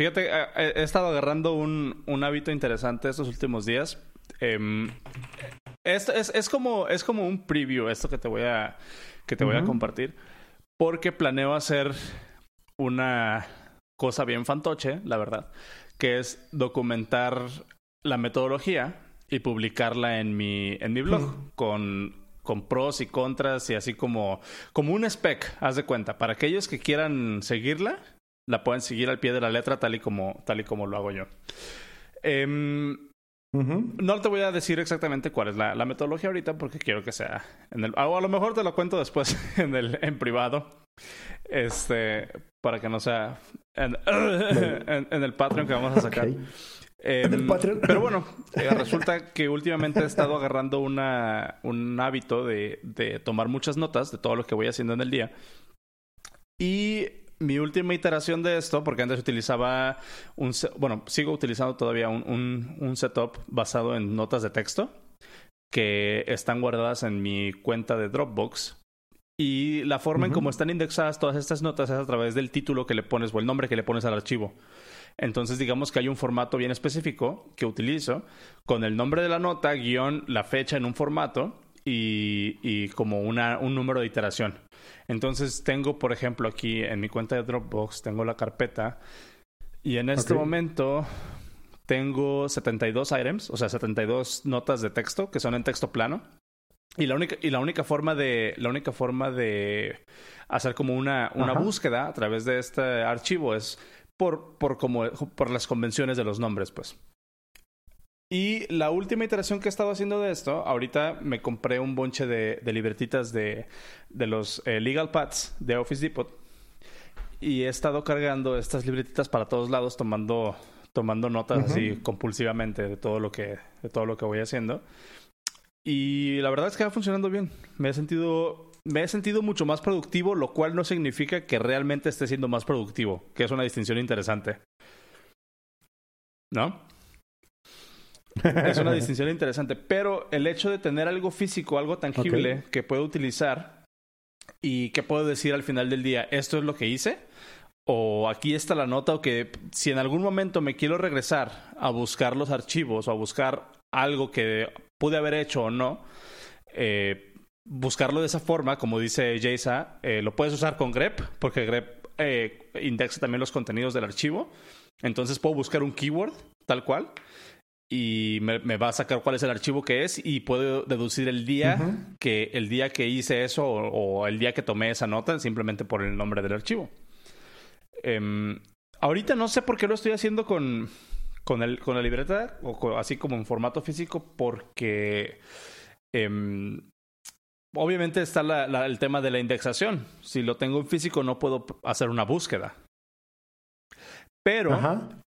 Fíjate, eh, eh, he estado agarrando un, un hábito interesante estos últimos días. Em, esto es, es, como, es como un preview, esto que te voy a, que te voy a compartir. Porque planeo hacer una cosa bien fantoche, la verdad, que es documentar la metodología y publicarla en mi, en mi blog con, con pros y contras y así como, como un spec, haz de cuenta. Para aquellos que quieran seguirla, la pueden seguir al pie de la letra tal y como, tal y como lo hago yo. Eh, no te voy a decir exactamente cuál es la, metodología ahorita porque quiero que sea en el... O a lo mejor te lo cuento después en, el, en privado. Este, para que no sea en, el Patreon que vamos a sacar. Em, pero bueno, eh, resulta que últimamente he estado agarrando una, un hábito de, de tomar muchas notas de todo lo que voy haciendo en el día. Y mi última iteración de esto, porque antes utilizaba un, bueno, sigo utilizando todavía un, un, setup basado en notas de texto que están guardadas en mi cuenta de Dropbox. Y la forma en cómo están indexadas todas estas notas es a través del título que le pones o el nombre que le pones al archivo. Entonces, digamos que hay un formato bien específico que utilizo con el nombre de la nota, guion, la fecha en un formato y, y como una, un número de iteración. Entonces tengo, por ejemplo, aquí en mi cuenta de Dropbox, tengo la carpeta y en este momento tengo 72 items, o sea, 72 notas de texto que son en texto plano. Y la única, y la única forma de, la única forma de hacer como una, una búsqueda a través de este archivo es por, por, como, por las convenciones de los nombres, pues. Y la última iteración que he estado haciendo de esto, ahorita me compré un bonche de, de libretitas de, de los eh, Legal Pads de Office Depot. Y he estado cargando estas libretitas para todos lados, tomando, tomando notas así compulsivamente de todo lo que, de todo lo que voy haciendo. Y la verdad es que va funcionando bien. Me he sentido, me he sentido mucho más productivo, lo cual no significa que realmente esté siendo más productivo, que es una distinción interesante. ¿No? Es una distinción interesante, pero el hecho de tener algo físico, algo tangible que puedo utilizar y que puedo decir al final del día, esto es lo que hice, o aquí está la nota, o que si en algún momento me quiero regresar a buscar los archivos o a buscar algo que pude haber hecho o no, eh, buscarlo de esa forma, como dice Jaysa, eh, lo puedes usar con grep, porque grep eh, indexa también los contenidos del archivo. Entonces puedo buscar un keyword tal cual y me, va a sacar cuál es el archivo que es y puedo deducir el día que el día que hice eso o, el día que tomé esa nota simplemente por el nombre del archivo. Em, ahorita no sé por qué lo estoy haciendo con, con, el, con la libreta o así como en formato físico porque em, obviamente está el tema de la indexación. Si lo tengo en físico no puedo hacer una búsqueda. Pero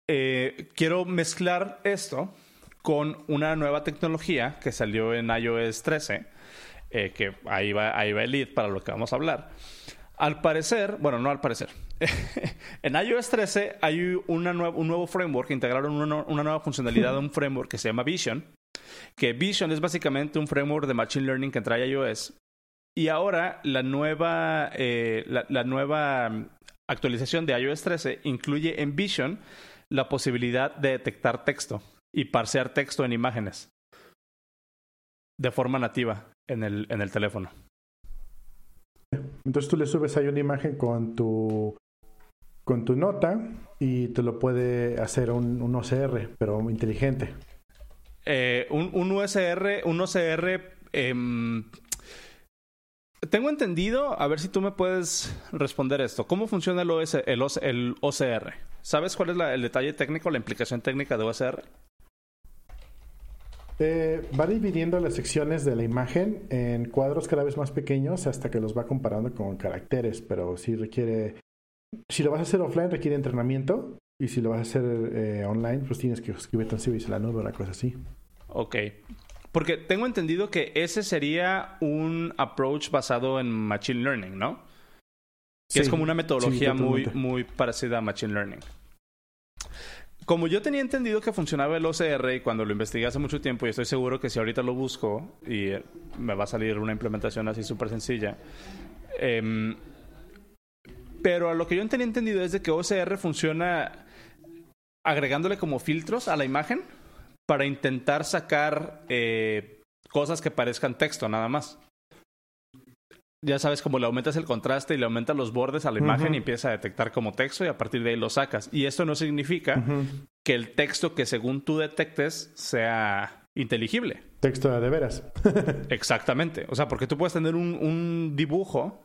eh, quiero mezclar esto con una nueva tecnología que salió en iOS 13, eh, que ahí va, ahí va el lead para lo que vamos a hablar. Al parecer, bueno, no al parecer, en iOS 13 hay una un nuevo framework, integraron una, nueva funcionalidad de un framework que se llama Vision, que Vision es básicamente un framework de Machine Learning que trae iOS. Y ahora la nueva, eh, la nueva actualización de iOS 13 incluye en Vision la posibilidad de detectar texto y parsear texto en imágenes de forma nativa en el, en el teléfono. Entonces tú le subes ahí una imagen con tu con tu nota y te lo puede hacer un, un OCR, pero inteligente. Eh, un, un, USR, un OCR. Em, tengo entendido, a ver si tú me puedes responder esto. ¿Cómo funciona el, el, el OCR? ¿Sabes cuál es el detalle técnico, la implicación técnica de OCR? Eh, va dividiendo las secciones de la imagen en cuadros cada vez más pequeños hasta que los va comparando con caracteres, pero si requiere, si lo vas a hacer offline requiere entrenamiento y si lo vas a hacer eh, online pues tienes que escribir en la nube o una cosa así. Ok, porque tengo entendido que ese sería un approach basado en Machine Learning, ¿no? Que es como una metodología muy, muy parecida a Machine Learning como yo tenía entendido que funcionaba el OCR y cuando lo investigué hace mucho tiempo, y estoy seguro que si ahorita lo busco y eh, me va a salir una implementación así súper sencilla. Em, pero a lo que yo tenía entendido es de que OCR funciona agregándole como filtros a la imagen para intentar sacar eh, cosas que parezcan texto nada más. Ya sabes, como le aumentas el contraste y le aumentas los bordes a la imagen y empieza a detectar como texto y a partir de ahí lo sacas. Y esto no significa que el texto que según tú detectes sea inteligible. Texto de veras. Exactamente. O sea, porque tú puedes tener un, un dibujo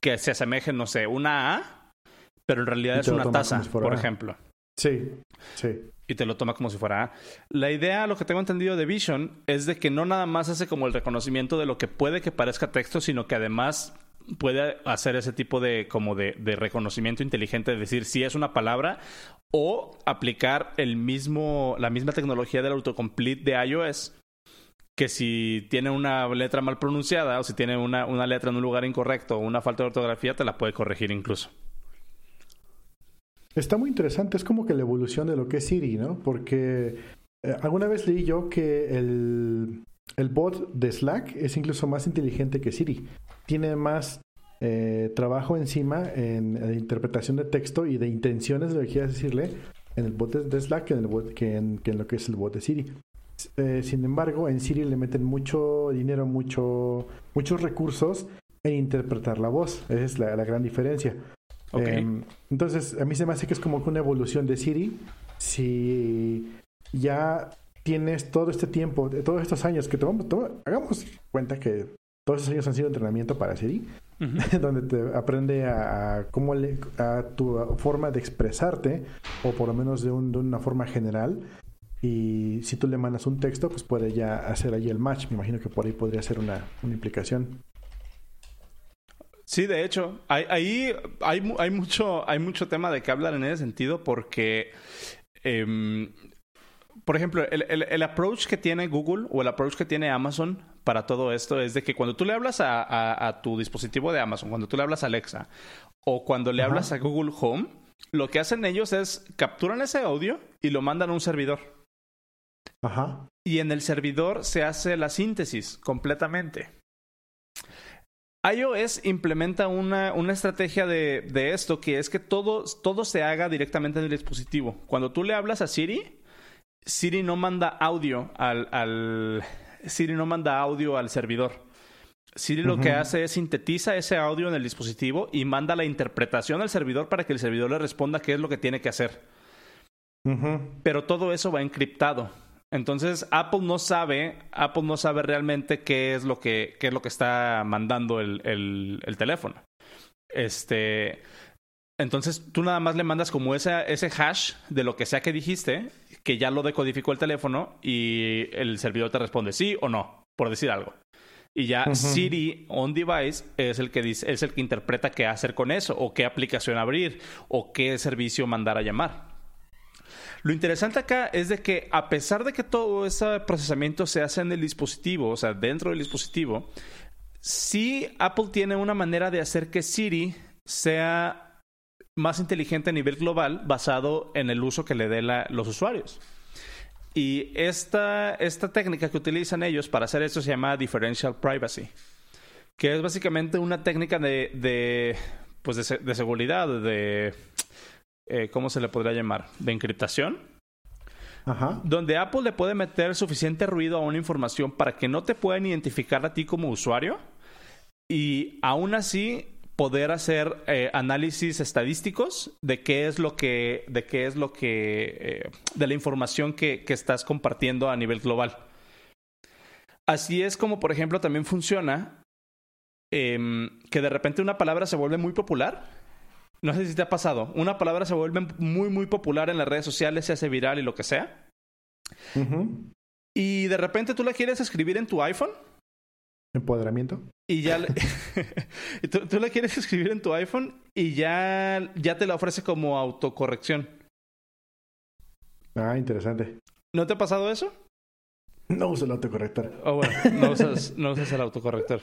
que se asemeje, no sé, una A, pero en realidad es una taza, por ejemplo. Sí, sí. Y te lo toma como si fuera. La idea, lo que tengo entendido de Vision, es de que no nada más hace como el reconocimiento de lo que puede que parezca texto, sino que además puede hacer ese tipo de como de reconocimiento inteligente, de decir si es una palabra o aplicar el mismo, la misma tecnología del autocomplete de iOS que si tiene una letra mal pronunciada o si tiene una, una letra en un lugar incorrecto o una falta de ortografía, te la puede corregir incluso. Está muy interesante, es como que la evolución de lo que es Siri, ¿no? Porque eh, alguna vez leí yo que el, el, bot de Slack es incluso más inteligente que Siri. Tiene más eh, trabajo encima en, la interpretación de texto y de intenciones de lo que quieras decirle en el bot de Slack que en, el bot, que en, lo que es el bot de Siri. Eh, sin embargo, en Siri le meten mucho dinero, mucho, muchos recursos en interpretar la voz. Esa es la gran diferencia. Em, entonces, a mí se me hace que es como que una evolución de Siri. Si ya tienes todo este tiempo, todos estos años que tomamos, hagamos cuenta que todos esos años han sido entrenamiento para Siri, donde te aprende a, cómo le, a tu forma de expresarte, o por lo menos de, de, una forma general. Y si tú le mandas un texto, pues puede ya hacer ahí el match. Me imagino que por ahí podría ser una, una implicación. Sí, de hecho, hay, ahí hay, hay, mucho, hay mucho tema de que hablar en ese sentido porque, em, por ejemplo, el, el, approach que tiene Google o el approach que tiene Amazon para todo esto es de que cuando tú le hablas a, a, tu dispositivo de Amazon, cuando tú le hablas a Alexa o cuando le hablas a Google Home, lo que hacen ellos es capturan ese audio y lo mandan a un servidor. Ajá. Y en el servidor se hace la síntesis completamente iOS implementa una, una estrategia de, de, esto que es que todo, todo se haga directamente en el dispositivo. Cuando tú le hablas a Siri, Siri no manda audio al, al Siri no manda audio al servidor. Siri lo que hace es sintetiza ese audio en el dispositivo y manda la interpretación al servidor para que el servidor le responda qué es lo que tiene que hacer. Pero todo eso va encriptado. Entonces Apple no sabe, Apple no sabe realmente qué es lo que, qué es lo que está mandando el, el, el teléfono. Este, entonces tú nada más le mandas como ese, ese hash de lo que sea que dijiste, que ya lo decodificó el teléfono y el servidor te responde sí o no, por decir algo. Y ya Siri on device es el que dice, es el que interpreta qué hacer con eso, o qué aplicación abrir, o qué servicio mandar a llamar. Lo interesante acá es de que a pesar de que todo ese procesamiento se hace en el dispositivo, o sea, dentro del dispositivo, sí Apple tiene una manera de hacer que Siri sea más inteligente a nivel global basado en el uso que le den los usuarios. Y esta, esta técnica que utilizan ellos para hacer esto se llama differential privacy, que es básicamente una técnica de, pues de seguridad, de eh, ¿cómo se le podría llamar? De encriptación. Ajá. Donde Apple le puede meter suficiente ruido a una información para que no te puedan identificar a ti como usuario y aún así poder hacer eh, análisis estadísticos de qué es lo que, de qué es lo que, eh, de la información que, que, estás compartiendo a nivel global. Así es como, por ejemplo, también funciona em, que de repente una palabra se vuelve muy popular no sé si te ha pasado. Una palabra se vuelve muy, muy popular en las redes sociales, se hace viral y lo que sea. Y de repente tú la quieres escribir en tu iPhone. Empoderamiento. Y ya tú, la quieres escribir en tu iPhone y ya, ya te la ofrece como autocorrección. Ah, interesante. ¿No te ha pasado eso? No uso el autocorrector. Oh, bueno, no usas, no usas el autocorrector.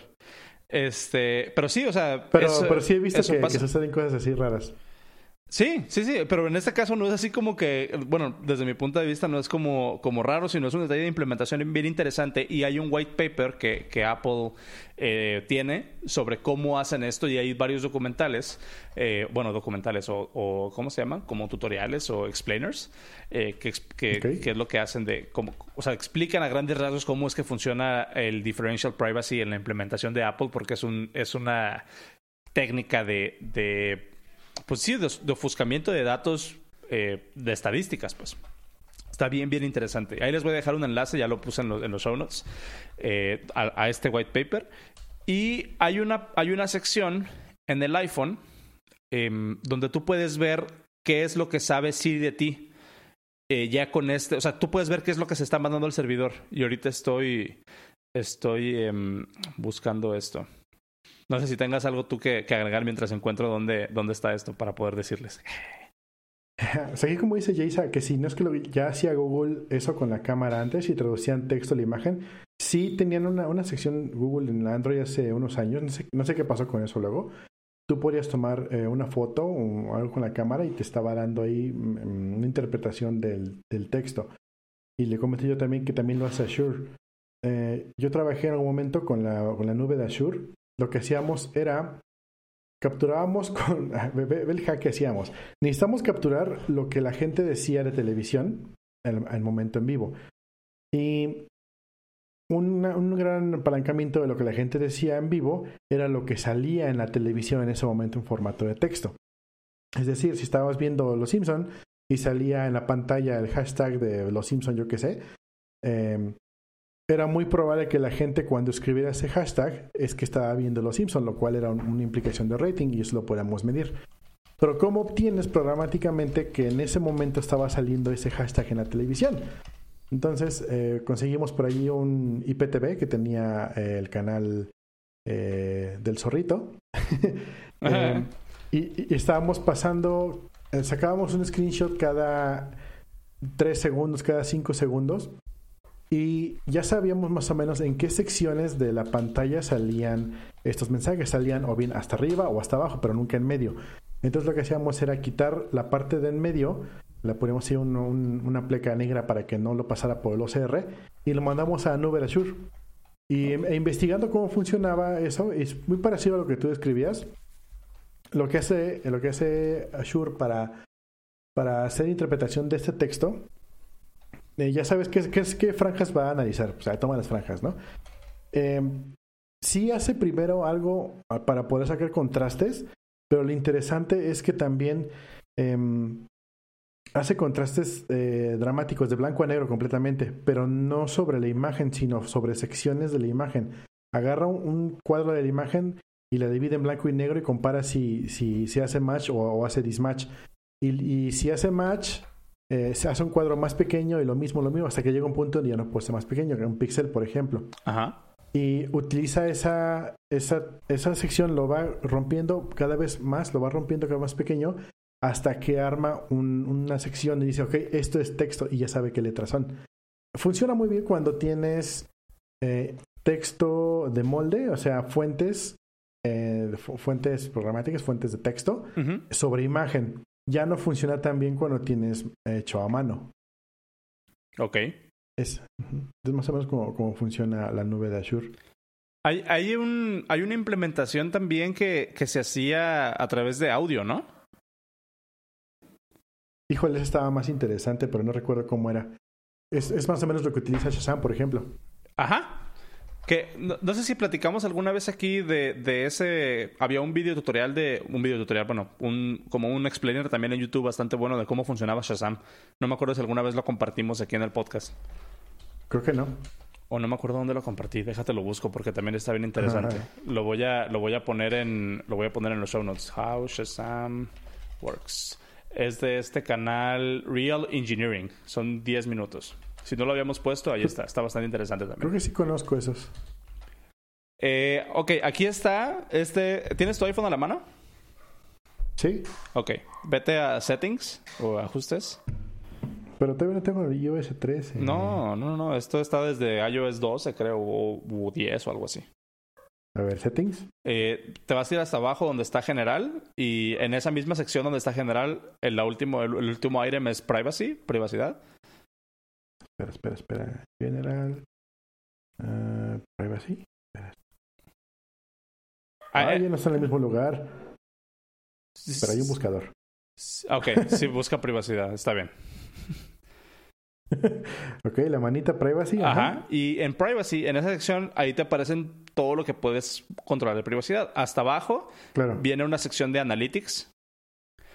Este, pero sí, o sea. Pero, pero sí he visto que, que, suceden cosas así raras. Sí, sí, sí, pero en este caso no es así como que, bueno, desde mi punto de vista no es como, como raro, sino es un detalle de implementación bien interesante y hay un white paper que, que Apple eh, tiene sobre cómo hacen esto y hay varios documentales, eh, bueno, documentales o, ¿cómo se llaman? Como tutoriales o explainers, eh, que, que, es lo que hacen de, como, o sea, explican a grandes rasgos cómo es que funciona el differential privacy en la implementación de Apple porque es, un, es una técnica de, de pues sí, de, ofuscamiento de datos eh, de estadísticas, pues. Está bien, bien interesante. Ahí les voy a dejar un enlace, ya lo puse en, los show notes, eh, a, este white paper. Y hay una, hay una sección en el iPhone em, donde tú puedes ver qué es lo que sabe Siri de ti. Eh, ya con este, o sea, tú puedes ver qué es lo que se está mandando al servidor. Y ahorita estoy, estoy em, buscando esto. No sé si tengas algo tú que, agregar mientras encuentro dónde, dónde está esto para poder decirles. O sea, como dice Jason, que si no es que ya hacía Google eso con la cámara antes y traducían texto a la imagen, sí tenían una, una sección Google en Android hace unos años, no sé, no sé qué pasó con eso luego. Tú podías tomar eh, una foto o algo con la cámara y te estaba dando ahí mm, una interpretación del, del texto. Y le comenté yo también que también lo hace Azure. Eh, yo trabajé en algún momento con la, con la nube de Azure lo que hacíamos era capturábamos con ve, el hack que hacíamos. Necesitamos capturar lo que la gente decía de televisión en el momento en vivo. Y un gran apalancamiento de lo que la gente decía en vivo era lo que salía en la televisión en ese momento en formato de texto. Es decir, si estabas viendo Los Simpson y salía en la pantalla el hashtag de Los Simpson, yo qué sé, eh, era muy probable que la gente cuando escribiera ese hashtag es que estaba viendo Los Simpsons, lo cual era una implicación de rating y eso lo podíamos medir. Pero ¿cómo obtienes programáticamente que en ese momento estaba saliendo ese hashtag en la televisión? Entonces eh, conseguimos por allí un IPTV que tenía eh, el canal eh, del zorrito. y, estábamos pasando, sacábamos un screenshot cada 3 segundos, cada 5 segundos y ya sabíamos más o menos en qué secciones de la pantalla salían estos mensajes. Salían o bien hasta arriba o hasta abajo, pero nunca en medio. Entonces lo que hacíamos era quitar la parte de en medio, le poníamos así una pleca negra para que no lo pasara por el OCR y lo mandamos a Nube Azure. Y e investigando cómo funcionaba eso, es muy parecido a lo que tú describías. Lo que hace, lo que hace Azure para, para hacer interpretación de este texto ya sabes qué, qué, qué, franjas va a analizar. O sea, toma las franjas, ¿no? Eh, sí hace primero algo para poder sacar contrastes, pero lo interesante es que también em, hace contrastes eh, dramáticos de blanco a negro completamente, pero no sobre la imagen, sino sobre secciones de la imagen. Agarra un, cuadro de la imagen y la divide en blanco y negro y compara si, si, hace match o, hace dismatch. Y si hace match, eh, se hace un cuadro más pequeño y lo mismo, lo mismo, hasta que llega un punto donde ya no puede ser más pequeño, que un píxel, por ejemplo. Ajá. Y utiliza esa, esa, esa sección, lo va rompiendo cada vez más, lo va rompiendo cada vez más pequeño, hasta que arma una sección y dice, ok, esto es texto y ya sabe qué letras son. Funciona muy bien cuando tienes eh, texto de molde, o sea, fuentes, eh, fuentes programáticas, fuentes de texto, sobre imagen ya no funciona tan bien cuando tienes hecho a mano. Ok. Es, es más o menos como, funciona la nube de Azure. Hay, hay, un, hay una implementación también que, que se hacía a través de audio, ¿no? Híjole, estaba más interesante, pero no recuerdo cómo era. Es, es más o menos lo que utiliza Shazam, por ejemplo. Ajá. Que no, sé si platicamos alguna vez aquí de, de, ese. Había un video tutorial de. Un video tutorial, bueno, un, como un explainer también en YouTube bastante bueno de cómo funcionaba Shazam. No me acuerdo si alguna vez lo compartimos aquí en el podcast. Creo que no. O no me acuerdo dónde lo compartí. Déjate lo busco porque también está bien interesante. Lo voy a, lo voy a poner en. Lo voy a poner en los show notes. How Shazam works. Es de este canal Real Engineering. Son 10 minutos. Si no lo habíamos puesto, ahí está. Está bastante interesante también. Creo que sí conozco esos. Eh, ok, aquí está. Este, ¿Tienes tu iPhone a la mano? Sí. Ok. Vete a Settings o Ajustes. Pero todavía no tengo el iOS 13. No, no, no. Esto está desde iOS 12, creo, o 10 o algo así. A ver, settings. Eh, te vas a ir hasta abajo donde está general y en esa misma sección donde está general, el, último, el, último item es privacy, privacidad. Espera, espera, espera. General. Uh, privacy. Espera. Ah, ya no está en el mismo lugar. Pero hay un buscador. Ok, sí, busca privacidad, está bien. ok, la manita privacy. Ajá. Y en privacy, en esa sección, ahí te aparecen todo lo que puedes controlar de privacidad. Hasta abajo viene una sección de analytics.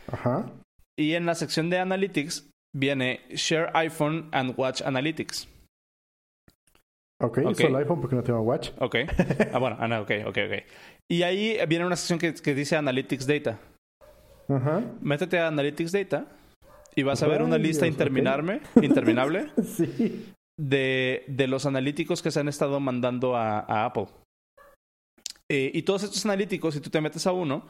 Ajá. Y en la sección de analytics viene Share iPhone and Watch Analytics. Ok, okay. solo iPhone porque no tengo Watch. Ok. Ah, bueno, ah, ok, ok, ok. Y ahí viene una sección que, que dice Analytics Data. Ajá. Métete a Analytics Data y vas a ver una lista interminable, interminable de, de, los analíticos que se han estado mandando a, Apple. Eh, y todos estos analíticos, si tú te metes a uno,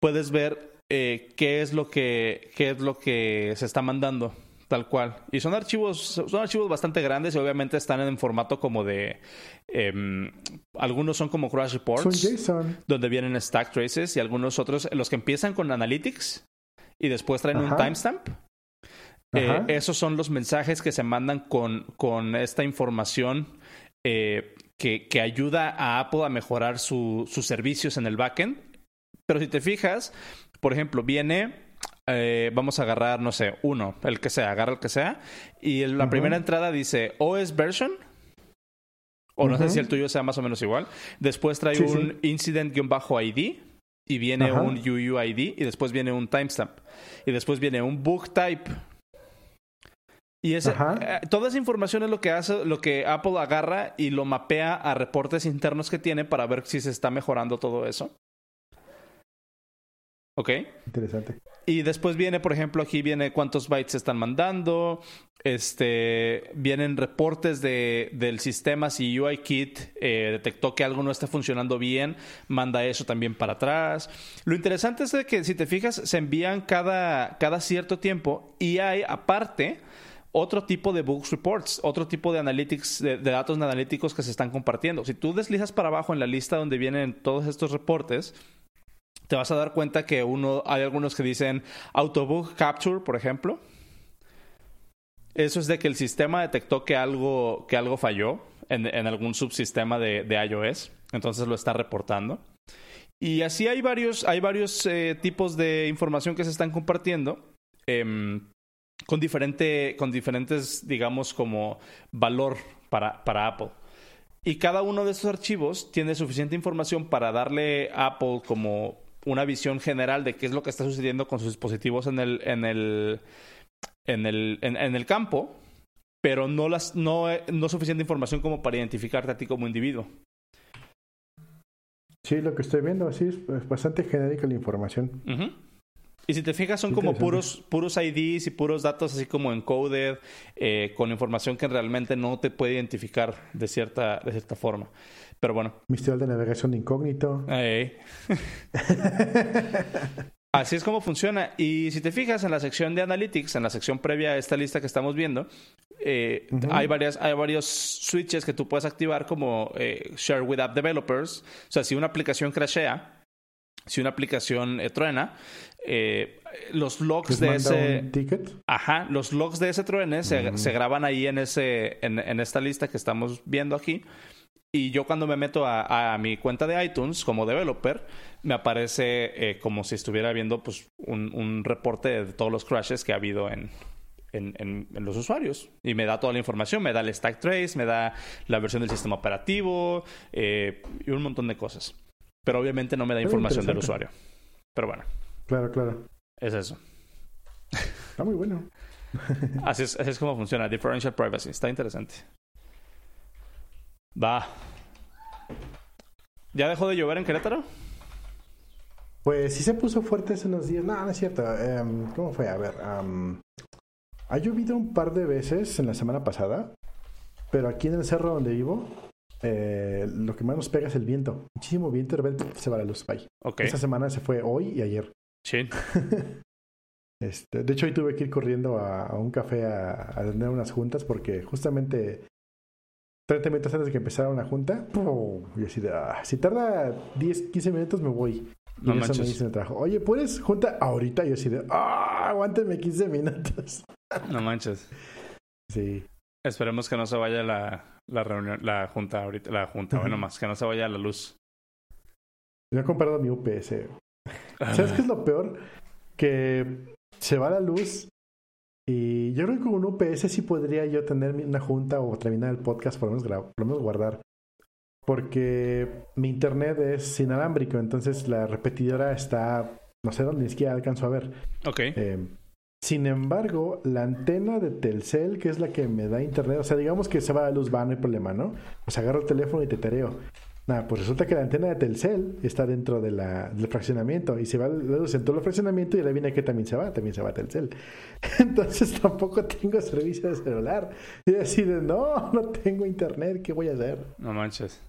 puedes ver eh, qué, es lo que, qué es lo que se está mandando. Tal cual. Y son archivos, son archivos bastante grandes y obviamente están en formato como de. Em, algunos son como crash reports. Donde vienen stack traces y algunos otros, los que empiezan con analytics y después traen un timestamp. Eh, esos son los mensajes que se mandan con, con esta información eh, que, que, ayuda a Apple a mejorar sus servicios en el backend. Pero si te fijas, por ejemplo, viene eh, vamos a agarrar, no sé, uno, el que sea, agarra el que sea. Y la primera entrada dice OS version. O no sé si el tuyo sea más o menos igual. Después trae un incident-id y viene un UUID y después viene un timestamp. Y después viene un book type. Y ese, eh, toda esa información es lo que hace, lo que Apple agarra y lo mapea a reportes internos que tiene para ver si se está mejorando todo eso. ¿Ok? Interesante. Y después viene, por ejemplo, aquí viene cuántos bytes se están mandando. Este, vienen reportes de, del sistema. Si UIKit eh, detectó que algo no está funcionando bien, manda eso también para atrás. Lo interesante es que, si te fijas, se envían cada, cada cierto tiempo y hay, aparte, otro tipo de books reports, otro tipo de analytics, de, de, datos analíticos que se están compartiendo. Si tú deslizas para abajo en la lista donde vienen todos estos reportes, te vas a dar cuenta que uno, hay algunos que dicen autobook capture, por ejemplo. Eso es de que el sistema detectó que algo, que algo falló en, algún subsistema de, iOS, entonces lo está reportando. Y así hay varios, hay varios eh, tipos de información que se están compartiendo em, con, diferente, con diferentes, digamos, como valor para, para Apple. Y cada uno de esos archivos tiene suficiente información para darle a Apple como una visión general de qué es lo que está sucediendo con sus dispositivos en el, en el, en el, en, el campo, pero no, las, no, no suficiente información como para identificarte a ti como individuo. Sí, lo que estoy viendo así es bastante genérica la información. Y si te fijas, son como puros, puros IDs y puros datos así como encoded, eh, con información que realmente no te puede identificar de cierta, de cierta forma. Pero bueno. Misterio de navegación incógnito. Así es como funciona. Y si te fijas en la sección de Analytics, en la sección previa a esta lista que estamos viendo, eh, hay, varias, hay varios switches que tú puedes activar como eh, Share with App Developers. O sea, si una aplicación crashea, si una aplicación eh, truena, los logs de ese... ticket? Ajá, los logs de ese truene se, se, graban ahí en, ese, en, en esta lista que estamos viendo aquí. Y yo cuando me meto a, mi cuenta de iTunes como developer, me aparece eh, como si estuviera viendo pues, un, reporte de todos los crashes que ha habido en, en, los usuarios. Y me da toda la información, me da el stack trace, me da la versión del sistema operativo eh, y un montón de cosas. Pero obviamente no me da información del usuario. Pero bueno. Claro, claro. Es eso. Está muy bueno. así, es, así es como funciona. Differential privacy. Está interesante. Va. ¿Ya dejó de llover en Querétaro? Pues sí se puso fuerte hace unos días. No, no es cierto. Em, ¿Cómo fue? A ver. ha llovido un par de veces en la semana pasada. Pero aquí en el cerro donde vivo, eh, lo que más nos pega es el viento. Muchísimo viento, de repente se va la luz. Bye. Okay. Esta semana se fue hoy y ayer. Sí. este, de hecho, hoy tuve que ir corriendo a, un café a, a tener unas juntas porque justamente 30 minutos antes de que empezara una junta. Y así de, ah, si tarda 10, 15 minutos me voy. Y no eso me dice el trabajo, oye, ¿puedes junta ahorita? Y yo así de, ah, aguántenme 15 minutos. No manches. Sí. Esperemos que no se vaya la, la reunión, la junta ahorita, la junta, bueno, más que no se vaya la luz. Yo he comprado mi UPS. ¿Sabes qué es lo peor? Que se va la luz y yo creo que con un UPS sí podría yo tener una junta o terminar el podcast, por lo menos, por lo menos guardar. Porque mi internet es inalámbrico, entonces la repetidora está, no sé dónde, ni siquiera alcanzo a ver. Ok. Eh, sin embargo, la antena de Telcel, que es la que me da internet, o sea, digamos que se va la luz, va, no hay problema, ¿no? Pues agarro el teléfono y te tereo. Nada, pues resulta que la antena de Telcel está dentro de la, del fraccionamiento y se va la luz en todo el fraccionamiento y la viene que también se va, también se va Telcel. Entonces tampoco tengo servicio de celular. Y así de, no, no tengo internet, ¿qué voy a hacer? No manches.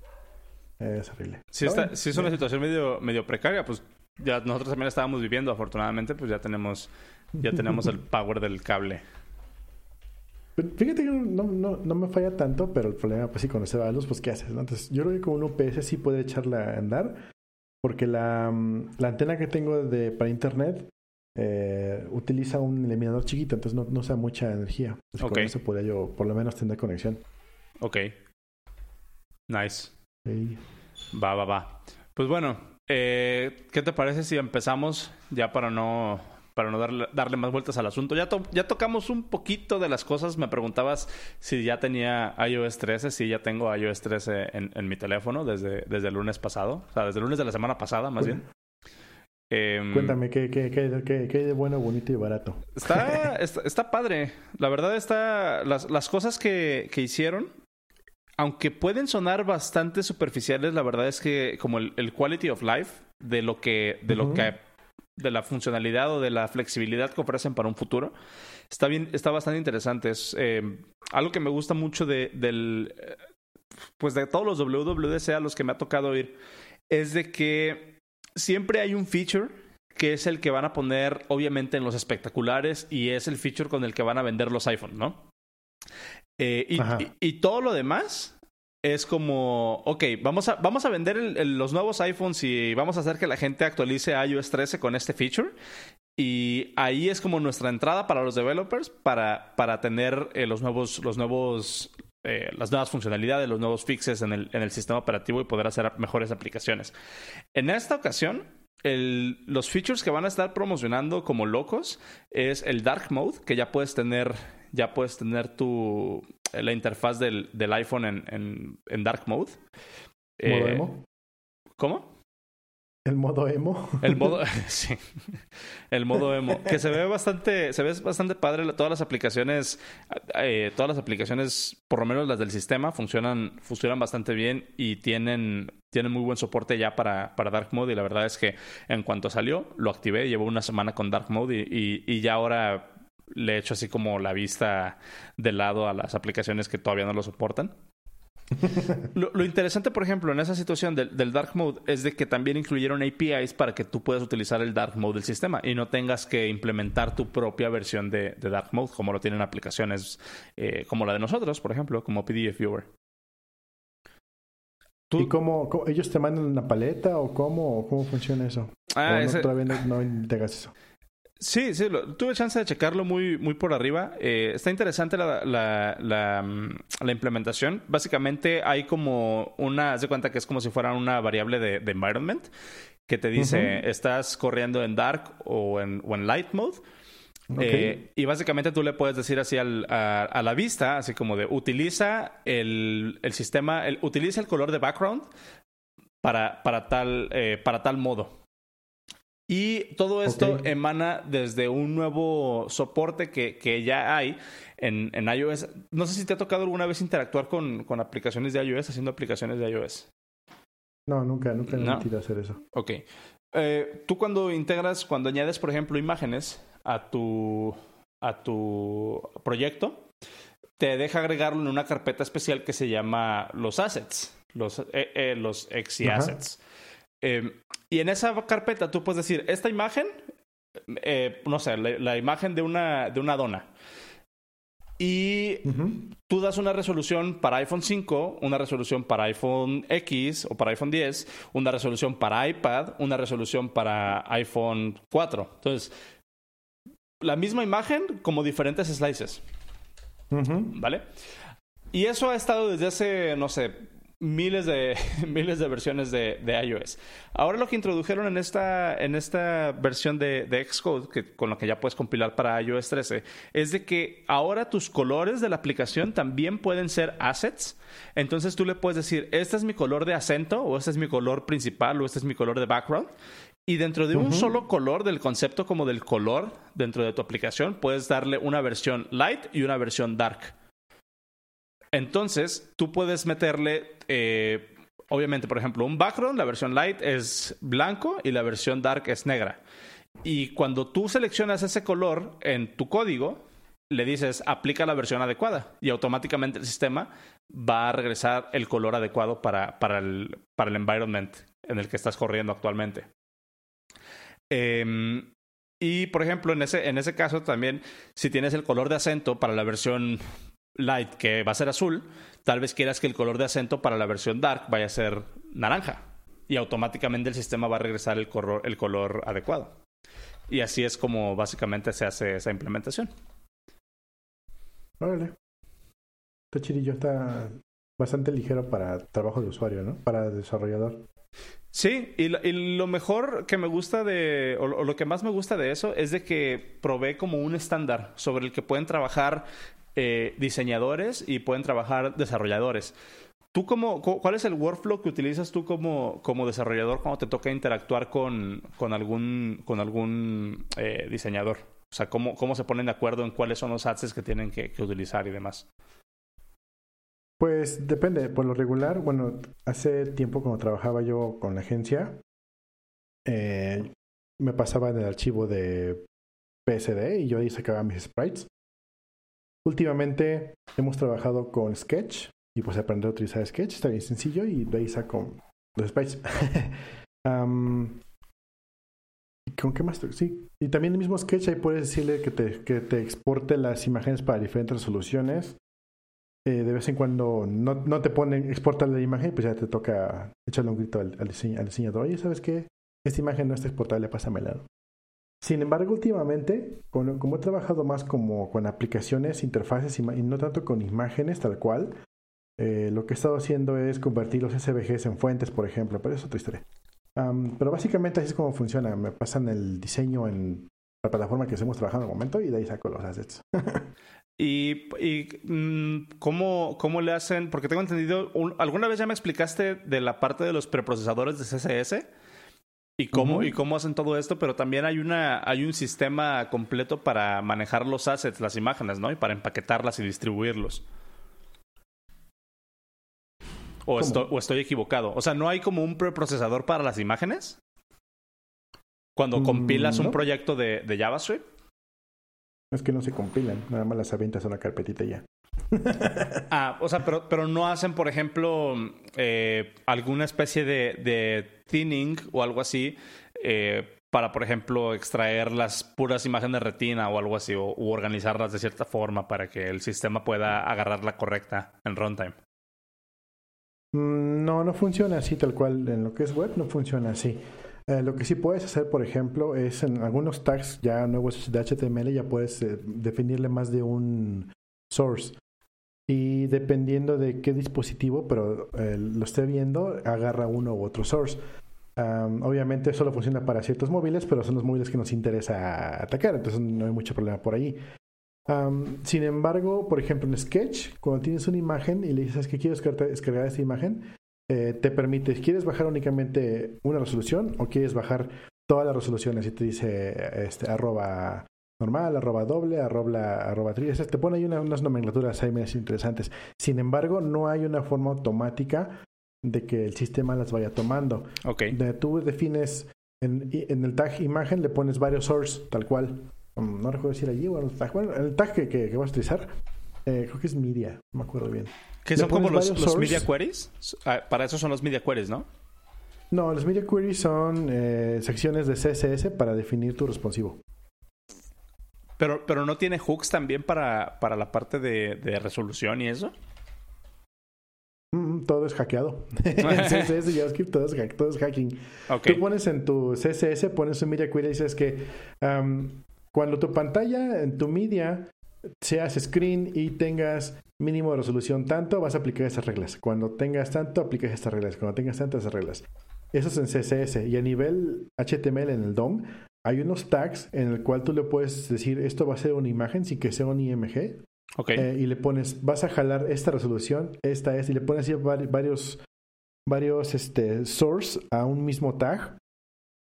Es horrible. Está, si es una situación medio, medio precaria, pues ya nosotros también estábamos viviendo, afortunadamente, pues ya tenemos ya tenemos el power del cable. Fíjate que no, no, no, me falla tanto, pero el problema, pues sí, cuando se va la luz, pues ¿qué haces? Entonces, yo creo que con un UPS sí puede echarla a andar, porque la, la antena que tengo de, para internet eh, utiliza un eliminador chiquito, entonces no, no usa mucha energía. Entonces, Con eso podría yo por lo menos tener conexión. Ok. Nice. Va, va, va. Pues bueno, eh, ¿qué te parece si empezamos ya para no para no darle, darle más vueltas al asunto. Ya, ya tocamos un poquito de las cosas. Me preguntabas si ya tenía iOS 13. Sí, ya tengo iOS 13 en, en mi teléfono desde, desde el lunes pasado. O sea, desde el lunes de la semana pasada, más bien. Em, Cuéntame, ¿qué, qué, qué, qué, de bueno, bonito y barato? Está, está, padre. La verdad está... Las, las cosas que, que hicieron aunque pueden sonar bastante superficiales, la verdad es que como el, el quality of life de lo que, de lo que de la funcionalidad o de la flexibilidad que ofrecen para un futuro. Está bien, está bastante interesante. Es eh, algo que me gusta mucho de, del, pues de todos los WWDC a los que me ha tocado ir, es de que siempre hay un feature que es el que van a poner obviamente en los espectaculares y es el feature con el que van a vender los iPhones, ¿no? Eh, y, todo lo demás es como, ok, vamos a, vamos a vender los nuevos iPhones y vamos a hacer que la gente actualice iOS 13 con este feature. Y ahí es como nuestra entrada para los developers para, para tener eh, los nuevos, los nuevos, eh, las nuevas funcionalidades, los nuevos fixes en el, en el sistema operativo y poder hacer mejores aplicaciones. En esta ocasión, los features que van a estar promocionando como locos es el Dark Mode, que ya puedes tener, ya puedes tener tu, la interfaz del, del iPhone en, en, en, Dark Mode. ¿Modo eh, emo? ¿Cómo? El modo emo. El modo, sí. El modo emo. Que se ve bastante, se ve bastante padre. Todas las aplicaciones, eh, todas las aplicaciones, por lo menos las del sistema, funcionan, funcionan bastante bien y tienen, tienen muy buen soporte ya para, para Dark Mode. Y la verdad es que en cuanto salió, lo activé, llevo una semana con Dark Mode y, y ya ahora le echo así como la vista de lado a las aplicaciones que todavía no lo soportan. lo, interesante, por ejemplo, en esa situación del, Dark Mode es de que también incluyeron APIs para que tú puedas utilizar el Dark Mode del sistema y no tengas que implementar tu propia versión de, Dark Mode como lo tienen aplicaciones eh, como la de nosotros, por ejemplo, como PDF Viewer. ¿Y cómo, ellos te mandan una paleta o cómo, cómo funciona eso? Ah, todavía no, no eso. Sí, sí, tuve chance de checarlo muy, muy por arriba. Eh, está interesante la, la, la, mm, la, implementación. Básicamente hay como una, haz de cuenta que es como si fuera una variable de, de environment que te dice, estás corriendo en dark o en, o en light mode. Eh, y básicamente tú le puedes decir así al, a, a, la vista, así como de utiliza el, el sistema, el, utiliza el color de background para, para, tal, eh, para tal modo. Y todo esto emana desde un nuevo soporte que, que ya hay en, en, iOS. No sé si te ha tocado alguna vez interactuar con, con aplicaciones de iOS, haciendo aplicaciones de iOS. No, nunca, nunca he no. hacer eso. Ok. Eh, tú cuando integras, cuando añades, por ejemplo, imágenes a tu, a tu proyecto, te deja agregarlo en una carpeta especial que se llama los assets, los, eh, eh, los XY assets. Eh, y en esa carpeta tú puedes decir, esta imagen, eh, no sé, la, imagen de una, de una dona. Y tú das una resolución para iPhone 5, una resolución para iPhone X o para iPhone 10, una resolución para iPad, una resolución para iPhone 4. Entonces, la misma imagen como diferentes slices. ¿Vale? Y eso ha estado desde hace, no sé, miles de, miles de versiones de, iOS. Ahora lo que introdujeron en esta, en esta versión de, Xcode, que, con lo que ya puedes compilar para iOS 13, es de que ahora tus colores de la aplicación también pueden ser assets. Entonces tú le puedes decir, este es mi color de acento, o este es mi color principal, o este es mi color de background. Y dentro de un solo color, del concepto como del color dentro de tu aplicación, puedes darle una versión light y una versión dark. Entonces, tú puedes meterle, eh, obviamente, por ejemplo, un background, la versión light es blanco y la versión dark es negra. Y cuando tú seleccionas ese color en tu código, le dices aplica la versión adecuada y automáticamente el sistema va a regresar el color adecuado para, para, el, para el environment en el que estás corriendo actualmente. Em, y por ejemplo, en ese, en ese caso también, si tienes el color de acento para la versión light que va a ser azul, tal vez quieras que el color de acento para la versión dark vaya a ser naranja. Y automáticamente el sistema va a regresar el color, el color adecuado. Y así es como básicamente se hace esa implementación. Órale. Está chidillo, está bastante ligero para trabajo de usuario, ¿no? Para desarrollador. Sí, y lo, mejor que me gusta de, o, lo que más me gusta de eso es de que provee como un estándar sobre el que pueden trabajar eh, diseñadores y pueden trabajar desarrolladores. ¿Tú cómo, cuál es el workflow que utilizas tú como, como desarrollador cuando te toca interactuar con, con algún, con algún eh, diseñador? O sea, ¿cómo, ¿cómo se ponen de acuerdo en cuáles son los assets que tienen que, utilizar y demás? Pues depende, por lo regular, bueno, hace tiempo cuando trabajaba yo con la agencia, eh, me pasaba en el archivo de PSD y yo ahí sacaba mis sprites. Últimamente hemos trabajado con Sketch y pues aprender a utilizar Sketch está bien sencillo y de ahí saco los sprites. ¿Con qué más? Sí. Y también el mismo Sketch ahí puedes decirle que te, que te exporte las imágenes para diferentes resoluciones. Eh, de vez en cuando no, no te ponen exportar la imagen, pues ya te toca echarle un grito al, al, diseñador. Oye, ¿sabes qué? Esta imagen no está exportable, pásamela. Sin embargo, últimamente, como he trabajado más como con aplicaciones, interfaces y, no tanto con imágenes tal cual, eh, lo que he estado haciendo es convertir los SVGs en fuentes, por ejemplo, pero es otra historia. pero básicamente así es como funciona. Me pasan el diseño en la plataforma que estamos trabajando en el momento y de ahí saco los assets. ¿Y, y mm, ¿cómo, cómo, le hacen? Porque tengo entendido, alguna vez ya me explicaste de la parte de los preprocesadores de CSS y cómo, y cómo hacen todo esto, pero también hay, una, hay un sistema completo para manejar los assets, las imágenes, ¿no? Y para empaquetarlas y distribuirlos. O, o estoy equivocado. O sea, ¿no hay como un preprocesador para las imágenes? Cuando mm, compilas un proyecto de, de JavaScript. Es que no se compilan, nada más las avientas a una carpetita ya. Ah, o sea, pero, pero no hacen, por ejemplo, eh, alguna especie de, thinning o algo así eh, para, por ejemplo, extraer las puras imágenes de retina o algo así, o organizarlas de cierta forma para que el sistema pueda agarrar la correcta en runtime. Mm, no, no funciona así tal cual. En lo que es web no funciona así. Eh, lo que sí puedes hacer, por ejemplo, es en algunos tags ya nuevos de HTML ya puedes definirle más de un source. Y dependiendo de qué dispositivo, pero eh, lo esté viendo, agarra uno u otro source. obviamente solo funciona para ciertos móviles, pero son los móviles que nos interesa atacar, entonces no hay mucho problema por ahí. sin embargo, por ejemplo, en Sketch, cuando tienes una imagen y le dices que quiero descargar, esta imagen, eh, te permite, ¿quieres bajar únicamente una resolución o quieres bajar todas las resoluciones? Y te dice este, arroba normal, arroba doble, arroba, arroba tri. Te pone ahí unas nomenclaturas ahí más interesantes. Sin embargo, no hay una forma automática de que el sistema las vaya tomando. Ok. De, tú defines en, en, el tag imagen, le pones varios source, tal cual. Um, no recuerdo decir allí, bueno, el tag, bueno, el tag que, que, vas a utilizar, eh, creo que es media, no me acuerdo bien. ¿Qué son como los, los media queries? Ah, para eso son los media queries, ¿no? No, los media queries son eh, secciones de CSS para definir tu responsivo. Pero, pero no tiene hooks también para, para la parte de, de resolución y eso. Mm, todo es hackeado. CSS, JavaScript, todo es, todo es hacking. Tú pones en tu CSS, pones un media query y dices que cuando tu pantalla en tu media seas screen y tengas mínimo de resolución tanto, vas a aplicar esas reglas. Cuando tengas tanto, aplicas estas reglas. Cuando tengas tantas, esas reglas. Eso es en CSS. Y a nivel HTML en el DOM, hay unos tags en el cual tú le puedes decir esto va a ser una imagen sin que sea un IMG. Okay. Eh, y le pones, vas a jalar esta resolución, esta es, y le pones varios, varios este, source a un mismo tag.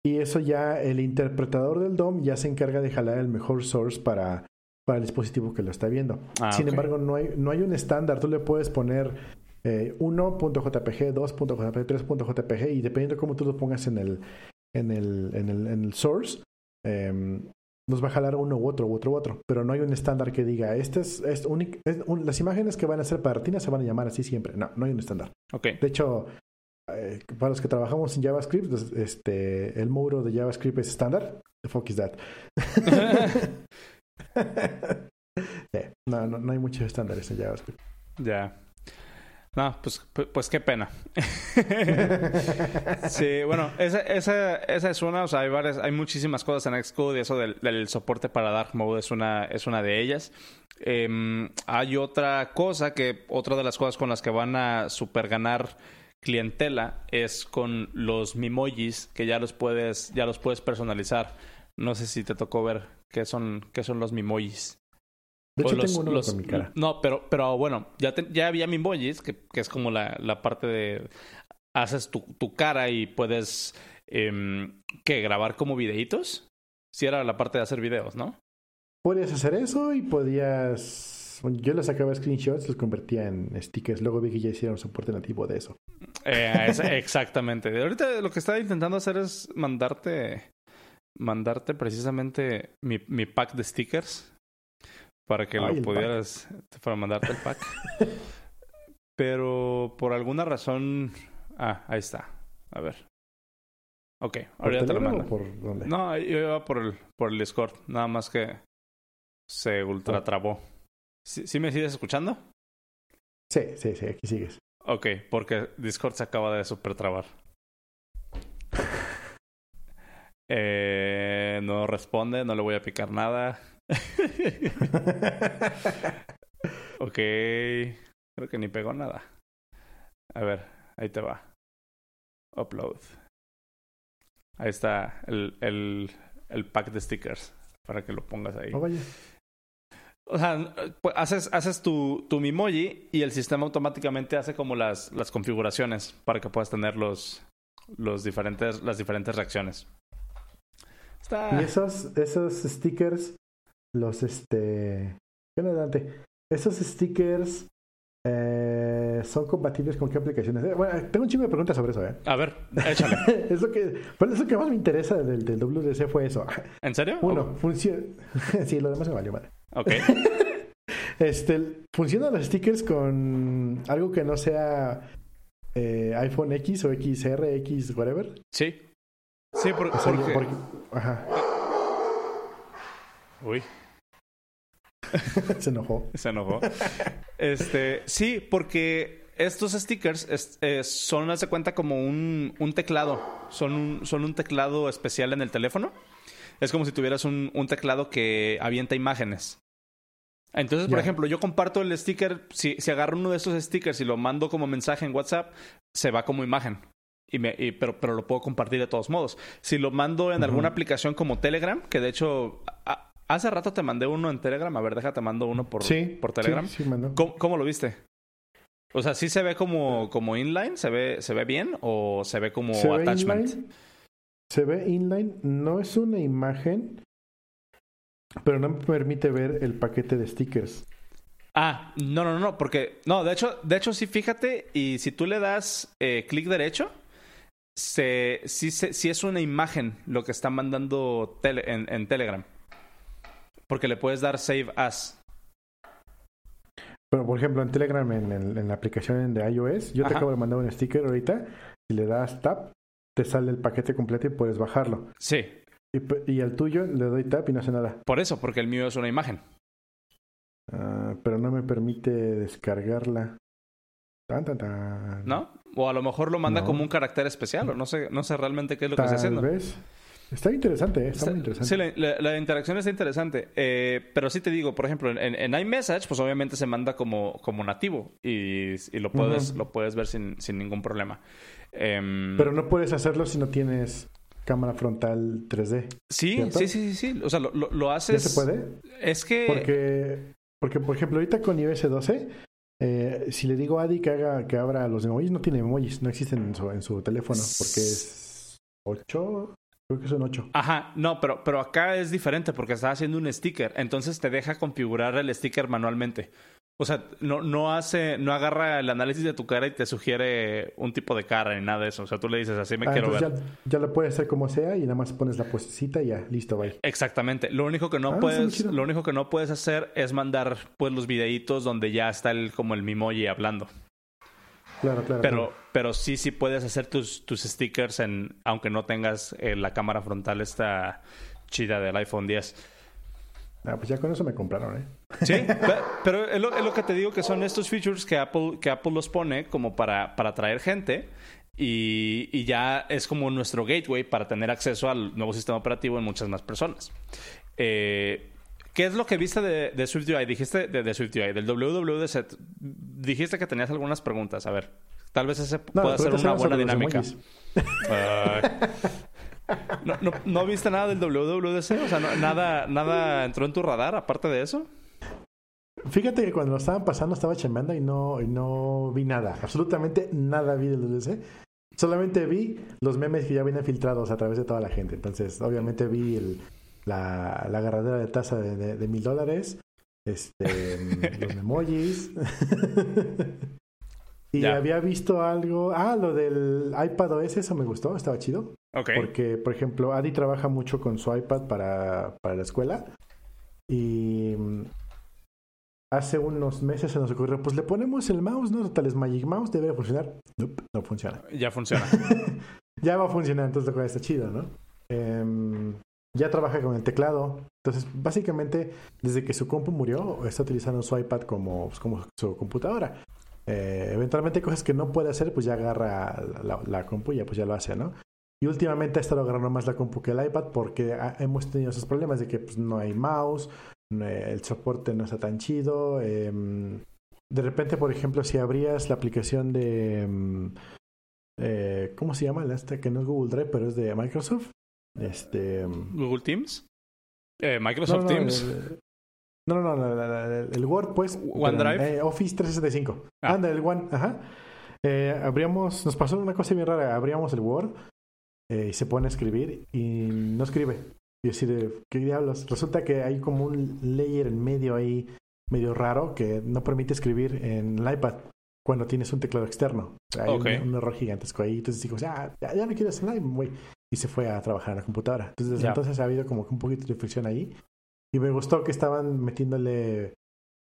Y eso ya el interpretador del DOM ya se encarga de jalar el mejor source para, para el dispositivo que lo está viendo. Ah, Sin embargo, no hay, no hay un estándar. Tú le puedes poner eh, 1.jpg, 2.jpg, 3.jpg y dependiendo de cómo tú lo pongas en el, en el, en el, en el source, eh, nos va a jalar uno u otro u otro u otro, pero no hay un estándar que diga, este es, es, las imágenes que van a ser para retina se van a llamar así siempre. No, no hay un estándar. Okay. De hecho, eh, para los que trabajamos en JavaScript, pues, este, el módulo de JavaScript es estándar. The fuck is that? no, no, no, hay muchos estándares en JavaScript. Ya. No, pues, pues qué pena. sí, bueno, esa, esa, esa es una, o sea, hay varias, hay muchísimas cosas en Xcode y eso del, soporte para Dark Mode es una, es una de ellas. Em, hay otra cosa que, otra de las cosas con las que van a super ganar clientela es con los Mimojis, que ya los puedes, ya los puedes personalizar. No sé si te tocó ver qué son, qué son los Mimojis. De hecho, tengo uno con mi cara. No, pero, pero bueno, ya, ya había Mimojis, que, que es como la, la parte de. Haces tu, tu cara y puedes. Eh, ¿Qué? ¿Grabar como videitos? Si era la parte de hacer videos, ¿no? Podías hacer eso y podías. Yo le sacaba screenshots, los convertía en stickers. Luego vi que ya hicieron soporte nativo de eso. Eh, exactamente. Ahorita lo que estaba intentando hacer es mandarte. Mandarte precisamente mi, mi pack de stickers para que lo pudieras, para mandarte el pack. Pero por alguna razón, ah, ahí está. A ver. Ok, ahora ya te lo mando. por dónde? No, yo iba por el, por el Discord, nada más que se ultra trabó. ¿Sí, me sigues escuchando? Sí, sí, sí, aquí sigues. Ok, porque Discord se acaba de super trabar. eh, no responde, no le voy a picar nada. ok. Creo que ni pegó nada. A ver, ahí te va. Upload. Ahí está el, el, el pack de stickers para que lo pongas ahí. Oh, vaya. O sea, pues, haces, haces tu, tu Mimoji y el sistema automáticamente hace como las, las configuraciones para que puedas tener los, los diferentes, las diferentes reacciones. Está... Y esos, esos stickers los este. adelante. Esos stickers eh, son compatibles con qué aplicaciones. Eh, bueno, tengo un chingo de preguntas sobre eso, ¿eh? A ver, échale. es lo que, pues eso que más me interesa del, del WDC fue eso. ¿En serio? Uno, funciona. sí, lo demás me valió, vale. Ok. este, ¿funcionan los stickers con algo que no sea eh, iPhone X o XR, X, whatever? Sí. Sí, por, porque... Ajá. Uy. Se enojó. Se enojó. Este, sí, porque estos stickers eh, son, hace cuenta, como un, un teclado. Son un, son un teclado especial en el teléfono. Es como si tuvieras un, un teclado que avienta imágenes. Entonces, por ejemplo, yo comparto el sticker, si, si agarro uno de esos stickers y lo mando como mensaje en WhatsApp, se va como imagen. Y me, pero, pero lo puedo compartir de todos modos. Si lo mando en alguna aplicación como Telegram, que de hecho Hace rato te mandé uno en Telegram. A ver, déjate, mando uno por, por Telegram. Sí, sí ¿Cómo, ¿Cómo, lo viste? O sea, ¿sí se ve como, como inline? ¿Se ve, ¿Se ve bien? ¿O se ve como attachment? se ve inline. No es una imagen, pero no me permite ver el paquete de stickers. Ah, no, no, no, porque. No, de hecho, de hecho, sí, fíjate, y si tú le das eh, clic derecho, se, sí, sí, es una imagen lo que está mandando en Telegram. Porque le puedes dar Save As. Pero, por ejemplo, en Telegram, en, la aplicación de iOS, yo te acabo de mandar un sticker ahorita. Si le das tap, te sale el paquete completo y puedes bajarlo. Sí. Y, al tuyo le doy tap y no hace nada. Por eso, porque el mío es una imagen. Ah, pero no me permite descargarla. Tan, tan, tan. ¿No? O a lo mejor lo manda como un carácter especial, o no sé, no sé realmente qué es lo que está haciendo. Vez. Está interesante, ¿eh? está, muy interesante. Sí, la, interacción está interesante. Eh, pero sí te digo, por ejemplo, en, iMessage, pues obviamente se manda como, como nativo y, lo, puedes, lo puedes ver sin, sin ningún problema. Em, pero no puedes hacerlo si no tienes cámara frontal 3D. Sí, sí, sí, sí, O sea, lo, lo, haces. ¿Ya se puede? Es que. Porque, porque por ejemplo, ahorita con iOS 12, eh, si le digo a Adi que haga que abra los emojis, no tiene emojis, no existen en su, en su teléfono, porque es 8, Creo que son 8. Ajá, no, pero, pero acá es diferente porque está haciendo un sticker. Entonces te deja configurar el sticker manualmente. O sea, no, no hace, no agarra el análisis de tu cara y te sugiere un tipo de cara ni nada de eso. O sea, tú le dices así me ah, quiero ver. Ya, ya, lo puedes hacer como sea y nada más pones la posecita y ya, listo, bye. Exactamente. Lo único que no ah, puedes, lo único que no puedes hacer es mandar pues los videitos donde ya está el, como el mimoji hablando. Claro, claro. Pero, pero sí, sí puedes hacer tus, tus stickers en, aunque no tengas eh, la cámara frontal esta chida del iPhone 10. Ah, pues ya con eso me compraron, ¿eh? Sí, pero es lo, que te digo que son estos features que Apple, que Apple los pone como para, para atraer gente y, y, ya es como nuestro gateway para tener acceso al nuevo sistema operativo en muchas más personas. Eh, ¿Qué es lo que viste de, de SwiftUI? Dijiste de, de SwiftUI, del WWDC. Dijiste que tenías algunas preguntas. A ver, tal vez ese pueda ser una buena dinámica. no, no, no, viste nada del WWDC? O sea, nada, nada entró en tu radar aparte de eso. Fíjate que cuando lo estaban pasando estaba chambeando y no, y no vi nada. Absolutamente nada vi del WWDC. Solamente vi los memes que ya vienen filtrados a través de toda la gente. Entonces, obviamente vi el, la, la agarradera de tasa de, mil dólares, este, los emojis. y había visto algo. Ah, lo del iPad OS, eso me gustó, estaba chido. Porque, por ejemplo, Adi trabaja mucho con su iPad para, para la escuela. Y mm, hace unos meses se nos ocurrió, pues le ponemos el mouse, ¿no? Tal es Magic Mouse, debe funcionar. no funciona. Ya funciona. ya va a funcionar, entonces está chido, ¿no? Eh, ya trabaja con el teclado. Entonces, básicamente, desde que su compu murió, está utilizando su iPad como, pues, como su computadora. Eh, eventualmente cosas que no puede hacer, pues ya agarra la, compu y ya, pues ya lo hace, ¿no? Y últimamente ha estado agarrando más la compu que el iPad porque hemos tenido esos problemas de que pues, no hay mouse, el soporte no está tan chido. Em, de repente, por ejemplo, si abrías la aplicación de... Em, eh, ¿Cómo se llama? Esta que no es Google Drive, pero es de Microsoft. Este. Google Teams. Eh, Microsoft Teams. no, no, no, el Word, pues. OneDrive. Eh, Office 365. Ah. Anda, el One, ajá. Eh, abríamos, nos pasó una cosa bien rara. Abríamos el Word y se pone a escribir y no escribe. Y así de, ¿qué diablos? Resulta que hay como un layer en medio ahí, medio raro, que no permite escribir en el iPad cuando tienes un teclado externo. hay un, error gigantesco ahí. Entonces digo, ya, ya, no quiero hacer nada, güey y se fue a trabajar en la computadora. Entonces, desde entonces ha habido como que un poquito de fricción ahí. Y me gustó que estaban metiéndole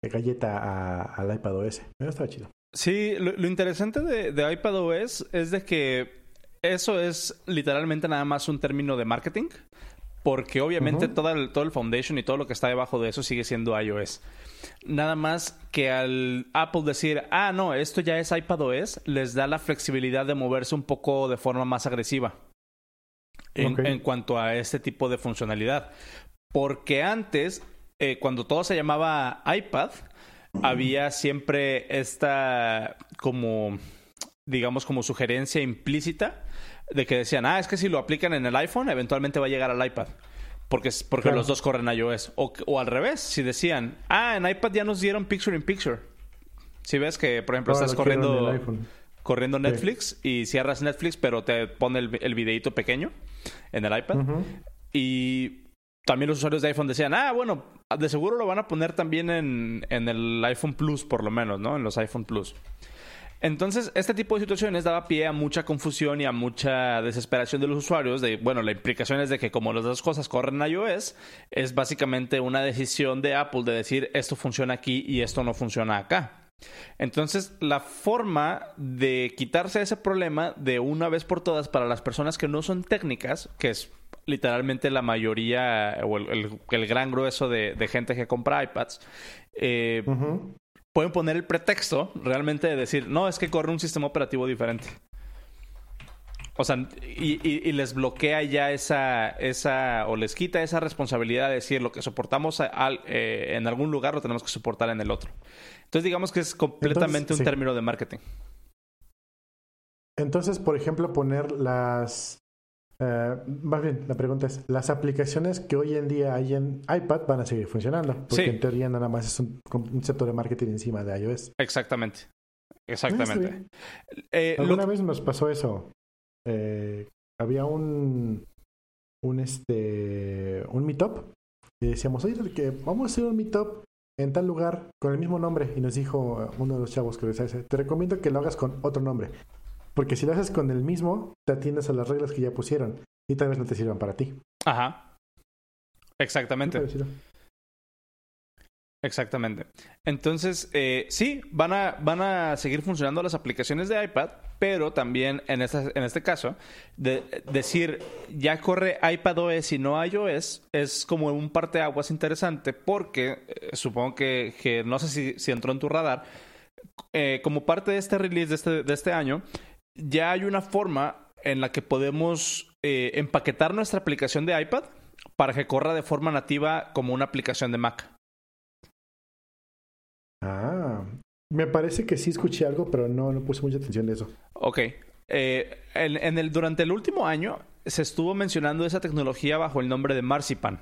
galleta al iPad OS. Me estaba chido. Sí, lo, interesante de, de iPad OS es de que eso es literalmente nada más un término de marketing. Porque obviamente todo, el, todo el foundation y todo lo que está debajo de eso sigue siendo iOS. Nada más que al Apple decir, ah, no, esto ya es iPad OS, les da la flexibilidad de moverse un poco de forma más agresiva en, cuanto a este tipo de funcionalidad. Porque antes, eh, cuando todo se llamaba iPad, había siempre esta como, digamos, como sugerencia implícita de que decían, ah, es que si lo aplican en el iPhone, eventualmente va a llegar al iPad. Porque, porque los dos corren iOS. O, o al revés, si decían, ah, en iPad ya nos dieron Picture in Picture. Si ves que, por ejemplo, estás corriendo corriendo Netflix y cierras Netflix, pero te pone el, el videito pequeño en el iPad. Y también los usuarios de iPhone decían, ah, bueno, de seguro lo van a poner también en, en el iPhone Plus, por lo menos, ¿no? En los iPhone Plus. Entonces, este tipo de situaciones daba pie a mucha confusión y a mucha desesperación de los usuarios. De, bueno, la implicación es de que como las dos cosas corren en iOS, es básicamente una decisión de Apple de decir esto funciona aquí y esto no funciona acá. Entonces, la forma de quitarse ese problema de una vez por todas para las personas que no son técnicas, que es literalmente la mayoría o el, gran grueso de, gente que compra iPads, eh, pueden poner el pretexto realmente de decir, no, es que corre un sistema operativo diferente. O sea, y, les bloquea ya esa, esa, o les quita esa responsabilidad de decir lo que soportamos eh, en algún lugar lo tenemos que soportar en el otro. Entonces, digamos que es completamente un término de marketing. Entonces, por ejemplo, poner las... Eh, más bien, la pregunta es, ¿las aplicaciones que hoy en día hay en iPad van a seguir funcionando? Porque en teoría nada más es un concepto de marketing encima de iOS. Exactamente. Exactamente. Eh, Alguna vez nos pasó eso. Eh, había un, un, este, un meetup y decíamos, oye, que vamos a hacer un meetup en tal lugar con el mismo nombre. Y nos dijo uno de los chavos que decía, te recomiendo que lo hagas con otro nombre. Porque si lo haces con el mismo, te atiendes a las reglas que ya pusieron y tal vez no te sirvan para ti. Ajá. Exactamente. Exactamente. Entonces, eh, sí, van a, van a seguir funcionando las aplicaciones de iPad, pero también en, en este caso, de, decir ya corre iPad OS y no iOS es como un parteaguas interesante porque eh, supongo que, no sé si, si, entró en tu radar, eh, como parte de este release de este, de este año, ya hay una forma en la que podemos empaquetar nuestra aplicación de iPad para que corra de forma nativa como una aplicación de Mac. Ah, me parece que sí escuché algo, pero no, no puse mucha atención de eso. Ok. Eh, en, el, durante el último año se estuvo mencionando esa tecnología bajo el nombre de Marzipan.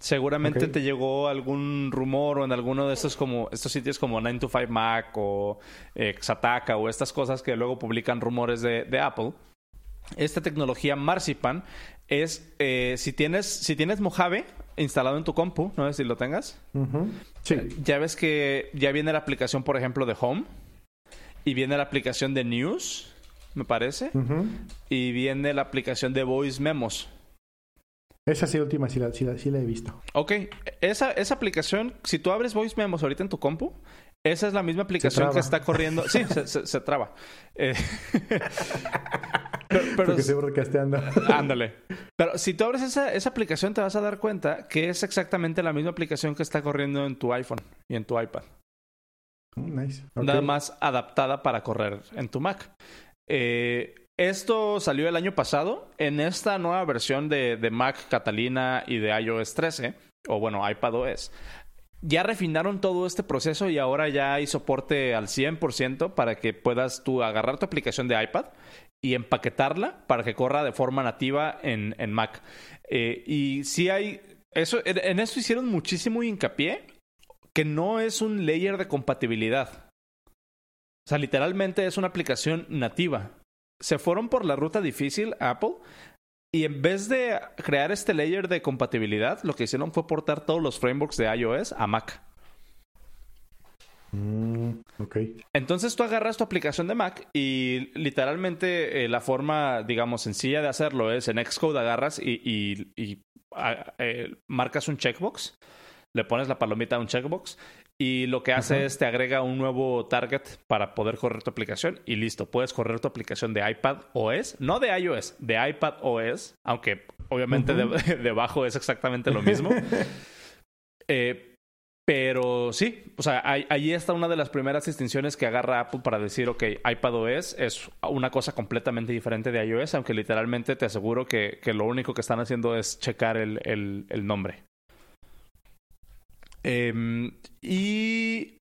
Seguramente te llegó algún rumor o en alguno de estos como estos sitios como 9to5 Mac o eh, Xataka o estas cosas que luego publican rumores de, de Apple. Esta tecnología Marzipan es eh, si tienes si tienes Mojave instalado en tu compu, no sé si lo tengas. Sí. Ya ves que ya viene la aplicación, por ejemplo, de Home y viene la aplicación de News, me parece, y viene la aplicación de Voice Memos. Esa sí última sí la, sí la, he visto. Ok, esa, esa aplicación, si tú abres Voice Memos ahorita en tu compu, esa es la misma aplicación que está corriendo. Sí, se, se, traba. Eh... pero, Porque estoy broadcasteando. Ándale. Pero si tú abres esa, esa aplicación, te vas a dar cuenta que es exactamente la misma aplicación que está corriendo en tu iPhone y en tu iPad. Mm, nice. Nada más adaptada para correr en tu Mac. Eh, esto salió el año pasado. En esta nueva versión de, de Mac Catalina y de iOS 13, o bueno, iPadOS, ya refinaron todo este proceso y ahora ya hay soporte al 100% para que puedas tú agarrar tu aplicación de iPad y empaquetarla para que corra de forma nativa en, en Mac. Eh, y si hay, eso, en, eso hicieron muchísimo hincapié que no es un layer de compatibilidad. O sea, literalmente es una aplicación nativa. Se fueron por la ruta difícil Apple y en vez de crear este layer de compatibilidad, lo que hicieron fue portar todos los frameworks de iOS a Mac. Mm, Entonces tú agarras tu aplicación de Mac y literalmente eh, la forma, digamos, sencilla de hacerlo es en Xcode agarras y, eh, marcas un checkbox, le pones la palomita a un checkbox y lo que hace es te agrega un nuevo target para poder correr tu aplicación y listo, puedes correr tu aplicación de iPad OS, no de iOS, de iPad OS, aunque obviamente debajo es exactamente lo mismo. Eh, pero sí, o sea, ahí, está una de las primeras distinciones que agarra Apple para decir, ok, iPad OS es una cosa completamente diferente de iOS, aunque literalmente te aseguro que, lo único que están haciendo es checar el nombre. Em, y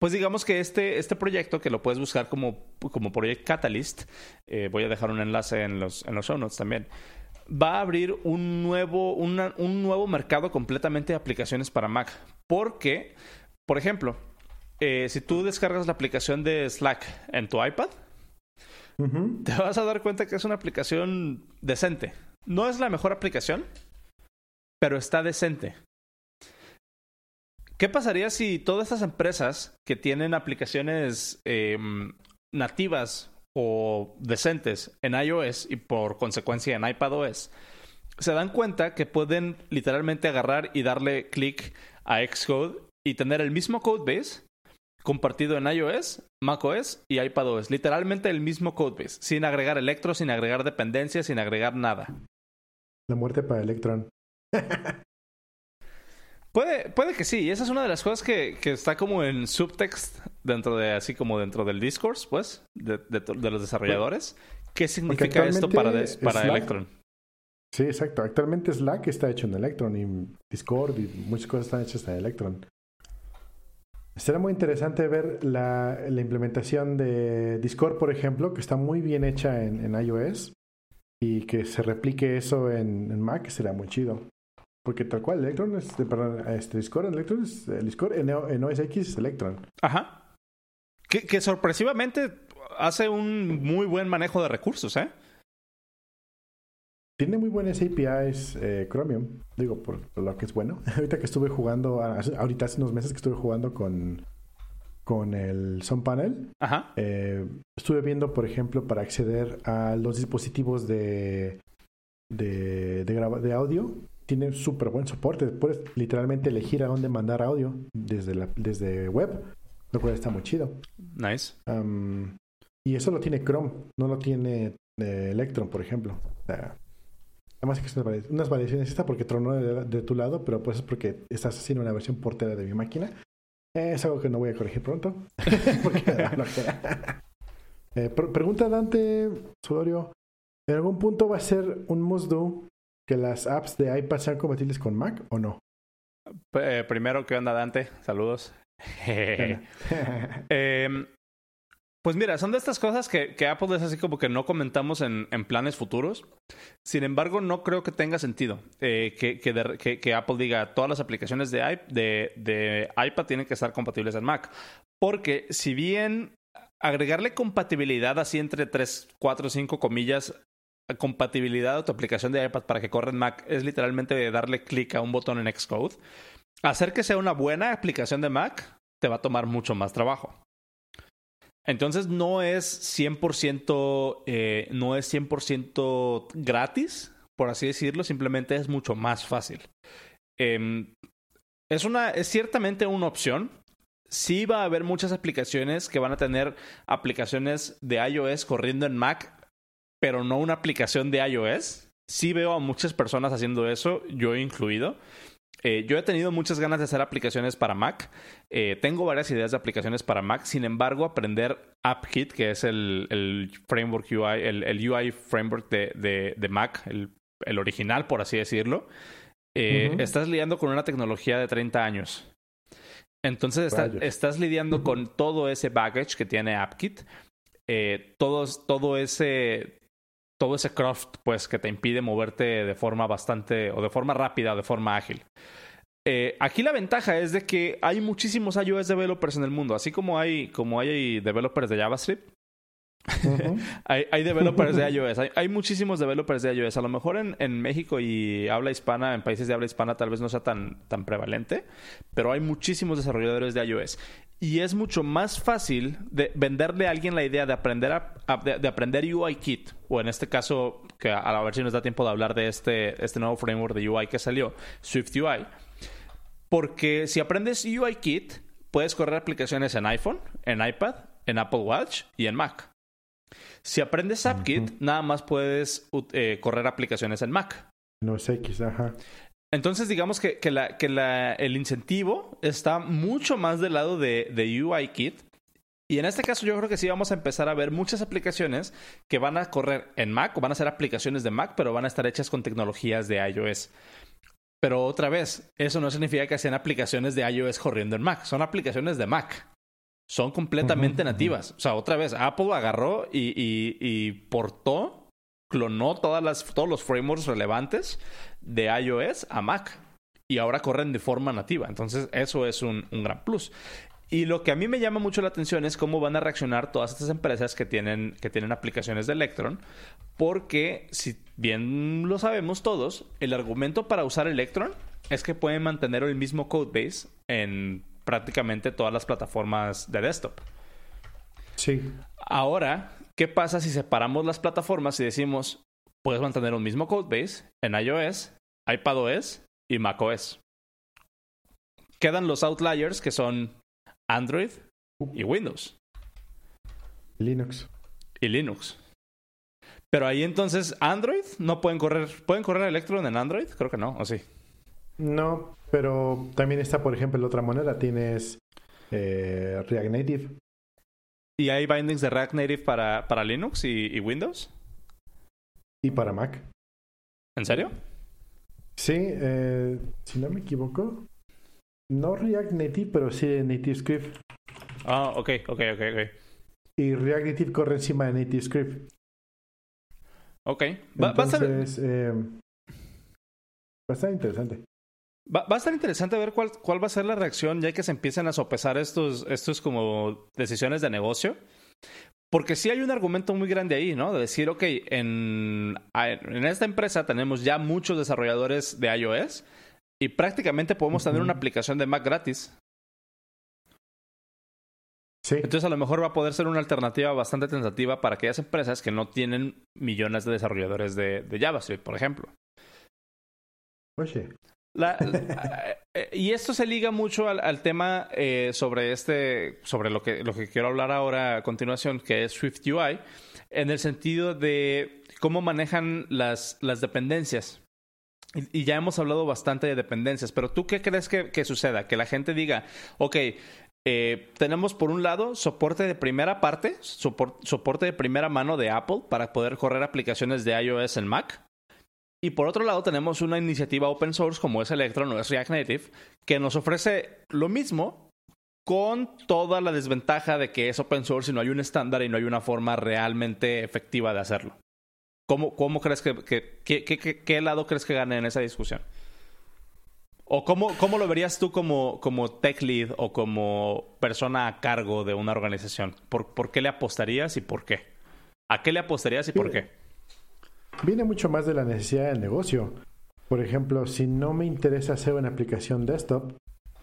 pues digamos que este, este proyecto, que lo puedes buscar como, como Project Catalyst, eh, voy a dejar un enlace en los, en los show notes también, va a abrir un nuevo, un nuevo mercado completamente de aplicaciones para Mac. Porque, por ejemplo, eh, si tú descargas la aplicación de Slack en tu iPad, te vas a dar cuenta que es una aplicación decente. No es la mejor aplicación, pero está decente. ¿Qué pasaría si todas estas empresas que tienen aplicaciones em, nativas o decentes en iOS y por consecuencia en iPadOS se dan cuenta que pueden literalmente agarrar y darle clic a Xcode y tener el mismo codebase compartido en iOS, macOS y iPadOS. Literalmente el mismo codebase, sin agregar Electro, sin agregar dependencias, sin agregar nada. La muerte para Electron. puede, puede que sí. Y esa es una de las cosas que, que, está como en subtext dentro de, así como dentro del discourse, pues, de, de, los desarrolladores. ¿Qué significa esto para, para Electron? Sí, exacto. Actualmente Slack está hecho en Electron y Discord y muchas cosas están hechas en Electron. Será muy interesante ver la, la, implementación de Discord, por ejemplo, que está muy bien hecha en, en iOS y que se replique eso en, en, Mac será muy chido. Porque tal cual, Electron es, perdón, este Discord Electron es, el Discord en, en, OS X es Electron. Ajá. Que, que sorpresivamente hace un muy buen manejo de recursos, ¿eh? Tiene muy buenas APIs eh, Chromium, digo, por, lo que es bueno. ahorita que estuve jugando, ahorita hace unos meses que estuve jugando con, con el Sun Panel, Ajá. Eh, estuve viendo, por ejemplo, para acceder a los dispositivos de, de, de, de audio, tiene súper buen soporte. Puedes literalmente elegir a dónde mandar audio desde, la, desde web, lo cual está muy chido. Nice. y eso lo tiene Chrome, no lo tiene eh, Electron, por ejemplo. O sea, Además que unas variaciones esta porque tronó de, tu lado, pero pues es porque estás haciendo una versión portera de mi máquina. es algo que no voy a corregir pronto. eh, pregunta Dante Sudorio. ¿En algún punto va a ser un must do que las apps de iPad sean compatibles con Mac o no? Eh, primero, ¿qué onda Dante? Saludos. eh, pues mira, son de estas cosas que, que, Apple es así como que no comentamos en, en planes futuros. Sin embargo, no creo que tenga sentido eh, que, que, que, Apple diga todas las aplicaciones de, de, de iPad tienen que estar compatibles en Mac. Porque si bien agregarle compatibilidad así entre 3, 4, 5 comillas, compatibilidad a tu aplicación de iPad para que corra en Mac es literalmente darle clic a un botón en Xcode, hacer que sea una buena aplicación de Mac te va a tomar mucho más trabajo. Entonces no es 100%, eh, no es 100% gratis, por así decirlo, simplemente es mucho más fácil. Eh, es, una, es ciertamente una opción. Sí va a haber muchas aplicaciones que van a tener aplicaciones de iOS corriendo en Mac, pero no una aplicación de iOS. Sí veo a muchas personas haciendo eso, yo incluido. Eh, yo he tenido muchas ganas de hacer aplicaciones para Mac. Eh, tengo varias ideas de aplicaciones para Mac. Sin embargo, aprender AppKit, que es el, el framework UI, el, UI framework de, de, Mac, el, el, original, por así decirlo, eh, estás lidiando con una tecnología de 30 años. Entonces estás lidiando con todo ese baggage que tiene AppKit. todos, todo ese todo ese craft pues que te impide moverte de forma bastante o de forma rápida o de forma ágil. Eh, aquí la ventaja es de que hay muchísimos iOS developers en el mundo, así como hay, como hay developers de JavaScript. Hay, hay, developers de iOS, hay, muchísimos developers de iOS. A lo mejor en, en, México y habla hispana, en países de habla hispana, tal vez no sea tan, tan prevalente, pero hay muchísimos desarrolladores de iOS y es mucho más fácil de venderle a alguien la idea de aprender, a, de, aprender UIKit, o en este caso, que a, ver si nos da tiempo de hablar de este, este nuevo framework de UI que salió, SwiftUI. Porque si aprendes UIKit, puedes correr aplicaciones en iPhone, en iPad, en Apple Watch y en Mac. Si aprendes AppKit, nada más puedes eh, correr aplicaciones en Mac. No es X, ajá. Entonces, digamos que, que, la, que la, el incentivo está mucho más del lado de, de UIKit. Y en este caso yo creo que sí vamos a empezar a ver muchas aplicaciones que van a correr en Mac o van a ser aplicaciones de Mac, pero van a estar hechas con tecnologías de iOS. Pero otra vez, eso no significa que sean aplicaciones de iOS corriendo en Mac, son aplicaciones de Mac. Son completamente nativas. O sea, otra vez, Apple agarró y, y, y portó, clonó todas las, todos los frameworks relevantes de iOS a Mac y ahora corren de forma nativa. Entonces, eso es un, gran plus. Y lo que a mí me llama mucho la atención es cómo van a reaccionar todas estas empresas que tienen, que tienen aplicaciones de Electron, porque si bien lo sabemos todos, el argumento para usar Electron es que pueden mantener el mismo codebase en prácticamente todas las plataformas de desktop. Sí. Ahora, ¿qué pasa si separamos las plataformas y decimos, puedes mantener un mismo codebase en iOS, iPadOS y macOS. Quedan los outliers que son Android y Windows. Linux. Y Linux. Pero ahí entonces, Android no pueden correr. ¿Pueden correr Electron en Android? Creo que no, ¿o sí? No, pero también está, por ejemplo, la otra moneda. Tienes eh, React Native. ¿Y hay bindings de React Native para, para Linux y, Windows? Y para Mac. ¿En serio? Sí, eh, si no me equivoco. No React Native, pero sí NativeScript. Ah, ok, ok, ok, ok. Y React Native corre encima de NativeScript. Ok. Va, Entonces, eh, va a estar interesante. Va, a estar interesante ver cuál, cuál va a ser la reacción ya que se empiecen a sopesar estos, estos como decisiones de negocio. Porque sí hay un argumento muy grande ahí, ¿no? De decir, ok, en, en esta empresa tenemos ya muchos desarrolladores de iOS y prácticamente podemos tener una aplicación de Mac gratis. Sí. Entonces a lo mejor va a poder ser una alternativa bastante tentativa para aquellas empresas que no tienen millones de desarrolladores de, de JavaScript, por ejemplo. Oye. Eh, y esto se liga mucho al, tema eh, sobre este, sobre lo que, lo que quiero hablar ahora a continuación, que es Swift UI, en el sentido de cómo manejan las, las dependencias. Y, ya hemos hablado bastante de dependencias, pero ¿tú qué crees que, suceda? Que la gente diga, ok, eh, tenemos por un lado soporte de primera parte, soporte de primera mano de Apple para poder correr aplicaciones de iOS en Mac. Y por otro lado tenemos una iniciativa open source como es Electron o es React Native, que nos ofrece lo mismo con toda la desventaja de que es open source y no hay un estándar y no hay una forma realmente efectiva de hacerlo. ¿Cómo, cómo crees que, qué lado crees que gane en esa discusión? ¿O cómo, cómo lo verías tú como, como tech lead o como persona a cargo de una organización? ¿Por, ¿Por qué le apostarías y por qué? ¿A qué le apostarías y por qué? Viene mucho más de la necesidad del negocio. Por ejemplo, si no me interesa hacer una aplicación desktop,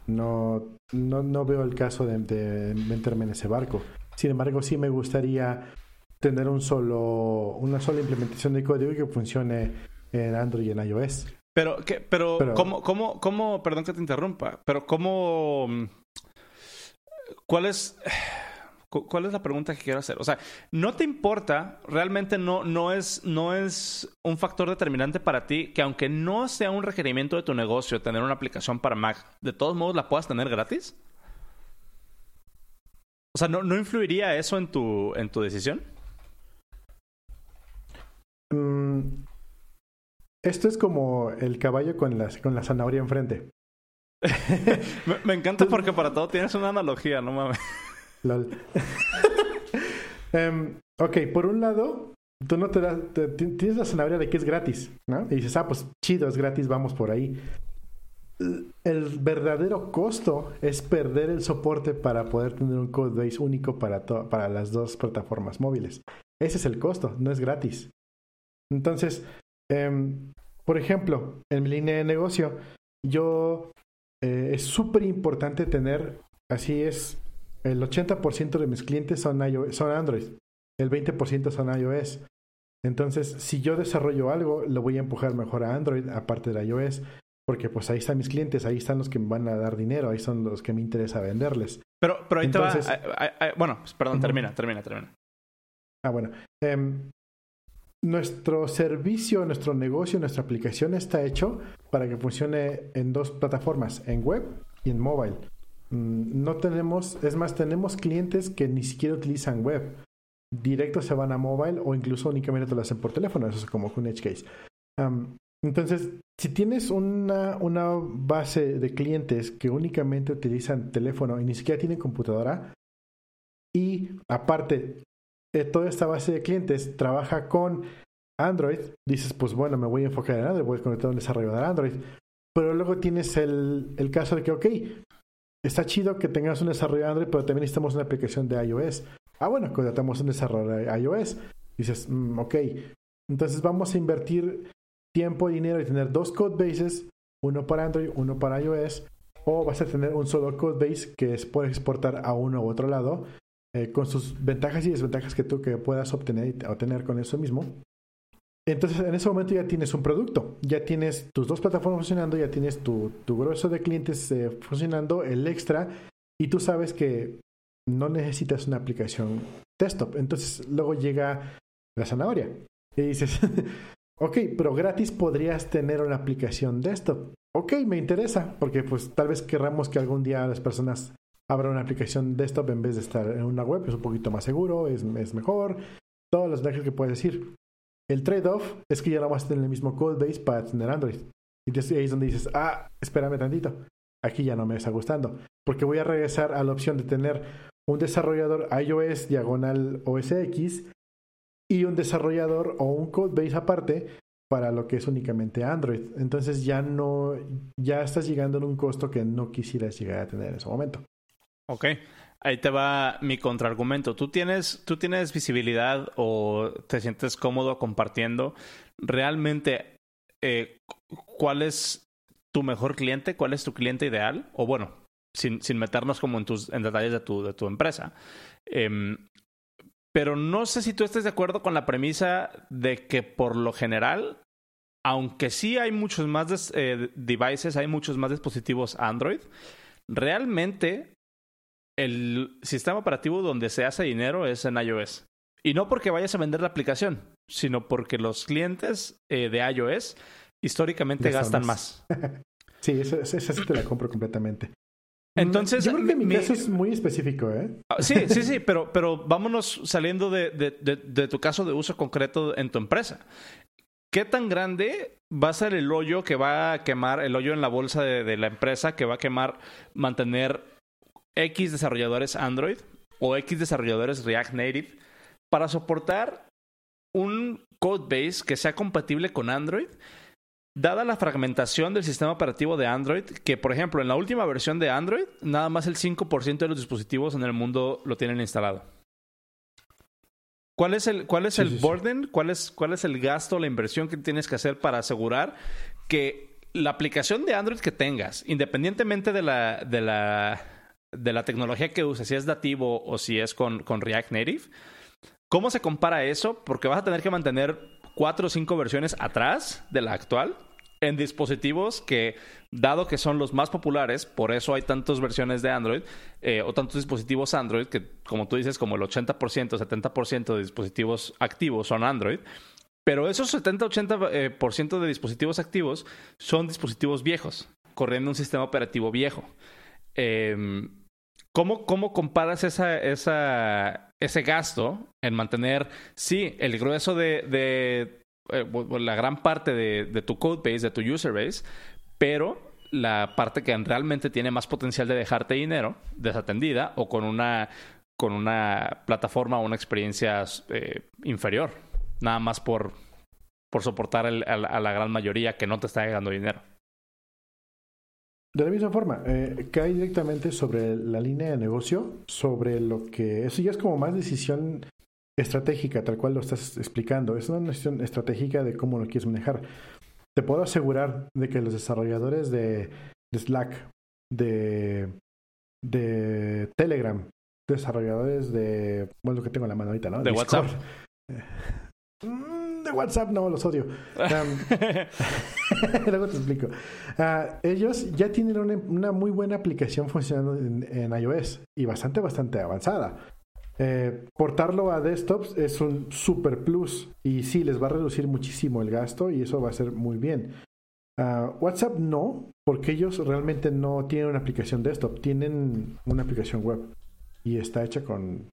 no, no, veo el caso de, meterme en ese barco. Sin embargo, sí me gustaría tener un solo, una sola implementación de código que funcione en Android y en iOS. Pero, ¿qué, pero, pero ¿cómo, cómo, cómo, perdón que te interrumpa, pero cómo, cuál es, ¿Cuál es la pregunta que quiero hacer? O sea, ¿no te importa? Realmente no, no, es, no es un factor determinante para ti que aunque no sea un requerimiento de tu negocio tener una aplicación para Mac, de todos modos la puedas tener gratis? O sea, ¿no, no influiría eso en tu, en tu decisión? Mm, esto es como el caballo con la, con la zanahoria enfrente. me, me encanta porque para todo tienes una analogía, no mames. Em, ok, por un lado, tú no te das, tienes la zanahoria de que es gratis, ¿no? Y dices, ah, pues chido, es gratis, vamos por ahí. El verdadero costo es perder el soporte para poder tener un code base único para, para las dos plataformas móviles. Ese es el costo, no es gratis. Entonces, em, por ejemplo, en mi línea de negocio, yo eh, es súper importante tener, así es, el 80% de mis clientes son, son Android, el 20% son iOS. Entonces, si yo desarrollo algo, lo voy a empujar mejor a Android, aparte de iOS, porque pues ahí están mis clientes, ahí están los que me van a dar dinero, ahí son los que me interesa venderles. Pero, pero ahí te va. bueno, pues, perdón, termina, termina, termina. Ah, bueno. Em, nuestro servicio, nuestro negocio, nuestra aplicación está hecho para que funcione en dos plataformas, en web y en mobile. Mm, no tenemos, es más, tenemos clientes que ni siquiera utilizan web. Directo se van a mobile o incluso únicamente lo hacen por teléfono. Eso es como un edge case. entonces, si tienes una, una base de clientes que únicamente utilizan teléfono y ni siquiera tienen computadora, y aparte, de toda esta base de clientes trabaja con Android, dices, pues bueno, me voy a enfocar en Android, voy a conectar un desarrollador Android. Pero luego tienes el, el caso de que, ok, está chido que tengas un desarrollo de Android, pero también necesitamos una aplicación de iOS. Ah, bueno, contratamos un desarrollo de iOS. Dices, mm, ok, entonces vamos a invertir tiempo dinero y tener dos code bases, uno para Android, uno para iOS, o vas a tener un solo code base que es, exportar a uno u otro lado, eh, con sus ventajas y desventajas que tú que puedas obtener obtener con eso mismo. Entonces, en ese momento ya tienes un producto, ya tienes tus dos plataformas funcionando, ya tienes tu, grueso de clientes eh, funcionando, el extra, y tú sabes que no necesitas una aplicación desktop. Entonces, luego llega la zanahoria. Y dices, ok, pero gratis podrías tener una aplicación desktop. Ok, me interesa, porque pues tal vez querramos que algún día las personas abran una aplicación desktop en vez de estar en una web. Es un poquito más seguro, es, es mejor. Todos los ventajas que puedes decir. El trade-off es que ya no vas a tener el mismo code base para tener Android. Y ahí es donde dices, ah, espérame tantito. Aquí ya no me está gustando. Porque voy a regresar a la opción de tener un desarrollador iOS diagonal OS X y un desarrollador o un code base aparte para lo que es únicamente Android. Entonces ya no, ya estás llegando en un costo que no quisieras llegar a tener en ese momento. Ok, ahí te va mi contraargumento. ¿Tú tienes, tú tienes visibilidad o te sientes cómodo compartiendo realmente eh, cuál es tu mejor cliente, cuál es tu cliente ideal, o bueno, sin, sin meternos como en, tus, en detalles de tu, de tu empresa. Em, pero no sé si tú estés de acuerdo con la premisa de que por lo general, aunque sí hay muchos más eh, devices, hay muchos más dispositivos Android, realmente el sistema operativo donde se hace dinero es en iOS. Y no porque vayas a vender la aplicación, sino porque los clientes eh, de iOS históricamente gastan más. sí, esa sí te la compro completamente. Entonces, yo creo que mi, caso es muy específico, ¿eh? Ah, sí, sí, sí, pero, pero vámonos saliendo de, de, tu caso de uso concreto en tu empresa. ¿Qué tan grande va a ser el hoyo que va a quemar, el hoyo en la bolsa de, la empresa que va a quemar mantener X desarrolladores Android o X desarrolladores React Native para soportar un code base que sea compatible con Android Dada la fragmentación del sistema operativo de Android, que por ejemplo en la última versión de Android, nada más el 5% de los dispositivos en el mundo lo tienen instalado. ¿Cuál es el, cuál es el burden? ¿Cuál es, ¿Cuál es el gasto, la inversión que tienes que hacer para asegurar que la aplicación de Android que tengas, independientemente de la, de la, de la tecnología que uses, si es nativo o si es con, con React Native, ¿cómo se compara eso? Porque vas a tener que mantener cuatro o cinco versiones atrás de la actual en dispositivos que, dado que son los más populares, por eso hay tantas versiones de Android eh, o tantos dispositivos Android que, como tú dices, como el 80%, 70% de dispositivos activos son Android. Pero esos 70-80% eh, de dispositivos activos son dispositivos viejos, corriendo un sistema operativo viejo. Em, ¿cómo, ¿Cómo comparas esa, ese gasto en mantener, sí, el grueso de eh, la gran parte de, tu code base, de tu user base, pero la parte que realmente tiene más potencial de dejarte dinero desatendida o con una, con una plataforma o una experiencia eh, inferior, nada más por, por soportar a, la, gran mayoría que no te está dejando dinero. De la misma forma, eh, cae directamente sobre la línea de negocio, sobre lo que eso ya es como más decisión estratégica, tal cual lo estás explicando. Es una decisión estratégica de cómo lo quieres manejar. Te puedo asegurar de que los desarrolladores de, Slack, de, de Telegram, desarrolladores de, bueno, lo que tengo en la mano ahorita, ¿no? De WhatsApp. De WhatsApp no, los odio. luego te explico. Ah, ellos ya tienen una, muy buena aplicación funcionando en, iOS y bastante, bastante avanzada. Eh, portarlo a desktops es un super plus y sí, les va a reducir muchísimo el gasto y eso va a ser muy bien. Ah, WhatsApp no, porque ellos realmente no tienen una aplicación desktop, tienen una aplicación web y está hecha con,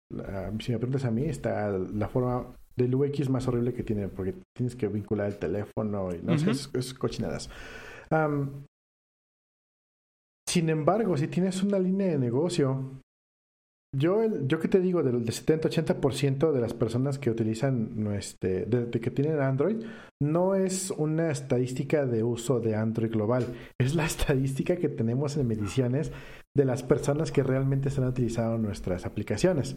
si me preguntas a mí, está la forma del UX más horrible que tiene porque tienes que vincular el teléfono y no sé, es, cochinadas. sin embargo, si tienes una línea de negocio yo, yo que te digo, del 70-80% de las personas que utilizan, este, de, que tienen Android, no es una estadística de uso de Android global, es la estadística que tenemos en mediciones de las personas que realmente están utilizando nuestras aplicaciones.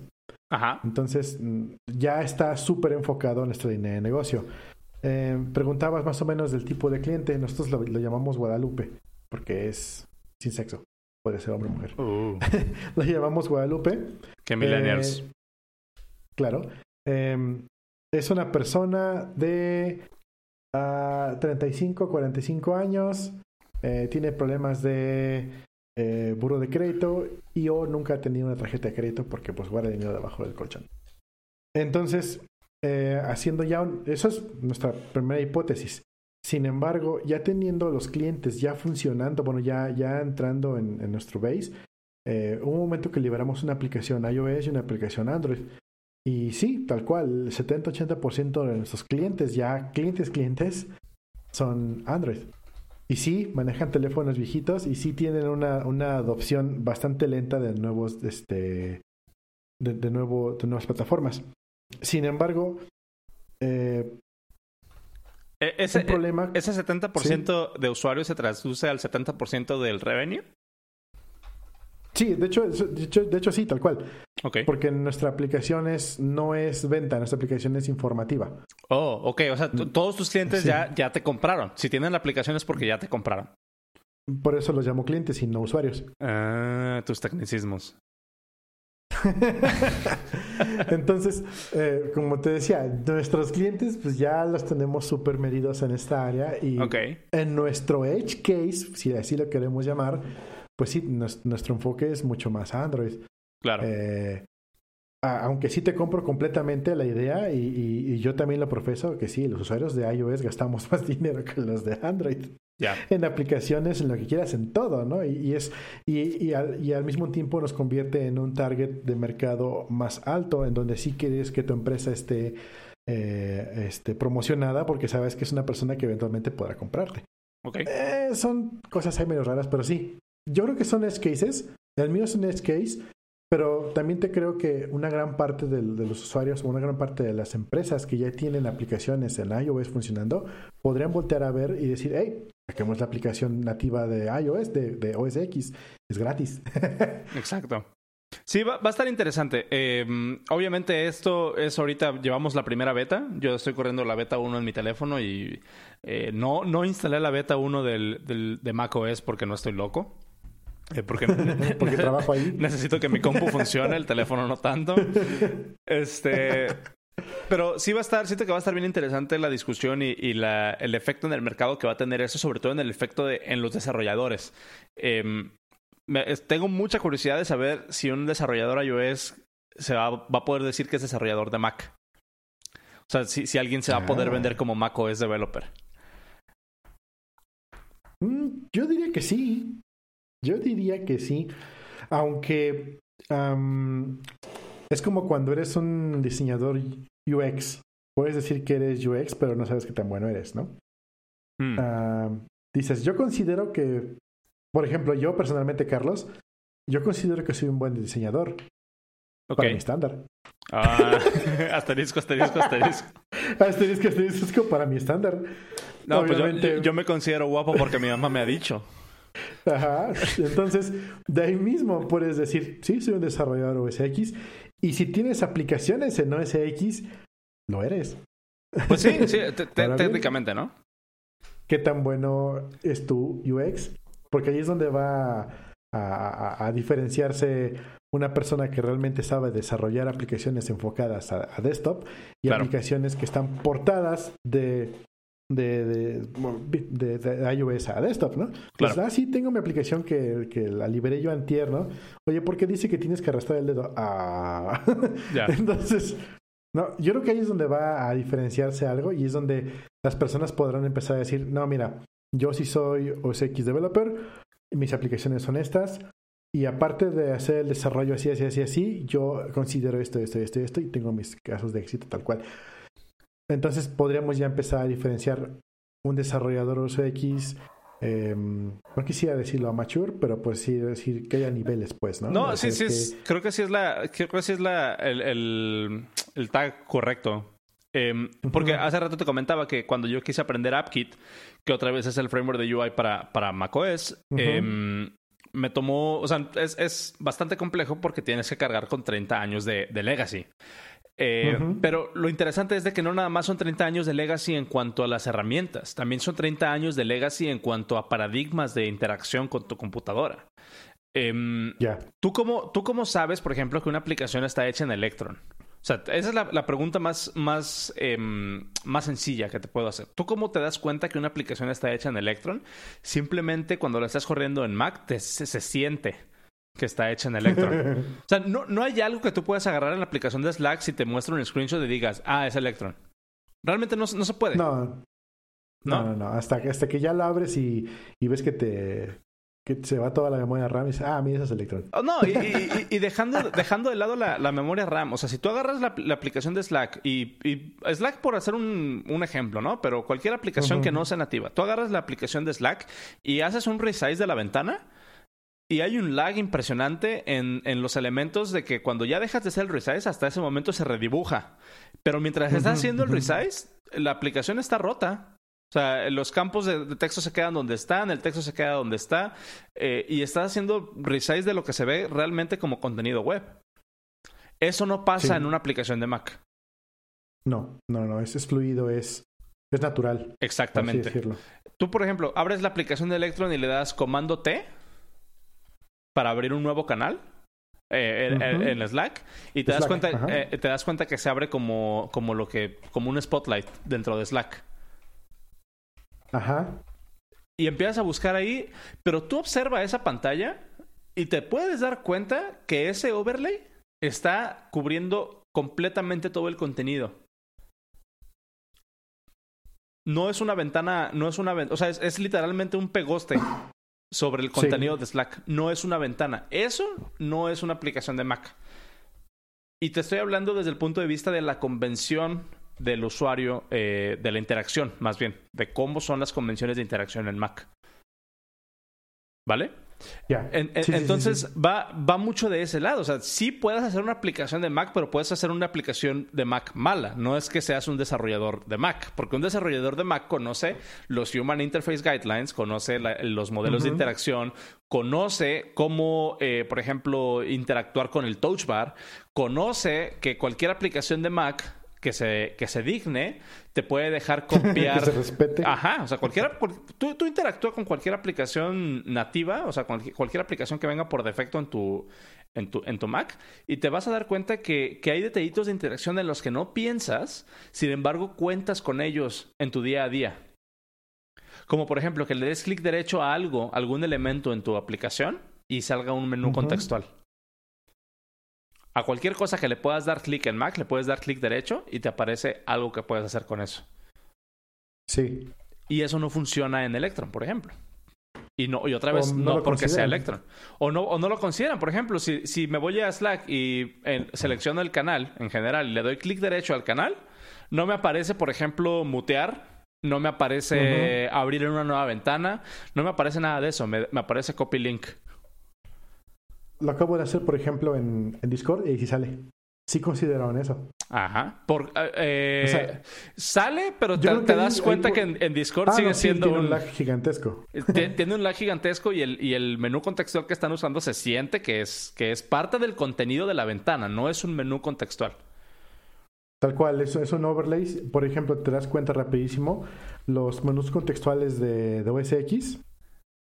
Ajá. Entonces, mm, ya está súper enfocado en nuestra línea de negocio. Eh, preguntabas más o menos del tipo de cliente, nosotros lo llamamos Guadalupe, porque es sin sexo puede ser hombre o mujer. Uh. la llamamos Guadalupe. ¿Qué millennials? Eh, claro. Em, es una persona de 35, ah, 45 años. Eh, tiene problemas de eh, buro de crédito y o nunca tenido una tarjeta de crédito porque pues guarda dinero debajo del colchón. Entonces, eh, haciendo ya un, eso es nuestra primera hipótesis. Sin embargo, ya teniendo los clientes ya funcionando, bueno, ya, ya entrando en, nuestro base, eh, un momento que liberamos una aplicación iOS y una aplicación Android. Y sí, tal cual, el 70-80% de nuestros clientes, ya clientes, clientes, son Android. Y sí, manejan teléfonos viejitos y sí tienen una, una adopción bastante lenta de nuevos, este, de, nuevo, de nuevas plataformas. Sin embargo, eh, e, ese, problema. ¿Ese 70% de usuarios se traduce al 70% del revenue? Sí, de hecho, de hecho, de hecho sí, tal cual. Okay. Porque nuestra aplicación es, no es venta, nuestra aplicación es informativa. Oh, ok. O sea, mm. todos tus clientes ya, ya te compraron. Si tienen la aplicación es porque ya te compraron. Por eso los llamo clientes y no usuarios. Ah, tus tecnicismos. Entonces, eh, como te decía, nuestros clientes pues ya los tenemos súper medidos en esta área y en nuestro edge case, si así lo queremos llamar, pues sí, nuestro enfoque es mucho más Android. Claro. Eh, aunque sí te compro completamente la idea y, yo también lo profeso que sí, los usuarios de iOS gastamos más dinero que los de Android. En aplicaciones, en lo que quieras, en todo, ¿no? Y, es, y, al, mismo tiempo nos convierte en un target de mercado más alto, en donde sí quieres que tu empresa esté, eh, esté promocionada porque sabes que es una persona que eventualmente podrá comprarte. Okay. Eh, son cosas ahí medio raras, pero sí, yo creo que son edge cases. El mío es un edge case, pero también te creo que una gran parte de, los usuarios o una gran parte de las empresas que ya tienen aplicaciones en iOS funcionando podrían voltear a ver y decir, hey, saquemos la aplicación nativa de iOS, de, de OS X, es gratis. Exacto. Sí, va, a estar interesante. Em, obviamente esto es ahorita, llevamos la primera beta. Yo estoy corriendo la beta 1 en mi teléfono y eh, no, no instalé la beta 1 del, del, de macOS porque no estoy loco. Eh, porque, porque trabajo ahí. Necesito que mi compu funcione, el teléfono no tanto. Este. Pero sí va a estar, siento que va a estar bien interesante la discusión y, el efecto en el mercado que va a tener eso, sobre todo en el efecto de, en los desarrolladores. Em, tengo mucha curiosidad de saber si un desarrollador iOS se va, va, a poder decir que es desarrollador de Mac. O sea, si, si alguien se va a poder ah. vender como Mac OS developer. Mm, yo diría que sí. Yo diría que sí, aunque es como cuando eres un diseñador UX. Puedes decir que eres UX, pero no sabes qué tan bueno eres, ¿no? Hmm. dices, yo considero que, por ejemplo, yo personalmente, Carlos, yo considero que soy un buen diseñador. Para mi estándar. Ah, asterisco, asterisco, asterisco. asterisco, asterisco para mi estándar. No, pues yo, me considero guapo porque mi mamá me ha dicho. Ajá. Entonces, de ahí mismo puedes decir, sí, soy un desarrollador OS X. Y si tienes aplicaciones en OS X, lo eres. Pues sí, sí, técnicamente, ¿no? ¿Qué tan bueno es tu UX? Porque ahí es donde va a, diferenciarse una persona que realmente sabe desarrollar aplicaciones enfocadas a, desktop y aplicaciones que están portadas de de, de, de, iOS a desktop, ¿no? Pues, ah, sí, tengo mi aplicación que, que la liberé yo antier, ¿no? Oye, ¿por qué dice que tienes que arrastrar el dedo? Ah. Entonces, no, yo creo que ahí es donde va a diferenciarse algo y es donde las personas podrán empezar a decir, no, mira, yo sí soy OS X developer, mis aplicaciones son estas, y aparte de hacer el desarrollo así, así, así, así, yo considero esto, esto, esto, esto, y tengo mis casos de éxito tal cual. Entonces podríamos ya empezar a diferenciar un desarrollador UX. Eh, no quisiera decirlo amateur, pero pues sí decir que haya niveles, pues, ¿no? No, sí, sí, creo que sí es la, creo que sí es la, el, el, tag correcto. Em, porque hace rato te comentaba que cuando yo quise aprender AppKit, que otra vez es el framework de UI para, para macOS, em, me tomó, o sea, es, es, bastante complejo porque tienes que cargar con 30 años de, de legacy. Eh, pero lo interesante es de que no nada más son 30 años de legacy en cuanto a las herramientas, también son 30 años de legacy en cuanto a paradigmas de interacción con tu computadora. Eh, ¿tú, cómo, ¿Tú cómo sabes, por ejemplo, que una aplicación está hecha en Electron? O sea, esa es la, pregunta más, más, em, más sencilla que te puedo hacer. ¿Tú cómo te das cuenta que una aplicación está hecha en Electron? Simplemente cuando la estás corriendo en Mac se, se siente que está hecha en Electron. o sea, no, no hay algo que tú puedas agarrar en la aplicación de Slack si te muestra un screenshot y digas, ah, es Electron. Realmente no, no se puede. No. No, no, no. Hasta, hasta que ya lo abres y, y ves que te, que se va toda la memoria RAM y dices, ah, mira, ese es Electron. Oh, no, y, y, dejando, dejando de lado la, la, memoria RAM, o sea, si tú agarras la, la aplicación de Slack y, Slack por hacer un, un, ejemplo, ¿no? Pero cualquier aplicación que no sea nativa, tú agarras la aplicación de Slack y haces un resize de la ventana y hay un lag impresionante en, en, los elementos de que cuando ya dejas de hacer el resize, hasta ese momento se redibuja. Pero mientras estás haciendo el resize, la aplicación está rota. O sea, los campos de, texto se quedan donde están, el texto se queda donde está, eh, y estás haciendo resize de lo que se ve realmente como contenido web. Eso no pasa en una aplicación de Mac. No, no, no, es, es fluido, es, es natural. Exactamente. Tú, por ejemplo, abres la aplicación de Electron y le das comando T para abrir un nuevo canal. Eh, en, Slack y te das cuenta eh, te das cuenta que se abre como como lo que como un spotlight dentro de Slack Ajá. Y empiezas a buscar ahí, pero tú observa esa pantalla y te puedes dar cuenta que ese overlay está cubriendo completamente todo el contenido. No es una ventana, no es una ventana, o sea, es, literalmente un pegoste sobre el contenido de Slack. No es una ventana. Eso no es una aplicación de Mac. Y te estoy hablando desde el punto de vista de la convención del usuario, eh, de la interacción, más bien, de cómo son las convenciones de interacción en Mac. ¿Vale? Entonces Va, va mucho de ese lado. O sea, sí puedes hacer una aplicación de Mac, pero puedes hacer una aplicación de Mac mala. No es que seas un desarrollador de Mac, porque un desarrollador de Mac conoce los Human Interface Guidelines, conoce los modelos de interacción, conoce cómo, eh, por ejemplo, interactuar con el touch bar, conoce que cualquier aplicación de Mac que se, que se digne, te puede dejar copiar. que se respete. Ajá, o sea, cualquiera, tú, tú interactúas con cualquier aplicación nativa, o sea, cualquier, aplicación que venga por defecto en tu, en tu, en tu Mac, y te vas a dar cuenta que, que hay detallitos de interacción en los que no piensas, sin embargo, cuentas con ellos en tu día a día. Como por ejemplo, que le des clic derecho a algo, algún elemento en tu aplicación y salga un menú contextual. A cualquier cosa que le puedas dar clic en Mac, le puedes dar clic derecho y te aparece algo que puedes hacer con eso. Sí. Y eso no funciona en Electron, por ejemplo. Y, no, y otra vez, no, porque sea Electron. O no, o no lo consideran. Por ejemplo, si, si me voy a Slack y selecciono el canal en general y le doy clic derecho al canal, no me aparece, por ejemplo, mutear. No me aparece abrir una nueva ventana. No me aparece nada de eso. Me, me aparece copy link. Lo acabo de hacer, por ejemplo, en, Discord y sí sale. Sí consideraron eso. Ajá. Por, eh, sale, pero te, das cuenta que en, Discord ah, sigue siendo tiene un... lag gigantesco. Tiene un lag gigantesco y el, y el menú contextual que están usando se siente que es, que es parte del contenido de la ventana, no es un menú contextual. Tal cual, eso es un overlay. Por ejemplo, te das cuenta rapidísimo, los menús contextuales de, de OS X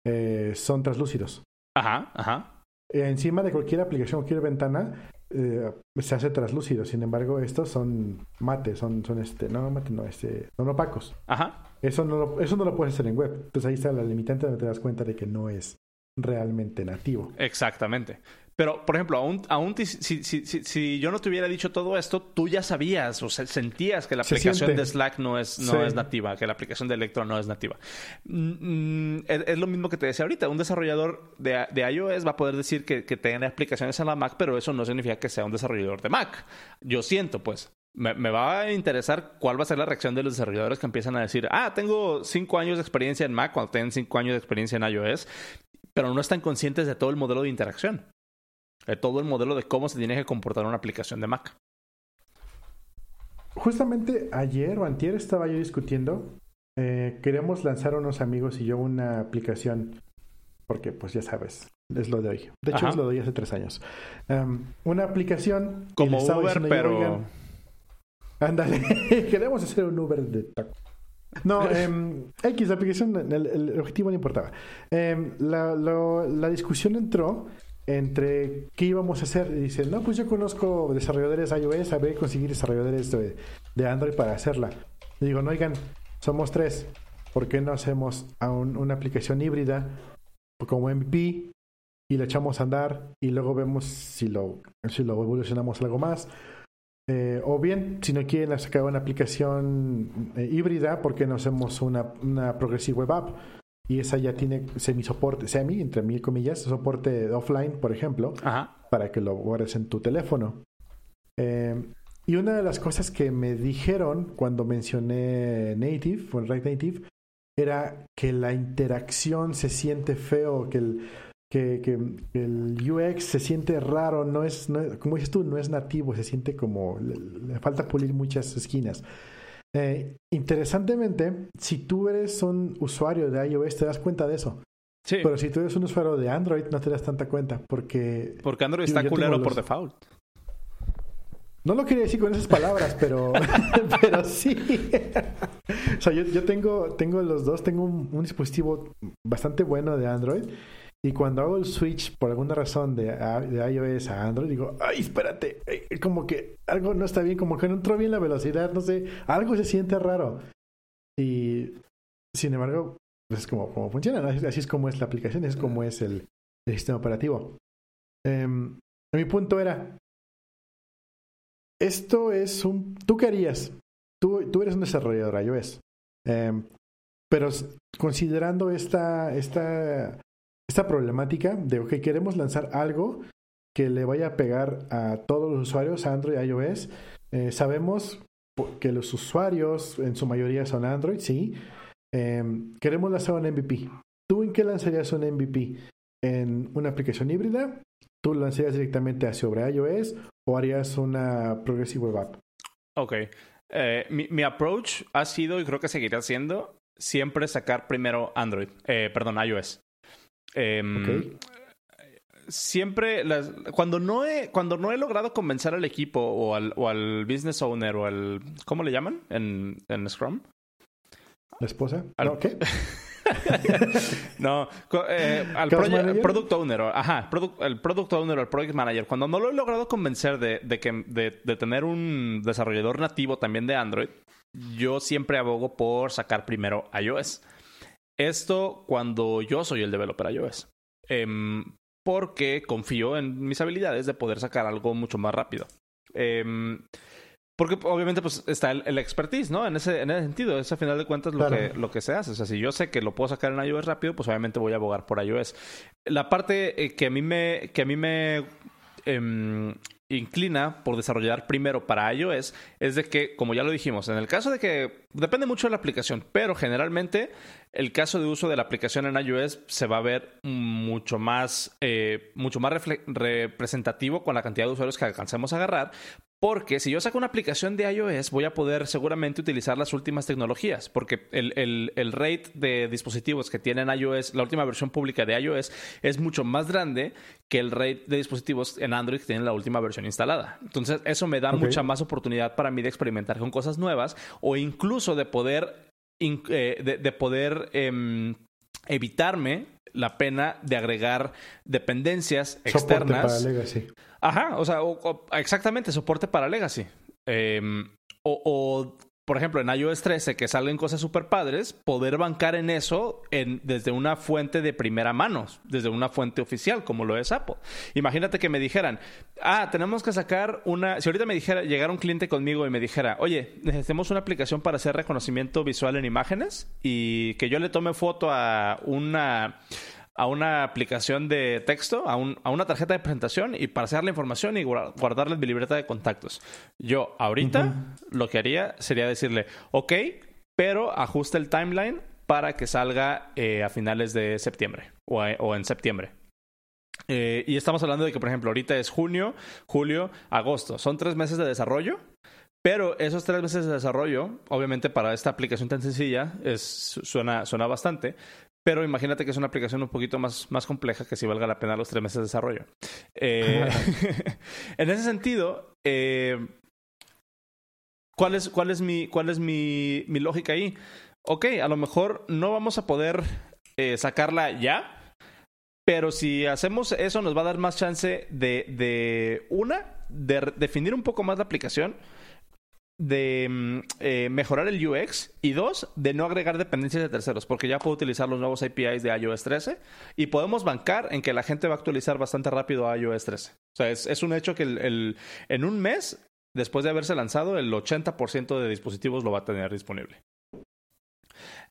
eh, son translúcidos. Ajá, ajá. Eh, encima de cualquier aplicación, cualquier ventana, eh, se hace translúcido. Sin embargo, estos son mate, son, son este, no mate, no, este, son opacos. Ajá. Eso no, lo, eso no lo puedes hacer en web. Entonces ahí está la limitante donde te das cuenta de que no es realmente nativo. Exactamente. Pero, por ejemplo, aún, aún si, si, si, yo no te hubiera dicho todo esto, tú ya sabías o sentías que la aplicación de Slack no es, no es nativa, que la aplicación de Electron no es nativa. Mm, mm, es, lo mismo que te decía ahorita. Un desarrollador de, de iOS va a poder decir que, que tiene aplicaciones en la Mac, pero eso no significa que sea un desarrollador de Mac. Yo siento, pues. Me, me, va a interesar cuál va a ser la reacción de los desarrolladores que empiezan a decir, ah, tengo cinco años de experiencia en Mac cuando tienen cinco años de experiencia en iOS, pero no están conscientes de todo el modelo de interacción todo el modelo de cómo se tiene que comportar una aplicación de Mac. Justamente ayer o antier estaba yo discutiendo. Eh, queremos lanzar unos amigos y yo una aplicación. Porque, pues ya sabes, es lo de hoy. De hecho, es lo de hoy hace tres años. Em, una aplicación. Como Uber, pero. ándale, queremos hacer un Uber de taco. No, eh, X, la aplicación, el, objetivo no importaba. Em, la, la discusión entró entre qué íbamos a hacer. Y dice, no, pues yo conozco desarrolladores iOS, a ver conseguir desarrolladores de, Android para hacerla. Digo, no, oigan, somos tres. ¿Por qué no hacemos una aplicación híbrida como MVP y lo echamos a andar y luego vemos si lo, si lo evolucionamos algo más. Eh, o bien, si no quieren sacar una aplicación eh, híbrida, porque no hacemos una, una Progressive Web App? Y esa ya tiene semi-soporte, semi, entre mil comillas, soporte offline, por ejemplo, para que lo guardes en tu teléfono. Eh, y una de las cosas que me dijeron cuando mencioné Native, o React Native, era que la interacción se siente feo, que el, que, el UX se siente raro, no es, como dices tú, no es nativo, se siente como, le, falta pulir muchas esquinas. Eh, interesantemente, si tú eres un usuario de iOS, te das cuenta de eso. Sí. Pero si tú eres un usuario de Android, no te das tanta cuenta, porque... Porque Android está culero por default. No lo quería decir con esas palabras, pero, pero sí. o sea, yo, tengo, tengo los dos, tengo un dispositivo bastante bueno de Android y cuando hago el switch por alguna razón de, de iOS a Android, digo, ay, espérate, eh, como que algo no está bien, como que no entró bien la velocidad, no sé, algo se siente raro. Y sin embargo, pues es como, como funciona, así es como es la aplicación, es como es el, sistema operativo. Em, mi punto era, esto es un... ¿Tú qué harías? Tú, tú eres un desarrollador iOS. Em, pero considerando esta, esta esta problemática de, que queremos lanzar algo que le vaya a pegar a todos los usuarios, Android, iOS. Eh, sabemos que los usuarios en su mayoría son Android, sí. Em, queremos lanzar un MVP. ¿Tú en qué lanzarías un MVP? ¿En una aplicación híbrida? ¿Tú lanzarías directamente sobre iOS o harías una Progressive Web App? Ok. Eh, mi, mi, approach ha sido, y creo que seguirá siendo, siempre sacar primero Android, eh, perdón, iOS. Em, siempre, cuando, no he, cuando no he logrado convencer al equipo o al, o al business owner o al... ¿Cómo le llaman en, en Scrum? ¿La esposa? ¿No? ¿Qué? no, eh, al product owner, ajá, el product owner o el project manager, cuando no lo he logrado convencer de, de que, de, de, tener un desarrollador nativo también de Android, yo siempre abogo por sacar primero iOS. Esto cuando yo soy el developer iOS. Em, porque confío en mis habilidades de poder sacar algo mucho más rápido. Em, porque obviamente pues está el, expertise, ¿no? En ese, en ese sentido, es a final de cuentas lo, que, lo que se hace. O sea, si yo sé que lo puedo sacar en iOS rápido, pues obviamente voy a abogar por iOS. La parte eh, que a mí me, que a mí me em, inclina por desarrollar primero para iOS es de que, como ya lo dijimos, en el caso de que depende mucho de la aplicación, pero generalmente el caso de uso de la aplicación en iOS se va a ver mucho más, eh, mucho más representativo con la cantidad de usuarios que alcancemos a agarrar, porque si yo saco una aplicación de iOS, voy a poder seguramente utilizar las últimas tecnologías, porque el, el, rate de dispositivos que tienen iOS, la última versión pública de iOS, es mucho más grande que el rate de dispositivos en Android que tienen la última versión instalada. Entonces, eso me da mucha más oportunidad para mí de experimentar con cosas nuevas o incluso de poder, eh, de, poder em, evitarme la pena de agregar dependencias externas. Para Legacy. Ajá, o sea, exactamente, soporte para Legacy. Em, o, por ejemplo, en iOS 13, que salen cosas súper padres, poder bancar en eso en, desde una fuente de primera mano, desde una fuente oficial, como lo es Apple. Imagínate que me dijeran, ah, tenemos que sacar una. Si ahorita me dijera, llegara un cliente conmigo y me dijera, oye, necesitamos una aplicación para hacer reconocimiento visual en imágenes y que yo le tome foto a una a una aplicación de texto, a, un, a, una tarjeta de presentación y para hacer la información y guardarle en mi libreta de contactos. Yo ahorita lo que haría sería decirle, ok, pero ajuste el timeline para que salga eh, a finales de septiembre o, o en septiembre. Eh, y estamos hablando de que, por ejemplo, ahorita es junio, julio, agosto. Son tres meses de desarrollo. Pero esos tres meses de desarrollo, obviamente para esta aplicación tan sencilla, es, suena, suena bastante. Pero imagínate que es una aplicación un poquito más, más compleja que si valga la pena los tres meses de desarrollo. Eh, en ese sentido, eh, ¿cuál es, cuál es, mi, cuál es mi, mi, lógica ahí? Ok, a lo mejor no vamos a poder eh, sacarla ya, pero si hacemos eso nos va a dar más chance de, de una, de definir un poco más la aplicación de mm, eh, mejorar el UX y dos, de no agregar dependencias de terceros, porque ya puedo utilizar los nuevos APIs de iOS 13 y podemos bancar en que la gente va a actualizar bastante rápido a iOS 13. O sea, es, un hecho que el, en un mes, después de haberse lanzado, el 80% de dispositivos lo va a tener disponible.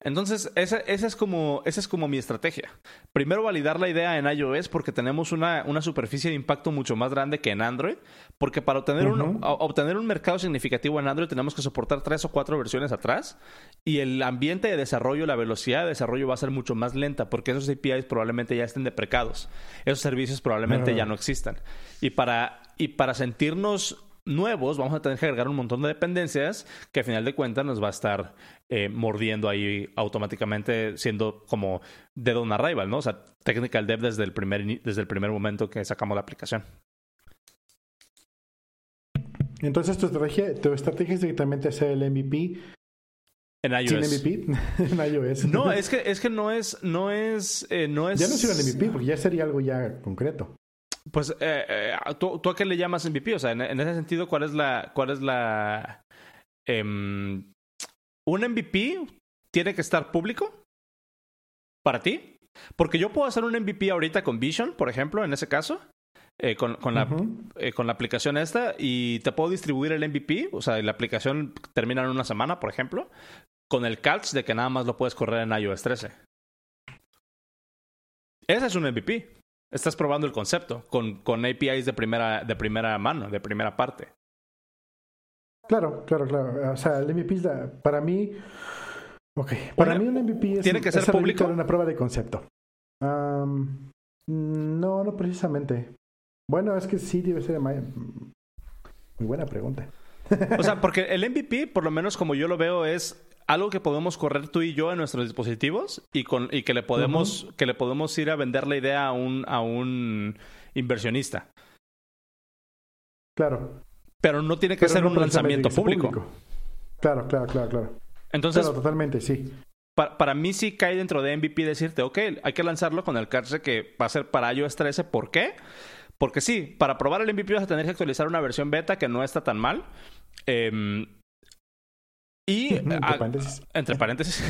Entonces, esa, es como, esa es como mi estrategia. Primero, validar la idea en iOS porque tenemos una, una superficie de impacto mucho más grande que en Android. Porque para obtener, un, obtener un mercado significativo en Android tenemos que soportar tres o cuatro versiones atrás. Y el ambiente de desarrollo, la velocidad de desarrollo va a ser mucho más lenta porque esos APIs probablemente ya estén deprecados. Esos servicios probablemente ya no existan. Y para, y para sentirnos nuevos, vamos a tener que agregar un montón de dependencias que al final de cuentas nos va a estar eh, mordiendo ahí automáticamente, siendo como dead on arrival, ¿no? O sea, technical dev desde el primer, desde el primer momento que sacamos la aplicación. Entonces, tu estrategia, tu estrategia es directamente hacer el MVP en iOS. ¿Sin MVP? en iOS. No, es que, es que no es, no es, eh, no es. Ya no sirve el MVP, porque ya sería algo ya concreto. Pues, eh, eh, ¿tú, a qué le llamas MVP? O sea, en, ese sentido, ¿cuál es la... Cuál es la em, ¿Un MVP tiene que estar público para ti? Porque yo puedo hacer un MVP ahorita con Vision, por ejemplo, en ese caso, eh, con, con, la, con la aplicación esta, y te puedo distribuir el MVP, o sea, la aplicación termina en una semana, por ejemplo, con el catch de que nada más lo puedes correr en iOS 13. Ese es un MVP. Estás probando el concepto con, con APIs de primera, de primera mano, de primera parte. Claro, claro, claro. O sea, el MVP para mí. Ok. Para mí un MVP es, ¿tiene que ser público? una prueba de concepto. no, no precisamente. Bueno, es que sí debe ser muy buena pregunta. O sea, porque el MVP, por lo menos como yo lo veo, es algo que podemos correr tú y yo en nuestros dispositivos y, con, y que, le podemos, que le podemos ir a vender la idea a un, a un inversionista. Claro. Pero no tiene que ser un lanzamiento público. Claro, claro, claro, claro. Entonces, totalmente, sí. Para, mí sí cae dentro de MVP decirte, ok, hay que lanzarlo con el cárcel que va a ser para iOS 13. ¿Por qué? Porque sí, para probar el MVP vas a tener que actualizar una versión beta que no está tan mal. Eh, y entre paréntesis.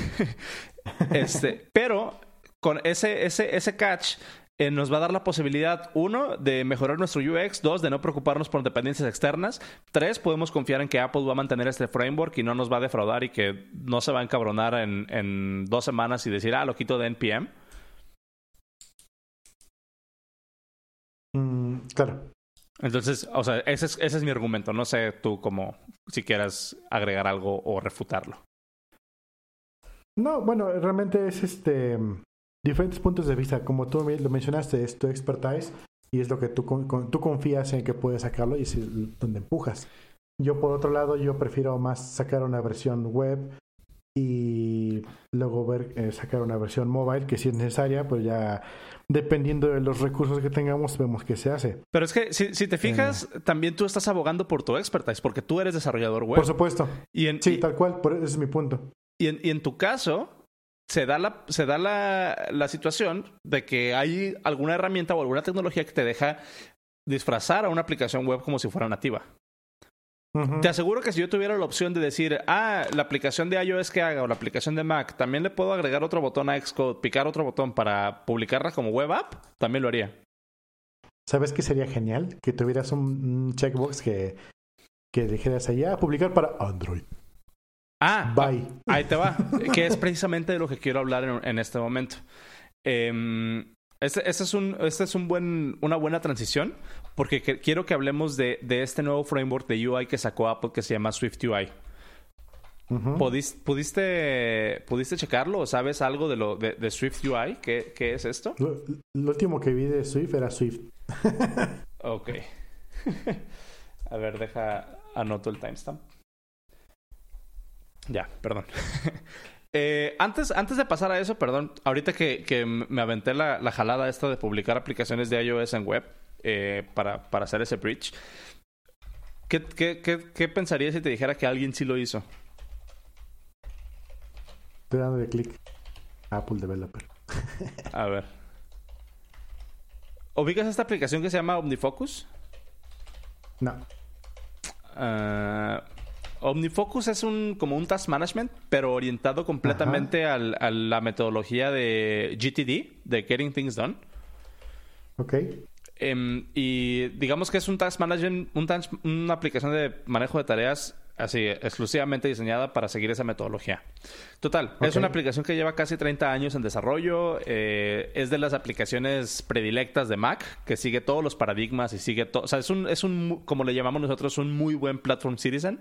este, pero con ese, ese, ese catch eh, nos va a dar la posibilidad, uno, de mejorar nuestro UX, dos, de no preocuparnos por dependencias externas, tres, podemos confiar en que Apple va a mantener este framework y no nos va a defraudar y que no se va a encabronar en, en dos semanas y decir, ah, lo quito de NPM. Mm, claro. Entonces, o sea, ese es, ese es mi argumento. No sé tú cómo, si quieras agregar algo o refutarlo. No, bueno, realmente es este diferentes puntos de vista. Como tú lo mencionaste, es tu expertise y es lo que tú, tú confías en que puedes sacarlo y es donde empujas. Yo, por otro lado, yo prefiero más sacar una versión web y luego ver eh, sacar una versión mobile que si es necesaria, pues ya dependiendo de los recursos que tengamos, vemos qué se hace. Pero es que si, te fijas, eh. también tú estás abogando por tu expertise, porque tú eres desarrollador web. Por supuesto. Y en, sí, tal cual, ese es mi punto. Y en, y en tu caso, se da, la, se da la, la situación de que hay alguna herramienta o alguna tecnología que te deja disfrazar a una aplicación web como si fuera nativa. Te aseguro que si yo tuviera la opción de decir, ah, la aplicación de iOS que haga o la aplicación de Mac, también le puedo agregar otro botón a Xcode, picar otro botón para publicarla como web app, también lo haría. ¿Sabes qué sería genial? Que tuvieras un checkbox que, que dijeras allá, ah, publicar para Android. Ah, Bye. ahí te va. que es precisamente de lo que quiero hablar en, en este momento. Eh, este, este, es, un, este es un buen, una buena transición porque quiero que hablemos de, de, este nuevo framework de UI que sacó Apple que se llama Swift UI. ¿Pudiste, ¿Pudiste checarlo o sabes algo de, lo, de, Swift UI? ¿Qué, ¿Qué, es esto? Lo, último que vi de Swift era Swift. ok. A ver, deja, anoto el timestamp. Ya, perdón. Eh, antes, antes de pasar a eso, perdón, ahorita que, que me aventé la, la, jalada esta de publicar aplicaciones de iOS en web eh, para, para hacer ese bridge, ¿qué, qué, qué, qué pensarías si te dijera que alguien sí lo hizo? Estoy dando de clic. Apple Developer. a ver. ¿Ubicas esta aplicación que se llama OmniFocus? No. Uh, OmniFocus es un como un task management, pero orientado completamente al, a la metodología de GTD, de Getting Things Done. Ok. Em, y digamos que es un task management, un una aplicación de manejo de tareas así, exclusivamente diseñada para seguir esa metodología. Total, es una aplicación que lleva casi 30 años en desarrollo, eh, es de las aplicaciones predilectas de Mac, que sigue todos los paradigmas y sigue todo, o sea, es un, es un, como le llamamos nosotros, un muy buen platform citizen.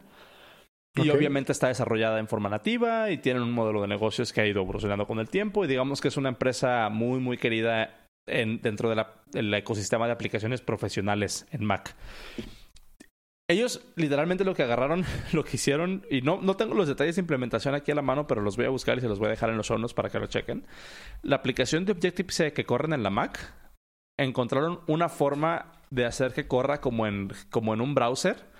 Y obviamente está desarrollada en forma nativa y tienen un modelo de negocios que ha ido evolucionando con el tiempo y digamos que es una empresa muy, muy querida dentro del ecosistema de aplicaciones profesionales en Mac. Ellos literalmente lo que agarraron, lo que hicieron, y no, no tengo los detalles de implementación aquí a la mano, pero los voy a buscar y se los voy a dejar en los hornos para que lo chequen. La aplicación de Objective-C que corren en la Mac encontraron una forma de hacer que corra como en, como en un browser,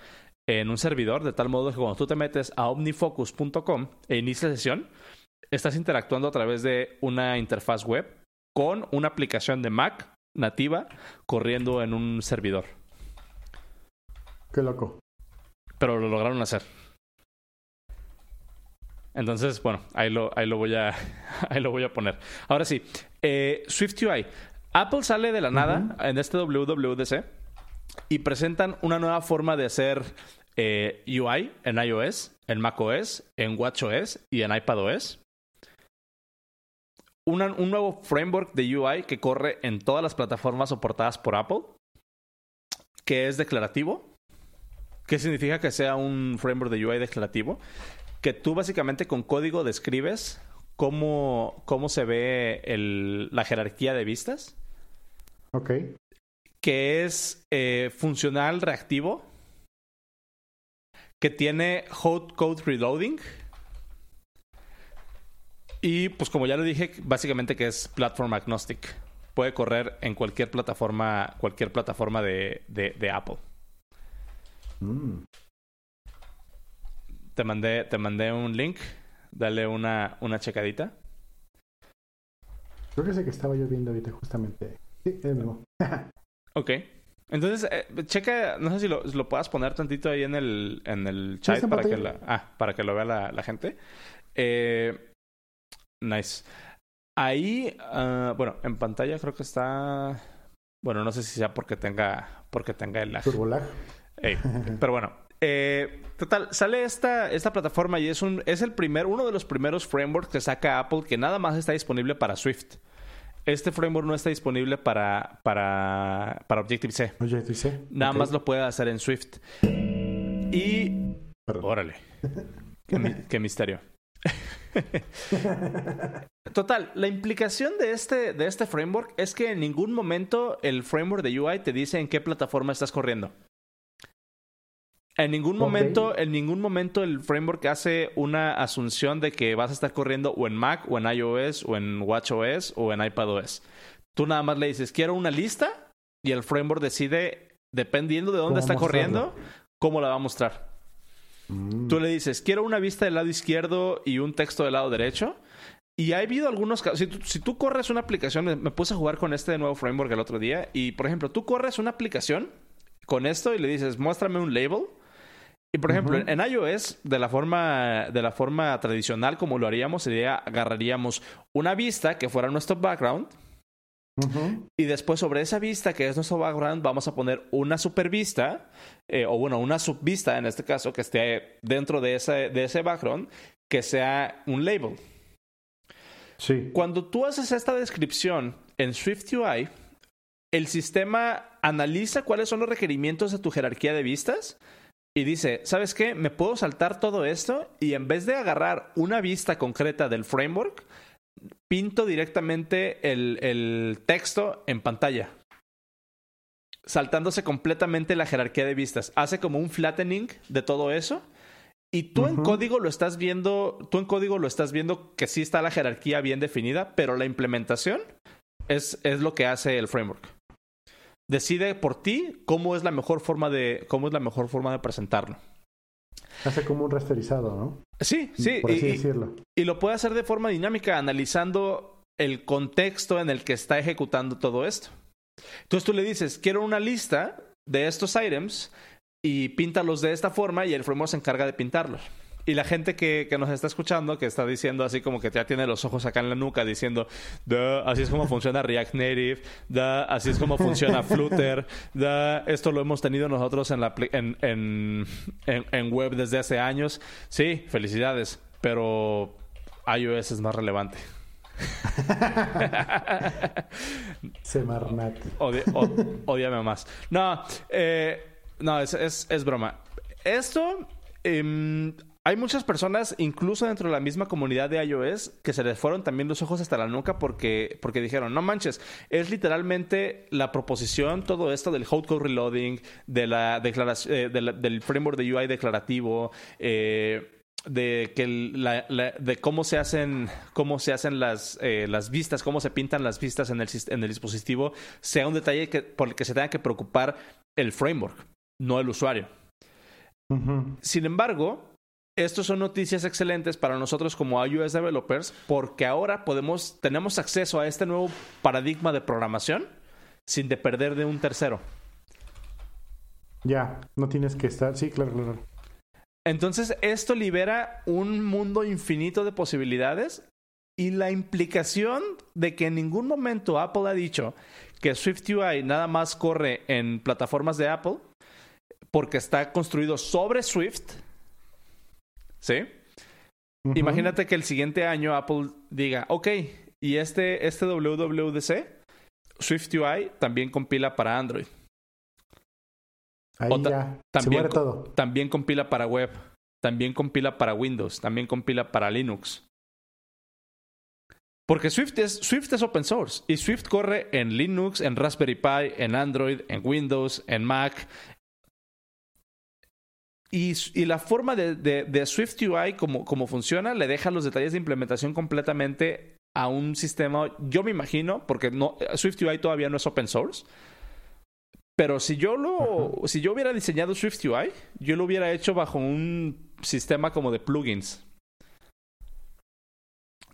en un servidor, de tal modo que cuando tú te metes a omnifocus.com e inicias sesión, estás interactuando a través de una interfaz web con una aplicación de Mac nativa corriendo en un servidor. Qué loco. Pero lo lograron hacer. Entonces, bueno, ahí lo, ahí lo, voy, a, ahí lo voy a poner. Ahora sí, eh, SwiftUI. Apple sale de la nada en este WWDC y presentan una nueva forma de hacer eh, UI en iOS, en macOS, en WatchOS y en iPadOS un nuevo framework de UI que corre en todas las plataformas soportadas por Apple, que es declarativo. ¿Qué significa que sea un framework de UI declarativo? Que tú básicamente con código describes cómo, cómo se ve la jerarquía de vistas. Ok. Que es eh, funcional reactivo. Que tiene hot code reloading y pues como ya lo dije, básicamente que es platform agnostic. Puede correr en cualquier plataforma, cualquier plataforma de, de, Apple. Mm. Te mandé, te mandé un link. Dale una, una checadita. Creo que sé que estaba yo viendo ahorita justamente. Sí, es mismo. ok. Entonces, eh, checa, no sé si lo, lo, puedas poner tantito ahí en el, en el chat para que, la, ah, para que lo vea la, la gente. Eh, Nice. Ahí, uh, bueno, en pantalla creo que está. Bueno, no sé si sea porque tenga, porque tenga el lag. lag. pero bueno, eh, total, sale esta, esta plataforma y es un, es el primer, uno de los primeros frameworks que saca Apple que nada más está disponible para Swift. Este framework no está disponible para, para, para Objective-C. Objective-C. Nada más lo puede hacer en Swift. Y. Órale. qué misterio. Total, la implicación de este, de este framework es que en ningún momento el framework de UI te dice en qué plataforma estás corriendo. En ningún momento, en ningún momento el framework hace una asunción de que vas a estar corriendo o en Mac, o en iOS, o en WatchOS, o en iPadOS. Tú nada más le dices, quiero una lista, y el framework decide, dependiendo de dónde está corriendo, cómo la va a mostrar. Mm. Tú le dices, quiero una vista del lado izquierdo y un texto del lado derecho. Y ha habido algunos casos. Si tú, corres una aplicación, me, puse a jugar con este nuevo framework el otro día. Y por ejemplo, tú corres una aplicación con esto y le dices, muéstrame un label. Y por ejemplo, en iOS, de la forma, de la forma tradicional, como lo haríamos, sería agarraríamos una vista que fuera nuestro background y después sobre esa vista, que es nuestro background, vamos a poner una supervista, eh, o bueno, una subvista en este caso, que esté dentro de ese, de ese background, que sea un label. Sí. Cuando tú haces esta descripción en SwiftUI, el sistema analiza cuáles son los requerimientos de tu jerarquía de vistas y dice, ¿sabes qué? Me puedo saltar todo esto y en vez de agarrar una vista concreta del framework, pinto directamente el, texto en pantalla. Saltándose completamente la jerarquía de vistas. Hace como un flattening de todo eso. Y tú en código lo estás viendo, tú en código lo estás viendo que sí está la jerarquía bien definida, pero la implementación es, es lo que hace el framework. Decide por ti cómo es la mejor forma de, cómo es la mejor forma de presentarlo. Hace como un rasterizado, ¿no? Sí, sí. Por así y, decirlo. Y lo puede hacer de forma dinámica, analizando el contexto en el que está ejecutando todo esto. Entonces tú le dices, quiero una lista de estos items y píntalos de esta forma y el framework se encarga de pintarlos. Y la gente que, que, nos está escuchando, que está diciendo así como que ya tiene los ojos acá en la nuca, diciendo, así es como funciona React Native, así es como funciona Flutter, esto lo hemos tenido nosotros en, la, en, en, en, web desde hace años. Sí, felicidades, pero iOS es más relevante. Semarnat. odiame más. No, eh, no, es, es, es, broma. Esto eh, hay muchas personas, incluso dentro de la misma comunidad de iOS, que se les fueron también los ojos hasta la nuca porque, porque dijeron, no manches, es literalmente la proposición, todo esto del code reloading, de la declaración, eh, del framework de UI declarativo, eh, de que de cómo se hacen cómo se hacen las, eh, las vistas, cómo se pintan las vistas en el, en el dispositivo, sea un detalle que, por el que se tenga que preocupar el framework, no el usuario. Sin embargo, estos son noticias excelentes para nosotros como iOS developers porque ahora podemos, tenemos acceso a este nuevo paradigma de programación sin depender de un tercero. Ya, no tienes que estar, sí, claro, claro. Entonces, esto libera un mundo infinito de posibilidades y la implicación de que en ningún momento Apple ha dicho que SwiftUI nada más corre en plataformas de Apple porque está construido sobre Swift ¿Sí? Imagínate que el siguiente año Apple diga, ok, y este, este WWDC, SwiftUI también compila para Android. Ahí ya, también, todo. También compila para web, también compila para Windows, también compila para Linux. Porque Swift es, Swift es open source y Swift corre en Linux, en Raspberry Pi, en Android, en Windows, en Mac, y, la forma de, de, Swift UI, como, como funciona, le deja los detalles de implementación completamente a un sistema. Yo me imagino, porque no, Swift UI todavía no es open source. Pero si yo lo, si yo hubiera diseñado Swift UI, yo lo hubiera hecho bajo un sistema como de plugins.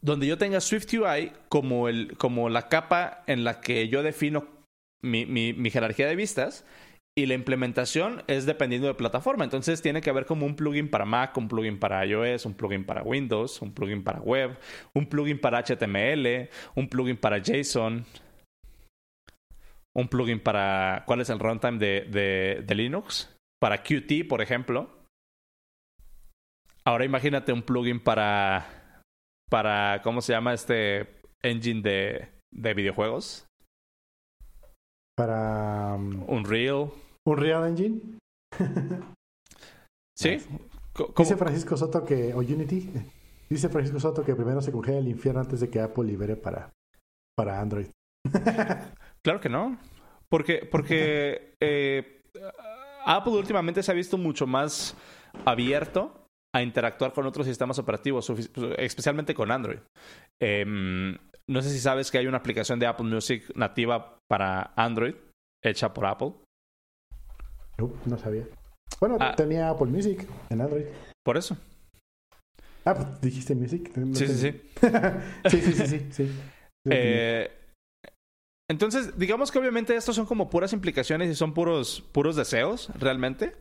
Donde yo tenga Swift UI como, el, como la capa en la que yo defino mi, mi, mi jerarquía de vistas y la implementación es dependiendo de plataforma. Entonces tiene que haber como un plugin para Mac, un plugin para iOS, un plugin para Windows, un plugin para web, un plugin para HTML, un plugin para JSON, un plugin para... ¿Cuál es el runtime de, de, Linux? Para Qt, por ejemplo. Ahora imagínate un plugin para... para ¿Cómo se llama este engine de, de videojuegos? Para... Um, Unreal. ¿Un Real Engine? sí. Dice Francisco Soto que, o Unity, dice Francisco Soto que primero se congela el infierno antes de que Apple libere para, para Android. claro que no. Porque, porque eh, Apple últimamente se ha visto mucho más abierto a interactuar con otros sistemas operativos, especialmente con Android. Em, no sé si sabes que hay una aplicación de Apple Music nativa para Android, hecha por Apple. No, sabía. Bueno, ah. tenía Apple Music en Android. Por eso. Ah, pues dijiste Music. sí, sí, sí. sí, sí, sí, sí, eh, entonces, digamos que obviamente estos son como puras implicaciones y son puros, puros deseos, realmente.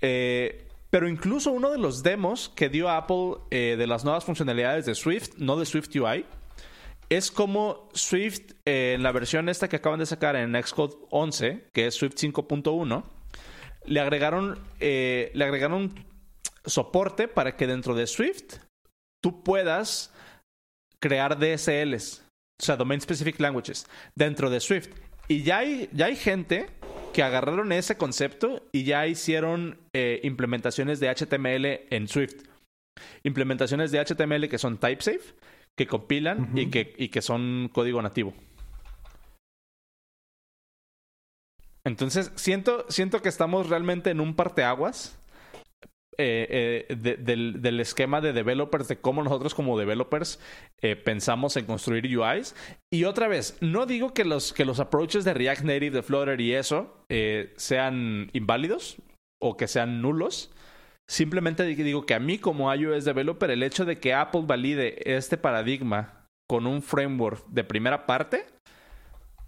Eh, pero incluso uno de los demos que dio Apple eh, de las nuevas funcionalidades de Swift, no de Swift UI, es como Swift eh, en la versión esta que acaban de sacar en Xcode 11, que es Swift 5.1, le agregaron, eh, le agregaron soporte para que dentro de Swift tú puedas crear DSLs, o sea, Domain Specific Languages, dentro de Swift. Y ya hay, ya hay gente que agarraron ese concepto y ya hicieron eh, implementaciones de HTML en Swift. Implementaciones de HTML que son type-safe que compilan y, que, y que son código nativo. Entonces, siento, siento que estamos realmente en un parteaguas eh, eh, del, del, esquema de developers, de cómo nosotros como developers eh, pensamos en construir UIs. Y otra vez, no digo que los, que los approaches de React Native, de Flutter y eso sean inválidos o que sean nulos. Simplemente digo que a mí como iOS developer el hecho de que Apple valide este paradigma con un framework de primera parte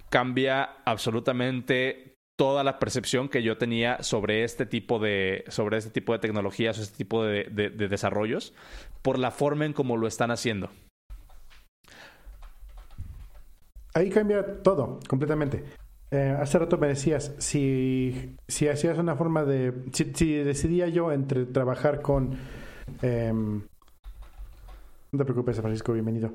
cambia absolutamente toda la percepción que yo tenía sobre este tipo de, sobre este tipo de tecnologías o este tipo de, de desarrollos por la forma en cómo lo están haciendo. Ahí cambia todo, completamente. Eh, hace rato me decías, si, si hacías una forma de... Si, decidía yo entre trabajar con... Em, no te preocupes, Francisco, bienvenido.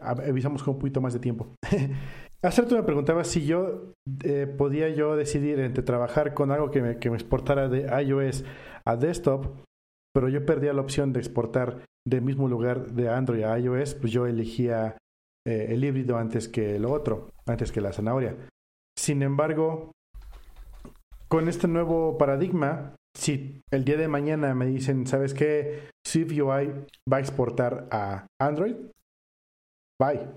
avisamos con un poquito más de tiempo. hace rato me preguntaba si yo eh, podía yo decidir entre trabajar con algo que que me exportara de iOS a desktop, pero yo perdía la opción de exportar del mismo lugar de Android a iOS, pues yo elegía eh, el híbrido antes que lo otro, antes que la zanahoria. Sin embargo, con este nuevo paradigma, si el día de mañana me dicen, ¿sabes qué? SwiftUI va a exportar a Android, bye.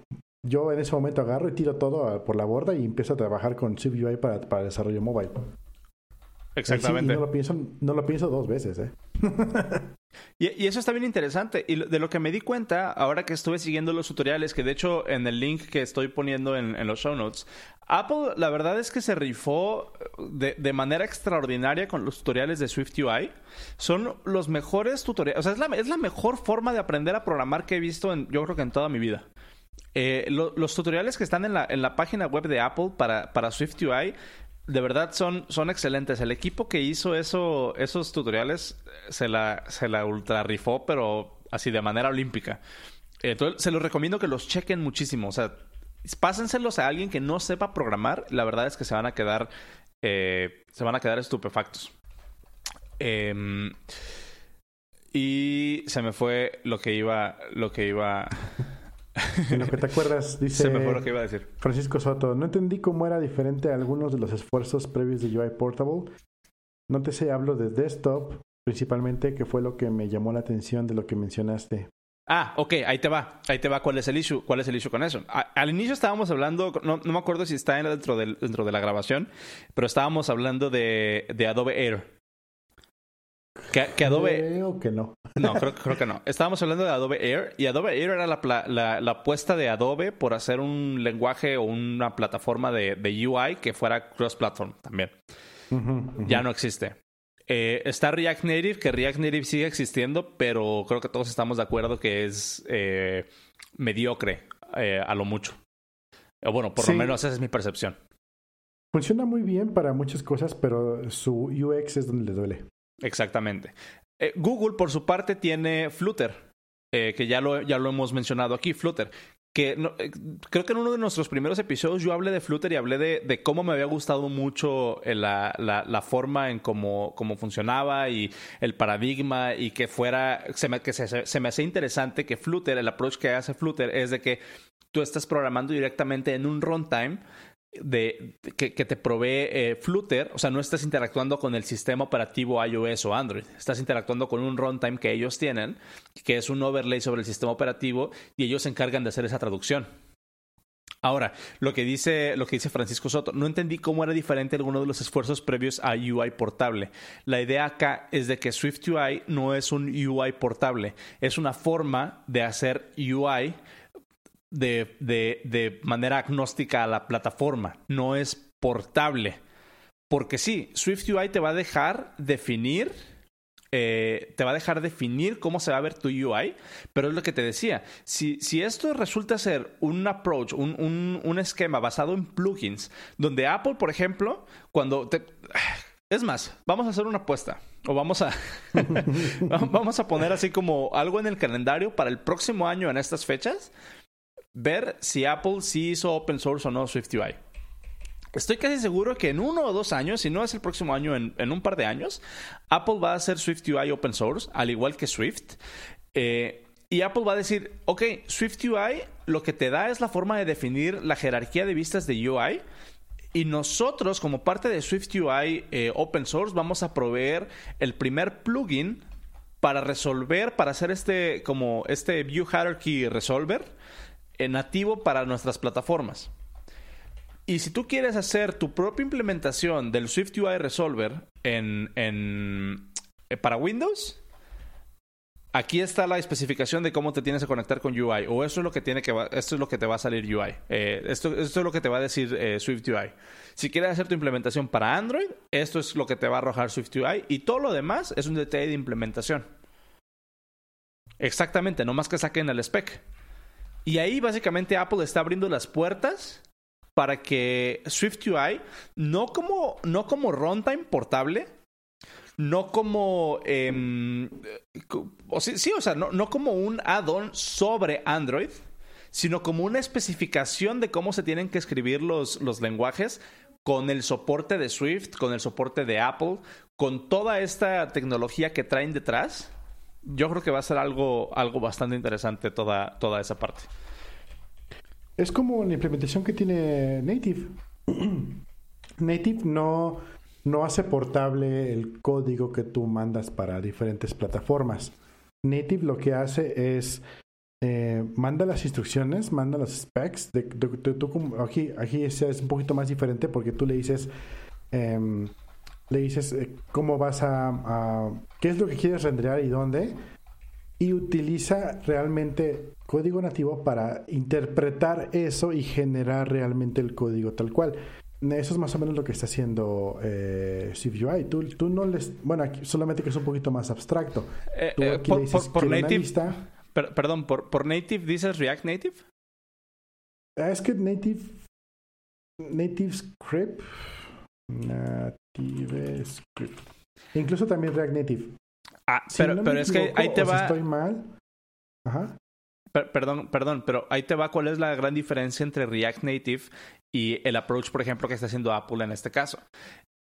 Yo en ese momento agarro y tiro todo por la borda y empiezo a trabajar con SwiftUI para, para desarrollo mobile. Exactamente. no lo pienso, no lo pienso dos veces, ¿eh? y, eso está bien interesante. Y de lo que me di cuenta, ahora que estuve siguiendo los tutoriales, que de hecho en el link que estoy poniendo en, los show notes, Apple la verdad es que se rifó de, manera extraordinaria con los tutoriales de SwiftUI. Son los mejores tutoriales. O sea, es la, es la mejor forma de aprender a programar que he visto en, yo creo que en toda mi vida. Eh, los tutoriales que están en la, en la página web de Apple para, para SwiftUI de verdad son, son excelentes. El equipo que hizo eso, esos tutoriales eh, se la, se la ultra rifó, pero así de manera olímpica. Entonces, se los recomiendo que los chequen muchísimo. O sea, pásenselos a alguien que no sepa programar. La verdad es que se van a quedar, eh, se van a quedar estupefactos. Em, y se me fue lo que iba, lo que iba En lo que te acuerdas, dice Se me fue lo que iba a decir. Francisco Soto. No entendí cómo era diferente a algunos de los esfuerzos previos de UI Portable. No te sé, hablo de desktop, principalmente, que fue lo que me llamó la atención de lo que mencionaste. Ah, ok, ahí te va. Ahí te va cuál es el issue. ¿Cuál es el issue con eso? al inicio estábamos hablando, no, me acuerdo si está dentro, del, dentro de la grabación, pero estábamos hablando de, de Adobe Air. Que, Adobe. Creo que no. No, creo, creo, que no. Estábamos hablando de Adobe Air y Adobe Air era la, la, apuesta de Adobe por hacer un lenguaje o una plataforma de, de UI que fuera cross-platform también. Ya no existe. Eh, está React Native, que React Native sigue existiendo, pero creo que todos estamos de acuerdo que es eh, mediocre eh, a lo mucho. O bueno, por lo menos esa es mi percepción. Funciona muy bien para muchas cosas, pero su UX es donde le duele. Exactamente. Eh, Google, por su parte, tiene Flutter, eh, que ya lo, ya lo hemos mencionado aquí, Flutter. Que eh, creo que en uno de nuestros primeros episodios yo hablé de Flutter y hablé de, cómo me había gustado mucho la, la, forma en cómo, cómo, funcionaba y el paradigma y que fuera, se me, que se, se me hacía interesante que Flutter, el approach que hace Flutter es de que tú estás programando directamente en un runtime de, que, te provee eh, Flutter, o sea, no estás interactuando con el sistema operativo iOS o Android, estás interactuando con un runtime que ellos tienen, que es un overlay sobre el sistema operativo y ellos se encargan de hacer esa traducción. Ahora, lo que dice, lo que dice Francisco Soto, no entendí cómo era diferente alguno de los esfuerzos previos a UI portable. La idea acá es de que SwiftUI no es un UI portable, es una forma de hacer UI de, de, de manera agnóstica a la plataforma, no es portable. Porque sí, SwiftUI te va a dejar definir, eh, te va a dejar definir cómo se va a ver tu UI, pero es lo que te decía, si, si esto resulta ser un approach, un, un, un, esquema basado en plugins, donde Apple, por ejemplo, cuando te... Es más, vamos a hacer una apuesta. O vamos a. vamos a poner así como algo en el calendario para el próximo año en estas fechas ver si Apple sí hizo open source o no SwiftUI. Estoy casi seguro que en uno o dos años, si no es el próximo año, en, un par de años, Apple va a hacer SwiftUI open source, al igual que Swift. Eh, y Apple va a decir, ok, SwiftUI lo que te da es la forma de definir la jerarquía de vistas de UI. Y nosotros, como parte de SwiftUI eh, Open Source, vamos a proveer el primer plugin para resolver, para hacer este, como este View Hierarchy Resolver nativo para nuestras plataformas. Y si tú quieres hacer tu propia implementación del SwiftUI Resolver en, en, eh, para Windows, aquí está la especificación de cómo te tienes que conectar con UI, o eso es lo que tiene que esto es lo que te va a salir UI. Eh, esto, esto, es lo que te va a decir eh, Swift UI. Si quieres hacer tu implementación para Android, esto es lo que te va a arrojar Swift UI, y todo lo demás es un detalle de implementación. Exactamente, no más que saquen el spec. Y ahí básicamente Apple está abriendo las puertas para que Swift UI, no como, no como runtime portable, no como. Em, o sí, o sea, no, no como un add-on sobre Android, sino como una especificación de cómo se tienen que escribir los, los lenguajes con el soporte de Swift, con el soporte de Apple, con toda esta tecnología que traen detrás. Yo creo que va a ser algo, algo bastante interesante toda, toda esa parte. Es como la implementación que tiene Native. Native no no hace portable el código que tú mandas para diferentes plataformas. Native lo que hace es eh, manda las instrucciones, manda los specs. Aquí, aquí es, un poquito más diferente porque tú le dices, em, le dices eh, cómo vas a, qué es lo que quieres renderar y dónde. Y utiliza realmente código nativo para interpretar eso y generar realmente el código tal cual. Eso es más o menos lo que está haciendo eh, SwiftUI. Tú, tú no les. Bueno, aquí solamente que es un poquito más abstracto. Eh, eh, por, native. perdón, por, por native dices React Native? Ah, es que Native. Native Script. Native Script. Incluso también React Native. Ah, pero, pero es que ahí te va. Si estoy mal. Ajá. perdón, perdón, pero ahí te va cuál es la gran diferencia entre React Native y el approach, por ejemplo, que está haciendo Apple en este caso.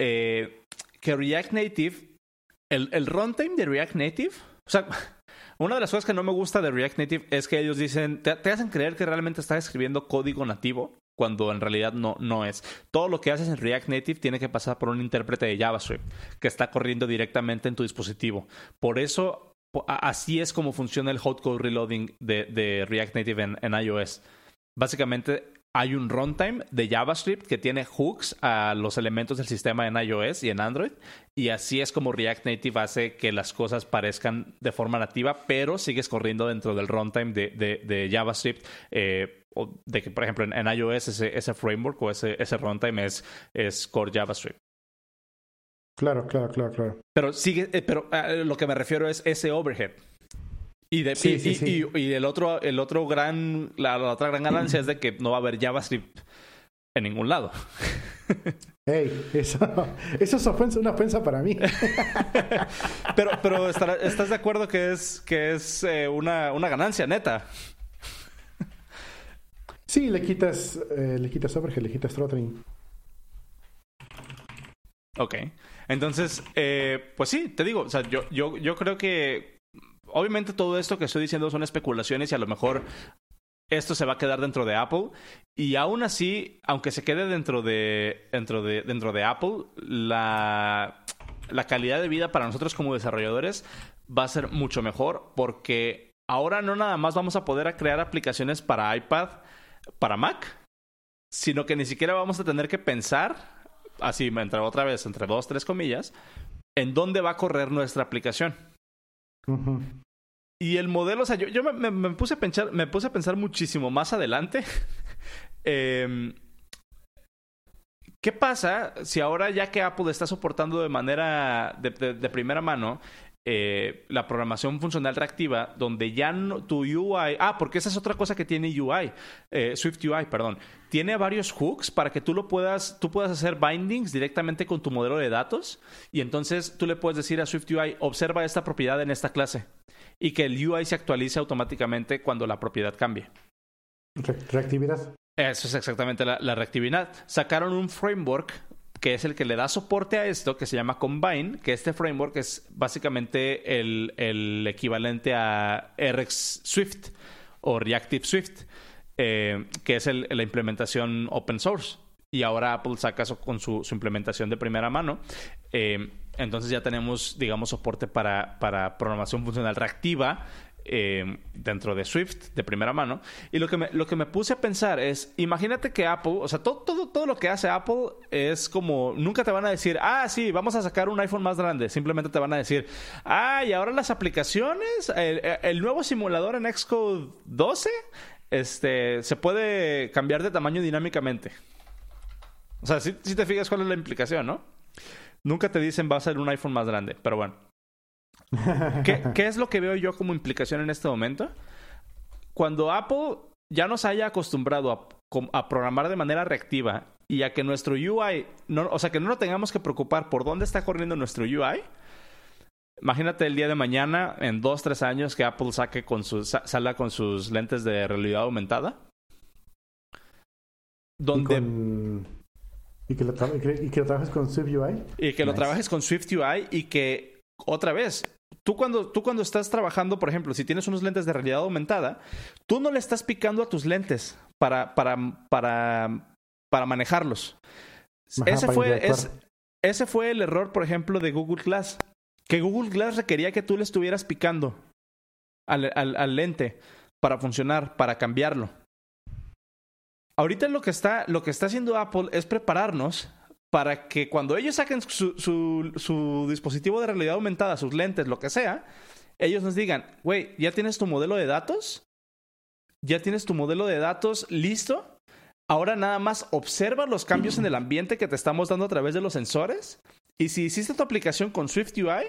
Eh, que React Native, el, el runtime de React Native, o sea, una de las cosas que no me gusta de React Native es que ellos dicen, te, hacen creer que realmente estás escribiendo código nativo cuando en realidad no, no es. Todo lo que haces en React Native tiene que pasar por un intérprete de JavaScript que está corriendo directamente en tu dispositivo. Por eso, así es como funciona el hot code reloading de, React Native en, en iOS. Básicamente, hay un runtime de JavaScript que tiene hooks a los elementos del sistema en iOS y en Android. Y así es como React Native hace que las cosas parezcan de forma nativa, pero sigues corriendo dentro del runtime de, JavaScript. Eh, o de que, por ejemplo, en, iOS ese, framework o ese, ese runtime es, es core JavaScript. Claro, claro, claro, claro. Pero sigue, eh, pero eh, lo que me refiero es ese overhead. Y, de, y, el otro, el otro gran, la, otra gran ganancia es de que no va a haber JavaScript en ningún lado. Hey, eso, eso es ofensa, una ofensa para mí. pero pero ¿estás de acuerdo que es, que es eh, una, una ganancia neta? Sí, le quitas, eh, le quitas overhead, le quitas throttling. Ok. Entonces, eh, pues sí, te digo, o sea, yo, yo, yo creo que obviamente todo esto que estoy diciendo son especulaciones y a lo mejor esto se va a quedar dentro de Apple. Y aún así, aunque se quede dentro de, dentro de, dentro de Apple, la, la calidad de vida para nosotros como desarrolladores va a ser mucho mejor porque ahora no nada más vamos a poder crear aplicaciones para iPad, para Mac, sino que ni siquiera vamos a tener que pensar, así, entre otra vez, entre dos, tres comillas, en dónde va a correr nuestra aplicación. Y el modelo, o sea, yo, yo me, puse a pensar, me puse a pensar muchísimo más adelante. Em, ¿Qué pasa si ahora ya que Apple está soportando de manera de, primera mano eh, la programación funcional reactiva, donde ya no, tu UI, ah, porque esa es otra cosa que tiene UI, eh, Swift UI, perdón, tiene varios hooks para que tú lo puedas, tú puedas hacer bindings directamente con tu modelo de datos y entonces tú le puedes decir a Swift UI, observa esta propiedad en esta clase y que el UI se actualice automáticamente cuando la propiedad cambie. reactividad. Eso es exactamente la, la reactividad. Sacaron un framework que es el que le da soporte a esto, que se llama Combine, que este framework es básicamente el, el equivalente a RX Swift o Reactive Swift, eh, que es la implementación open source. Y ahora Apple saca eso con su, su implementación de primera mano. Eh, entonces ya tenemos, digamos, soporte para, para programación funcional reactiva eh, dentro de Swift de primera mano. Y lo que, me, lo que me puse a pensar es, imagínate que Apple, o sea, todo, todo, todo lo que hace Apple es como, nunca te van a decir, ah, sí, vamos a sacar un iPhone más grande. Simplemente te van a decir, ah, y ahora las aplicaciones, el, nuevo simulador en Xcode 12 este, se puede cambiar de tamaño dinámicamente. O sea, si, te fijas cuál es la implicación, ¿no? Nunca te dicen va a ser un iPhone más grande, pero bueno. ¿Qué, ¿Qué, es lo que veo yo como implicación en este momento? Cuando Apple ya nos haya acostumbrado a, a programar de manera reactiva y a que nuestro UI, no, o sea, que no nos tengamos que preocupar por dónde está corriendo nuestro UI, Imagínate el día de mañana, en dos, tres años, que Apple saque con sus, salga con sus lentes de realidad aumentada. Donde... ¿Y, que lo trabajes con Swift UI. Y que lo trabajes con Swift UI y que, otra vez, tú cuando, tú cuando estás trabajando, por ejemplo, si tienes unos lentes de realidad aumentada, tú no le estás picando a tus lentes para, para, para, para manejarlos. ese, fue, ese fue el error, por ejemplo, de Google Glass que Google Glass requería que tú le estuvieras picando al, al, lente para funcionar, para cambiarlo. Ahorita lo que, está, lo que está haciendo Apple es prepararnos para que cuando ellos saquen su, dispositivo de realidad aumentada, sus lentes, lo que sea, ellos nos digan, güey, ¿ya tienes tu modelo de datos? ¿Ya tienes tu modelo de datos listo? Ahora nada más observa los cambios en el ambiente que te estamos dando a través de los sensores y si hiciste tu aplicación con Swift UI,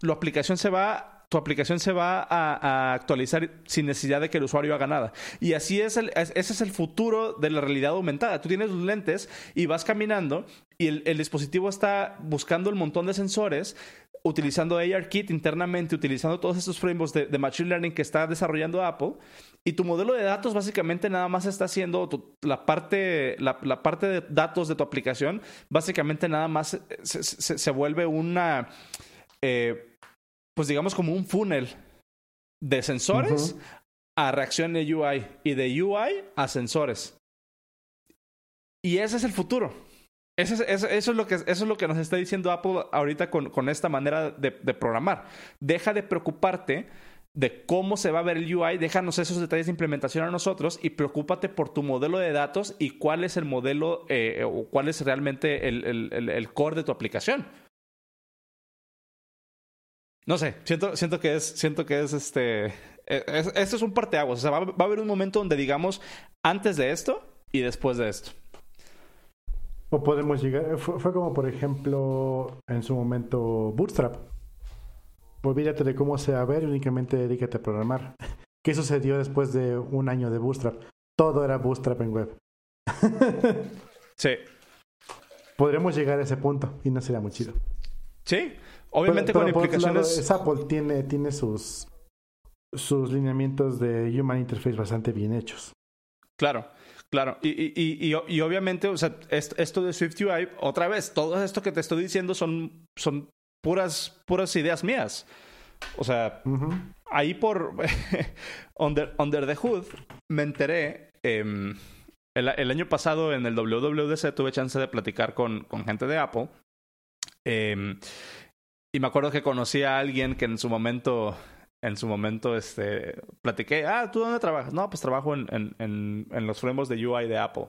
la aplicación se va, tu aplicación se va a, actualizar sin necesidad de que el usuario haga nada. Y así es, el, ese es el futuro de la realidad aumentada. Tú tienes tus lentes y vas caminando y el, dispositivo está buscando el montón de sensores utilizando ARKit internamente, utilizando todos estos frameworks de, de, Machine Learning que está desarrollando Apple, y tu modelo de datos básicamente nada más está haciendo la, parte, la, parte de datos de tu aplicación, básicamente nada más se, vuelve una, eh, pues digamos como un funnel de sensores a reacción de UI y de UI a sensores. Y ese es el futuro. Eso es, lo que, eso es lo que nos está diciendo Apple ahorita con, con esta manera de, de programar. Deja de preocuparte de cómo se va a ver el UI, déjanos esos detalles de implementación a nosotros y preocúpate por tu modelo de datos y cuál es el modelo eh, o cuál es realmente el, core de tu aplicación. No sé, siento, siento que es, siento que es este. E, esto es un parteaguas. O sea, va, va, a haber un momento donde digamos antes de esto y después de esto. O podemos llegar. fue como, por ejemplo, en su momento Bootstrap olvídate de cómo se a ver y únicamente dedícate a programar. ¿Qué sucedió después de un año de Bootstrap? Todo era Bootstrap en web. sí. Podríamos llegar a ese punto y no sería muy chido. Sí, obviamente con implicaciones. Apple tiene, tiene sus, sus lineamientos de Human Interface bastante bien hechos. Claro. Claro, y, y, y, y, obviamente, o sea, esto de SwiftUI, otra vez, todo esto que te estoy diciendo son, son puras, puras ideas mías. O sea, ahí por under, under, the Hood me enteré. Em, el, el, año pasado en el WWDC tuve chance de platicar con, con gente de Apple. Em, y me acuerdo que conocí a alguien que en su momento, en su momento, este, platiqué, ah, ¿tú dónde trabajas? No, pues trabajo en, en, en, los frameworks de UI de Apple,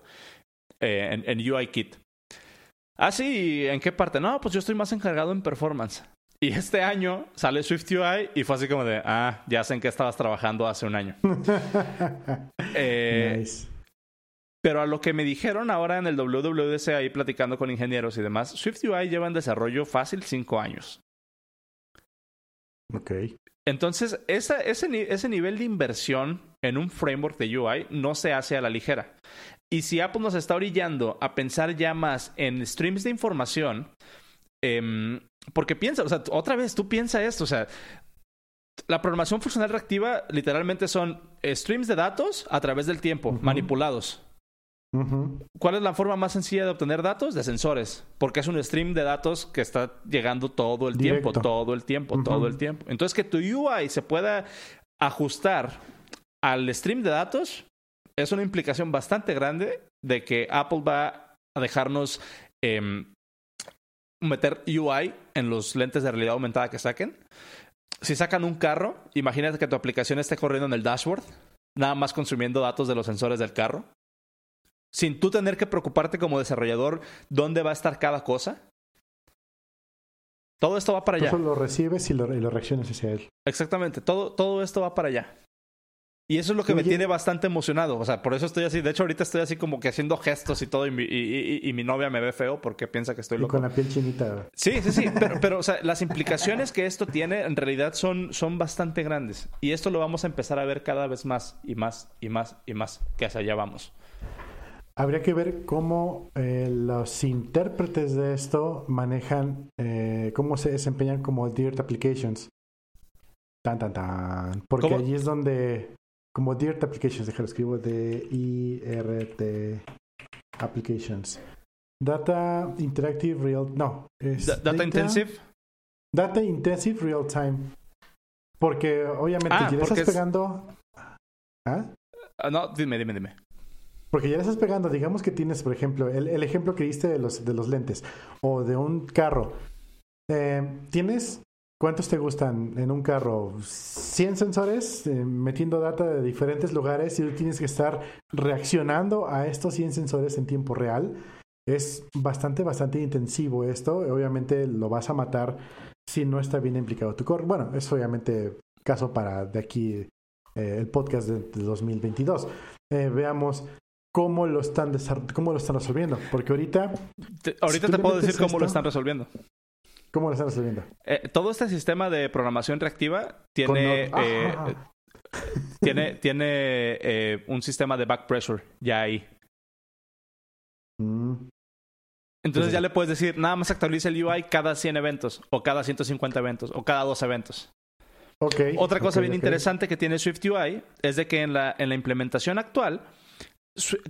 eh, en, en UIKit. Ah, sí, ¿en qué parte? No, pues yo estoy más encargado en performance. Y este año sale SwiftUI y fue así como de, ah, ya sé en qué estabas trabajando hace un año. eh, nice. Pero a lo que me dijeron ahora en el WWDC, ahí platicando con ingenieros y demás, SwiftUI lleva en desarrollo fácil cinco años. Ok. Entonces, ese, ese nivel de inversión en un framework de UI no se hace a la ligera. Y si Apple nos está orillando a pensar ya más en streams de información, em, porque piensa, o sea, otra vez tú piensa esto, o sea, la programación funcional reactiva literalmente son streams de datos a través del tiempo, manipulados. ¿Cuál es la forma más sencilla de obtener datos? De sensores, porque es un stream de datos que está llegando todo el tiempo, todo el tiempo, todo el tiempo. Entonces, que tu UI se pueda ajustar al stream de datos es una implicación bastante grande de que Apple va a dejarnos em, meter UI en los lentes de realidad aumentada que saquen. si sacan un carro, imagínate que tu aplicación esté corriendo en el dashboard, nada más consumiendo datos de los sensores del carro, sin tú tener que preocuparte como desarrollador dónde va a estar cada cosa. Todo esto va para allá. Eso lo recibes y lo, y lo reaccionas hacia él. Exactamente, todo, todo esto va para allá. Y eso es lo que me tiene bastante emocionado. O sea, por eso estoy así. De hecho, ahorita estoy así como que haciendo gestos y todo. Y mi, y, mi novia me ve feo porque piensa que estoy loco. Y con la piel chinita. Sí, sí, sí. Pero, pero o sea, las implicaciones que esto tiene en realidad son, son bastante grandes. Y esto lo vamos a empezar a ver cada vez más y más y más y más. Que hacia allá vamos. Habría que ver cómo eh, los intérpretes de esto manejan, eh, cómo se desempeñan como Dirt Applications. Tan, tan, tan. Porque allí es donde como Dirt Applications, déjalo escribo de IRT Applications. Data Interactive Real. No. data, Intensive. Data Intensive Real Time. Porque obviamente ah, ya le estás pegando. ¿Ah? ¿Ah? No, dime, dime, dime. Porque ya le estás pegando, digamos que tienes, por ejemplo, el, el ejemplo que diste de los, de los lentes o de un carro. Eh, tienes ¿Cuántos te gustan en un carro? 100 sensores eh, metiendo data de diferentes lugares y tú tienes que estar reaccionando a estos 100 sensores en tiempo real. Es bastante, bastante intensivo esto. Obviamente lo vas a matar si no está bien implicado tu core. Bueno, es obviamente caso para de aquí eh, el podcast de, 2022. Eh, veamos cómo lo están cómo lo están resolviendo. Porque ahorita. ahorita te puedo decir cómo lo están resolviendo. ¿Cómo lo están resolviendo? Eh, todo este sistema de programación reactiva tiene, eh, tiene, tiene eh, un sistema de back pressure ya ahí. Mm. Entonces ya le puedes decir, nada más actualiza el UI cada 100 eventos, o cada 150 eventos, o cada dos eventos. Okay, Otra cosa bien interesante que tiene Swift UI es de que en la, en la implementación actual,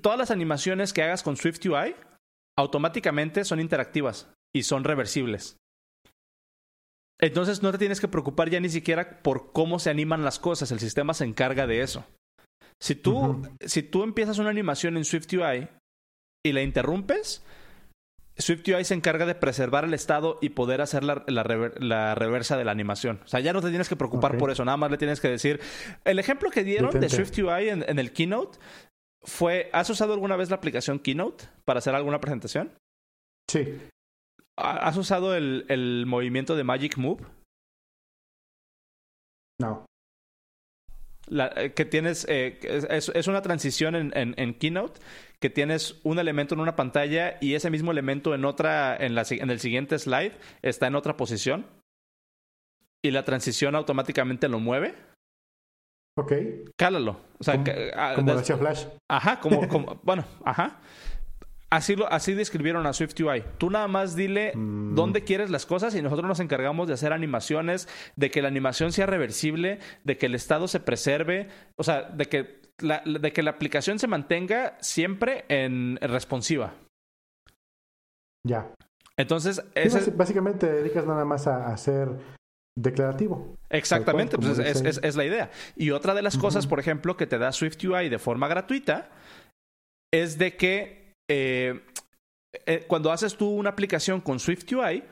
todas las animaciones que hagas con Swift UI automáticamente son interactivas y son reversibles. Entonces no te tienes que preocupar ya ni siquiera por cómo se animan las cosas, el sistema se encarga de eso. Si tú, si tú empiezas una animación en SwiftUI y la interrumpes, SwiftUI se encarga de preservar el estado y poder hacer la, reversa de la animación. O sea, ya no te tienes que preocupar por eso, nada más le tienes que decir. El ejemplo que dieron de SwiftUI en, en el Keynote fue, ¿has usado alguna vez la aplicación Keynote para hacer alguna presentación? Sí. ¿Has usado el, el movimiento de Magic Move? No. La, eh, que tienes, eh, es, es, una transición en, en, en, Keynote, que tienes un elemento en una pantalla y ese mismo elemento en otra, en, la, en el siguiente slide está en otra posición. Y la transición automáticamente lo mueve. Ok. Cálalo. O sea, como, ah, como Flash. Ajá, como, como bueno, ajá. Así, lo, así describieron a SwiftUI. Tú nada más dile mm. dónde quieres las cosas y nosotros nos encargamos de hacer animaciones, de que la animación sea reversible, de que el estado se preserve, o sea, de que la, de que la aplicación se mantenga siempre en, responsiva. Ya. Entonces, básicamente te dedicas nada más a, hacer declarativo. Exactamente, pues es, la idea. Y otra de las cosas, por ejemplo, que te da SwiftUI de forma gratuita es de que eh, eh, cuando haces tú una aplicación con SwiftUI,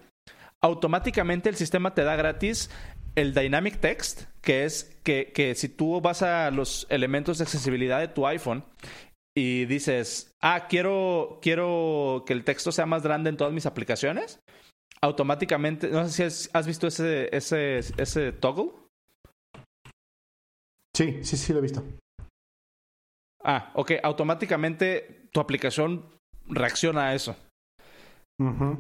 automáticamente el sistema te da gratis el Dynamic Text, que es que, que, si tú vas a los elementos de accesibilidad de tu iPhone y dices, ah, quiero, quiero que el texto sea más grande en todas mis aplicaciones, automáticamente, no sé si has, visto ese, ese, ese toggle. Sí, sí, sí lo he visto. Ah, ok, automáticamente tu aplicación reacciona a eso.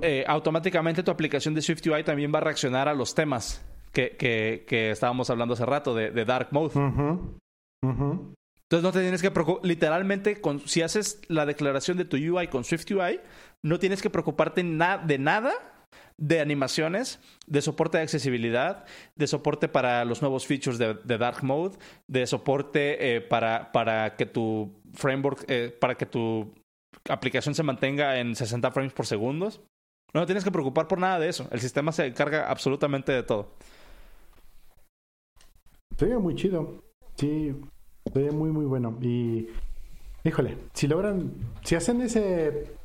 Eh, automáticamente tu aplicación de SwiftUI también va a reaccionar a los temas que, que, que estábamos hablando hace rato de, de Dark Mode. Entonces no te tienes que preocupar, literalmente, con, si haces la declaración de tu UI con SwiftUI, no tienes que preocuparte de nada de animaciones, de soporte de accesibilidad, de soporte para los nuevos features de, Dark Mode, de soporte eh, para, para que tu framework, eh, para que tu aplicación se mantenga en 60 frames por segundo. No tienes que preocupar por nada de eso. El sistema se encarga absolutamente de todo. Se muy chido. Sí, se muy, muy bueno. Y, híjole, si logran, si hacen ese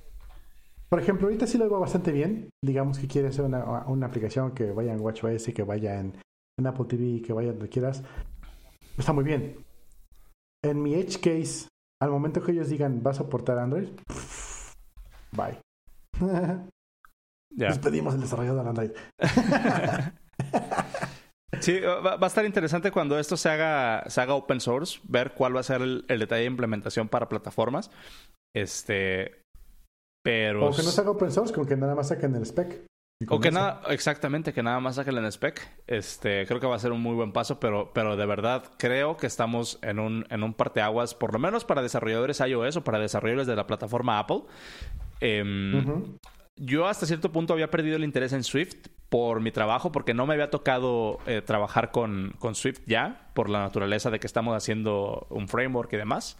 por ejemplo, ahorita sí lo veo bastante bien. Digamos que quiere hacer una, una aplicación que vaya en WatchOS y que vaya en, en Apple TV, que vaya donde quieras, está muy bien. En mi Edge case, al momento que ellos digan va a soportar Android, bye. Ya. Despedimos el desarrollador de Android. Sí, va, a estar interesante cuando esto se haga, se haga open source, ver cuál va a ser el, detalle de implementación para plataformas. Este. Pero. O que no se haga open source, con que nada más saquen el spec. O que nada, exactamente, que nada más saquen el spec. Este, creo que va a ser un muy buen paso, pero, pero de verdad creo que estamos en un, en un parteaguas, por lo menos para desarrolladores iOS o para desarrolladores de la plataforma Apple. Em, yo hasta cierto punto había perdido el interés en Swift por mi trabajo, porque no me había tocado eh, trabajar con, con, Swift ya, por la naturaleza de que estamos haciendo un framework y demás.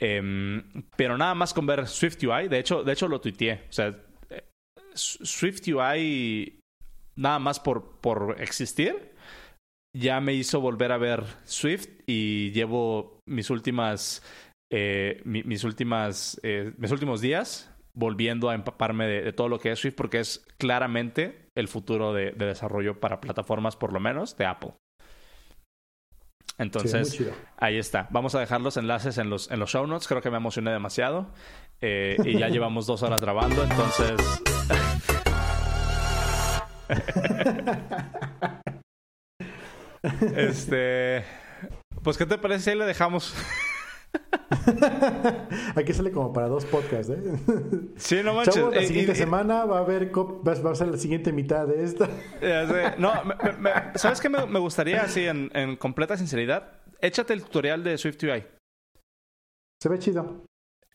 Em, pero nada más con ver Swift UI, de hecho, de hecho lo tuiteé. O sea, Swift UI, nada más por, por existir, ya me hizo volver a ver Swift y llevo mis últimas, eh, mis últimas, eh, mis últimos días volviendo a empaparme de, todo lo que es Swift porque es claramente el futuro de, desarrollo para plataformas, por lo menos, de Apple. Entonces, ahí está. Vamos a dejar los enlaces en los, en los show notes. Creo que me emocioné demasiado. Eh, y ya llevamos dos horas grabando, entonces... este... Pues, ¿qué te parece si ahí le dejamos? Aquí sale como para dos podcasts, ¿eh? Sí, no manches. la siguiente semana va a haber va a ser la siguiente mitad de esta. No, ¿sabes qué me, gustaría así en, completa sinceridad? Échate el tutorial de Swift UI. Se ve chido.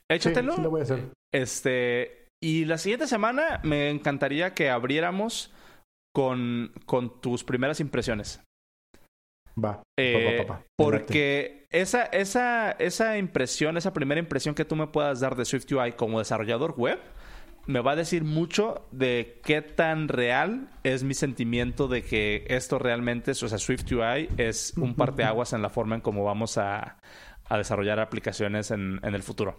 Échatelo. Sí, lo voy a hacer. Este, y la siguiente semana me encantaría que abriéramos con, con tus primeras impresiones. Va. Eh, porque esa, esa, esa impresión, esa primera impresión que tú me puedas dar de Swift UI como desarrollador web, me va a decir mucho de qué tan real es mi sentimiento de que esto realmente, o sea, Swift UI es un parteaguas en la forma en cómo vamos a, a desarrollar aplicaciones en, en, el futuro.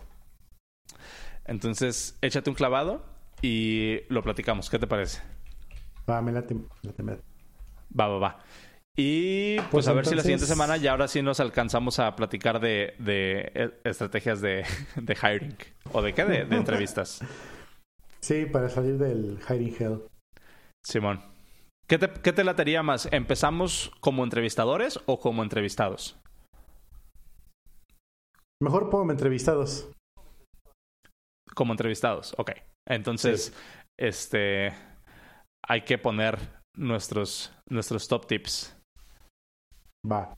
Entonces, échate un clavado y lo platicamos. ¿Qué te parece? Va, me late, Va, va, va. Y pues, pues, a ver si la siguiente semana ya ahora sí nos alcanzamos a platicar de, de eh, estrategias de, de, hiring. ¿O de qué? De, entrevistas. Sí, para salir del hiring hell. Simón. ¿Qué te, ¿Qué te latería más? ¿Empezamos como entrevistadores o como entrevistados? Mejor como entrevistados. Como entrevistados, ok. Entonces, este hay que poner nuestros, nuestros top tips. Va.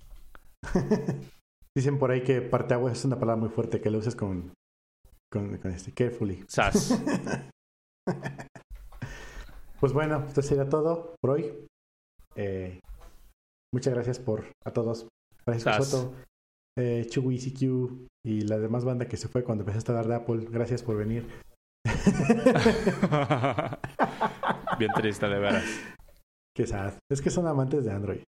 Dicen por ahí que parteaguas es una palabra muy fuerte que lo uses con, con, este carefully. Sas. pues bueno, esto sería todo por hoy. Eh, muchas gracias por a todos. Francisco Soto, eh, Chewy CQ y la demás banda que se fue cuando empezaste a hablar de Apple. Gracias por venir. Bien triste, de veras. Qué sad. Es que son amantes de Android.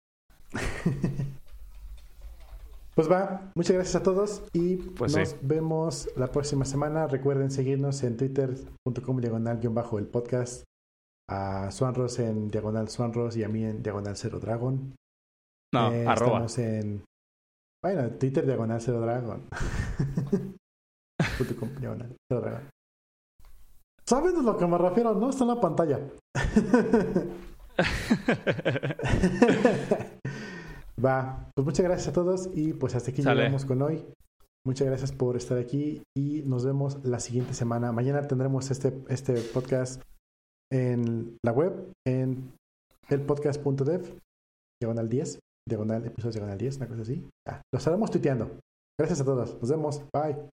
pues va, muchas gracias a todos y pues nos vemos la próxima semana. Recuerden seguirnos en twitter.com diagonal bajo el podcast, a Swanros en diagonal Swanros y a mí en diagonal Cero Dragon. No, eh, arroba. Estamos en, bueno, Twitter diagonal Cero Dragon. diagonal Cero Dragon. ¿Saben de lo que me refiero? No está en la pantalla. Va, pues muchas gracias a todos y pues hasta aquí llegamos con hoy. Muchas gracias por estar aquí y nos vemos la siguiente semana. Mañana tendremos este, este podcast en la web, en elpodcast.dev, diagonal 10, diagonal, episodios diagonal 10, una cosa así. Ah, los estaremos tuiteando. Gracias a todos. Nos vemos. Bye.